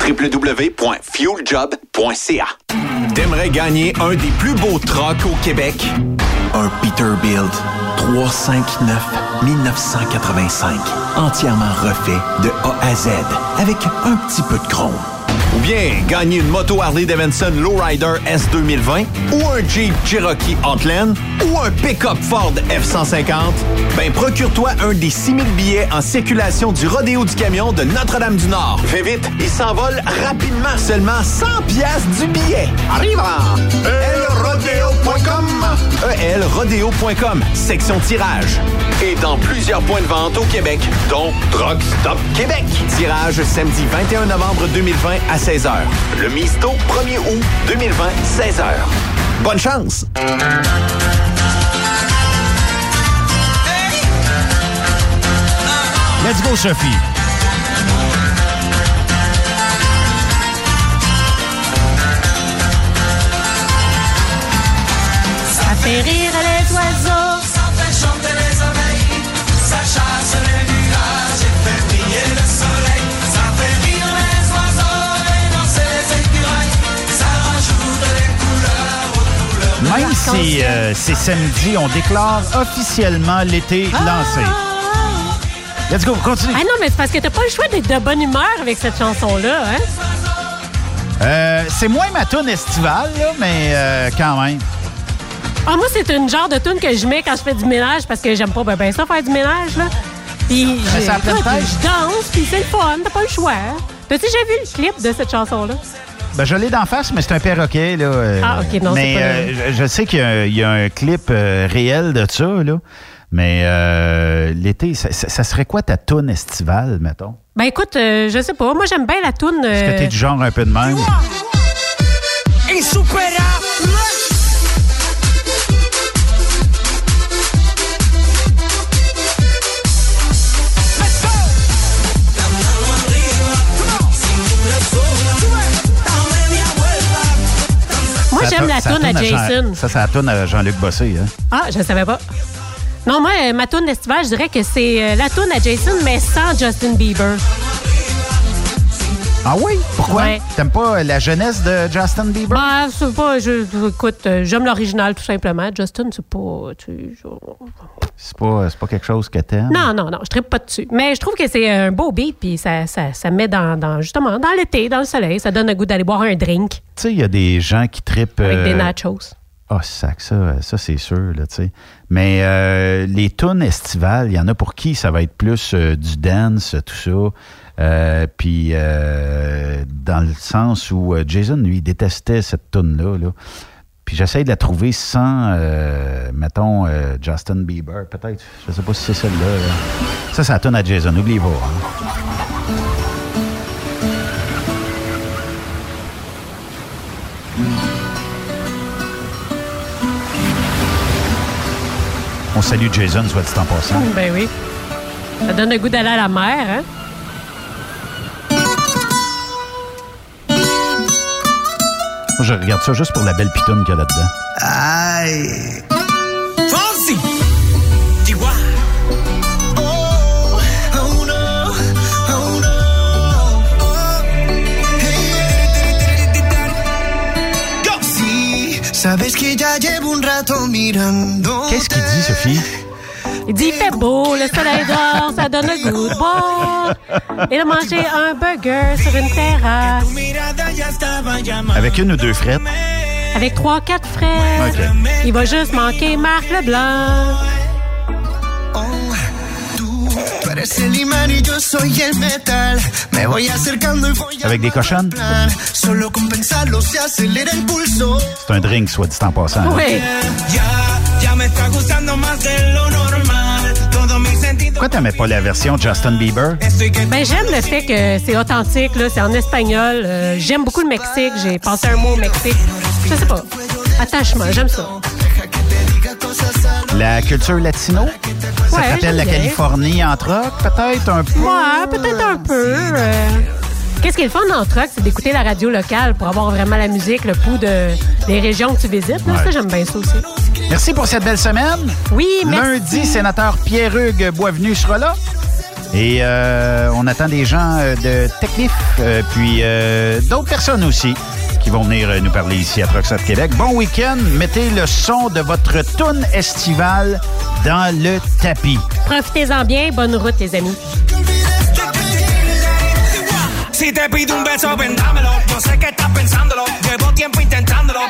S1: www.fueljob.ca T'aimerais gagner un des plus beaux trucks au Québec? Un Peterbilt 359 1985. Entièrement refait de A à Z avec un petit peu de chrome. Ou bien gagner une moto Harley Davidson Lowrider S 2020 ou un Jeep Cherokee Outland ou un pick-up Ford F-150, ben procure-toi un des 6000 billets en circulation du Rodéo du Camion de Notre-Dame-du-Nord. Fais vite, il s'envole rapidement, seulement 100 pièces du billet. Arrive elrodeo.com elrodeo.com, section tirage. Et dans plusieurs points de vente au Québec, dont Truck Stop Québec. Tirage samedi 21 novembre 2020 à 16h. Le Misto 1er août 2020, 16h. Bonne chance!
S6: Let's go, Sophie.
S7: Ça fait rire les oiseaux.
S6: Euh, c'est samedi, on déclare officiellement l'été lancé. Let's go, continue.
S7: Ah non, mais c'est parce que t'as pas le choix d'être de bonne humeur avec cette chanson-là, hein?
S6: Euh, c'est moins ma tune estivale, là, mais euh, quand même.
S7: Ah, moi, c'est une genre de tune que je mets quand je fais du ménage parce que j'aime pas ben, ben ça faire du ménage, là. Puis je danse, puis c'est le fun, t'as pas le choix. hein? T'as-tu déjà vu le clip de cette chanson-là?
S6: Ben, je l'ai d'en face, mais c'est un perroquet. Là, euh,
S7: Ah, ok, non,
S6: Mais
S7: c'est pas-
S6: euh, je, je sais qu'il y, a un- il y a un clip euh, réel de ça, là. Mais euh, l'été, ça, ça- ça serait quoi ta toune estivale, mettons?
S7: Ben écoute, euh, je sais pas. Moi, j'aime bien la toune.
S6: Est-ce que t'es du genre un peu de même?
S14: Insuperable.
S7: Moi,
S6: Ça
S7: j'aime la toune à Jason.
S6: ça, c'est la toune à Jean-Luc Bossé. Hein?
S7: Ah, je savais pas. Non, moi, euh, ma toune estivale, je dirais que c'est euh, la toune à Jason, mais sans Justin Bieber.
S6: Ah oui? Pourquoi?
S7: Ouais.
S6: T'aimes pas la jeunesse de Justin Bieber?
S7: Ben, c'est pas. Je, écoute, euh, j'aime l'original, tout simplement. Justin, c'est pas. tu je-
S6: C'est pas, c'est pas quelque chose que t'aimes?
S7: Non, non, non, je tripe pas dessus. Mais je trouve que c'est un beau beat, puis ça, ça, ça met dans, dans, justement, dans l'été, dans le soleil. Ça donne le goût d'aller boire un drink
S6: Tu sais, il y a des gens qui tripent...
S7: avec des
S6: euh,
S7: nachos.
S6: Ah, sac, ça, ça c'est sûr, là, tu sais. Mais euh, les tunes estivales, il y en a pour qui ça va être plus euh, du dance, tout ça. Euh, Puis, euh, dans le sens où euh, Jason, lui, détestait cette tune-là. Là. Puis, j'essaie de la trouver sans, mettons, Justin Bieber, peut-être. Je sais pas si c'est celle-là. là. Ça, c'est la tune à Jason, n'oubliez pas. hein. On salue Jason, soit dit en passant.
S7: Ben oui. Ça donne le goût d'aller à la mer, hein?
S6: Moi, je regarde ça juste pour la belle pitoune qu'il y a là-dedans.
S14: Fonsi. Chihuahua. Oh, oh oh no. Oh. Hey, Go. Sí, sabes que ya llevo un rato mirando.
S6: Qu'est-ce qu'il dit, Sophie?
S7: Il dit, il fait beau, le soleil dort, ça donne le goût de boire. Et de manger un burger sur une terrasse.
S6: Avec une ou deux frettes?
S7: Avec trois, quatre.
S6: OK.
S7: Il va juste manquer Marc Leblanc.
S6: Avec des cochonnes? C'est un drink, soit dit en passant. hein. Pourquoi t'aimais pas la version Justin Bieber?
S7: Ben, j'aime le fait que c'est authentique, là, c'est en espagnol. Euh, j'aime beaucoup le Mexique. J'ai passé un mois au Mexique. Je sais pas. Attachement, j'aime ça.
S6: La culture latino? Ça
S7: Ouais,
S6: te rappelle la. Californie en troc, peut-être un peu?
S7: Ouais, peut-être un peu. euh. Qu'est-ce qui est le fun dans le truck, c'est d'écouter la radio locale pour avoir vraiment la musique, le pouls de, des régions que tu visites. là.
S6: Ouais.
S7: Ça, j'aime bien ça aussi.
S6: Merci pour cette belle semaine.
S7: Oui, merci.
S6: Lundi, sénateur Pierre-Hugues Boisvenu sera là. Et euh, on attend des gens euh, de Technif, euh, puis euh, d'autres personnes aussi qui vont venir nous parler ici à Stop Québec. Bon week-end. Mettez le son de votre toune estivale dans le tapis.
S7: Profitez-en bien. Bonne route, les amis.
S14: Si te pido un beso, ven dámelo. Yo sé que estás pensándolo. Llevo tiempo intentándolo.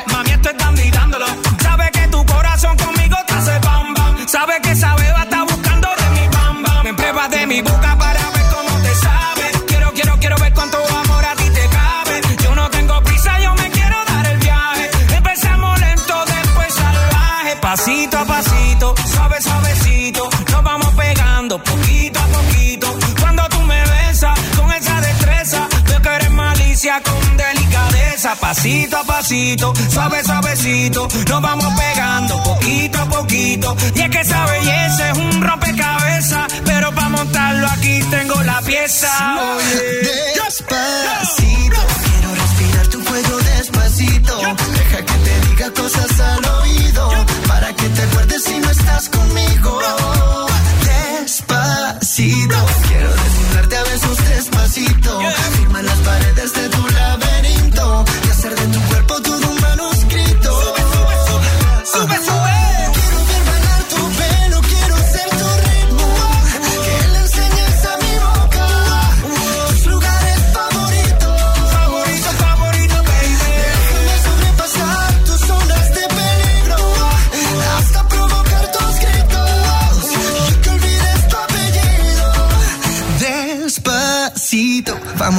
S14: Pasito a pasito, suave, suavecito. Nos vamos pegando poquito a poquito. Cuando tú me besas con esa destreza, veo que eres malicia con delicadeza. Pasito a pasito, suave, suavecito. Nos vamos pegando poquito a poquito. Y es que esa belleza es un rompecabezas. Pero para montarlo aquí tengo la pieza. Oye.
S15: Despacito, quiero respirar tu cuello Deja que te diga cosas al oído. Para que te acuerdes si no estás conmigo. Despacito, quiero desnudarte a besos despacito. Firma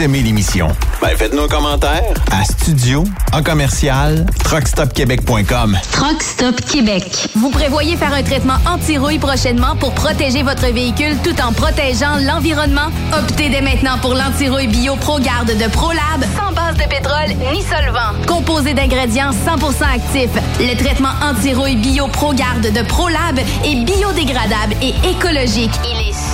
S1: Vous aimez l'émission? Ben, faites-nous un commentaire à studio en commercial truckstopquebec.com.
S9: Truck Stop Québec. Vous prévoyez faire un traitement anti-rouille prochainement pour protéger votre véhicule tout en protégeant l'environnement? Optez dès maintenant pour l'anti-rouille bio ProGarde de ProLab, sans base de pétrole ni solvant. Composé d'ingrédients 100% actifs, le traitement anti-rouille bio ProGarde de ProLab est biodégradable et écologique. Il est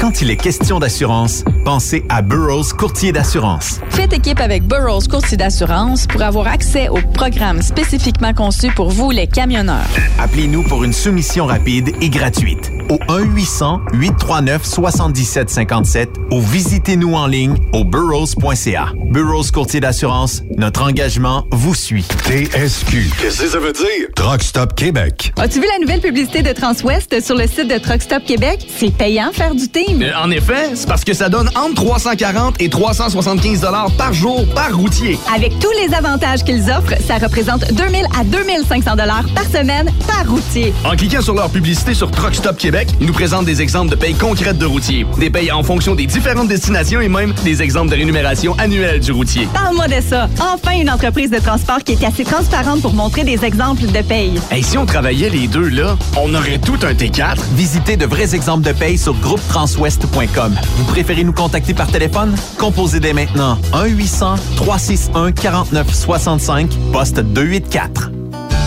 S1: Quand il est question d'assurance, pensez à Burroughs Courtier d'assurance.
S3: Faites équipe avec Burroughs Courtier d'assurance pour avoir accès aux programmes spécifiquement conçus pour vous, les camionneurs.
S1: Appelez-nous pour une soumission rapide et gratuite au 1-800-839-7757 ou visitez-nous en ligne au burrows.ca. Burroughs Courtier d'assurance, notre engagement vous suit.
S4: TSQ. Qu'est-ce que ça veut dire? Truck Stop Québec.
S16: As-tu vu la nouvelle publicité de Transwest sur le site de Truck Stop Québec? C'est payant faire du team.
S11: Euh, en effet, c'est parce que ça donne entre 340 et 375 dollars par jour par routier.
S16: Avec tous les avantages qu'ils offrent, ça représente 2000 à 2500 dollars par semaine par routier.
S11: En cliquant sur leur publicité sur Truck Stop Québec, ils nous présentent des exemples de payes concrètes de routiers, des payes en fonction des différentes destinations et même des exemples de rémunération annuelle du routier.
S16: Parle-moi de ça. Enfin, une entreprise de transport qui est assez transparente pour montrer des exemples de paye.
S11: Et si on travaillait les deux là, on aurait tout un T4.
S1: Visitez de vrais exemples de paye sur groupetranswest.com. Vous préférez nous contacter par téléphone? Composez dès maintenant 1-800-361-4965, poste 284.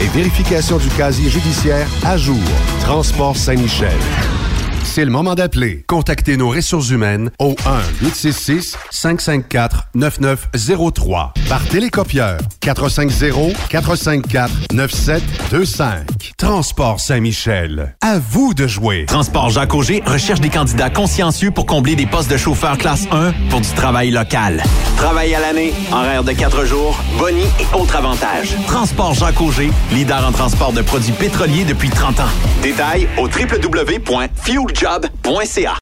S4: et vérification du casier judiciaire à jour. Transport Saint-Michel. C'est le moment d'appeler. Contactez nos ressources humaines au 1-866-554-9903 par télécopieur 450-454-9725. Transport Saint-Michel. À vous de jouer.
S1: Transport Jacques Auger recherche des candidats consciencieux pour combler des postes de chauffeur classe 1 pour du travail local. Travail à l'année, horaire de 4 jours, boni et autres avantages. Transport Jacques Auger, leader en transport de produits pétroliers depuis 30 ans. Détails au www.fueljob.ca.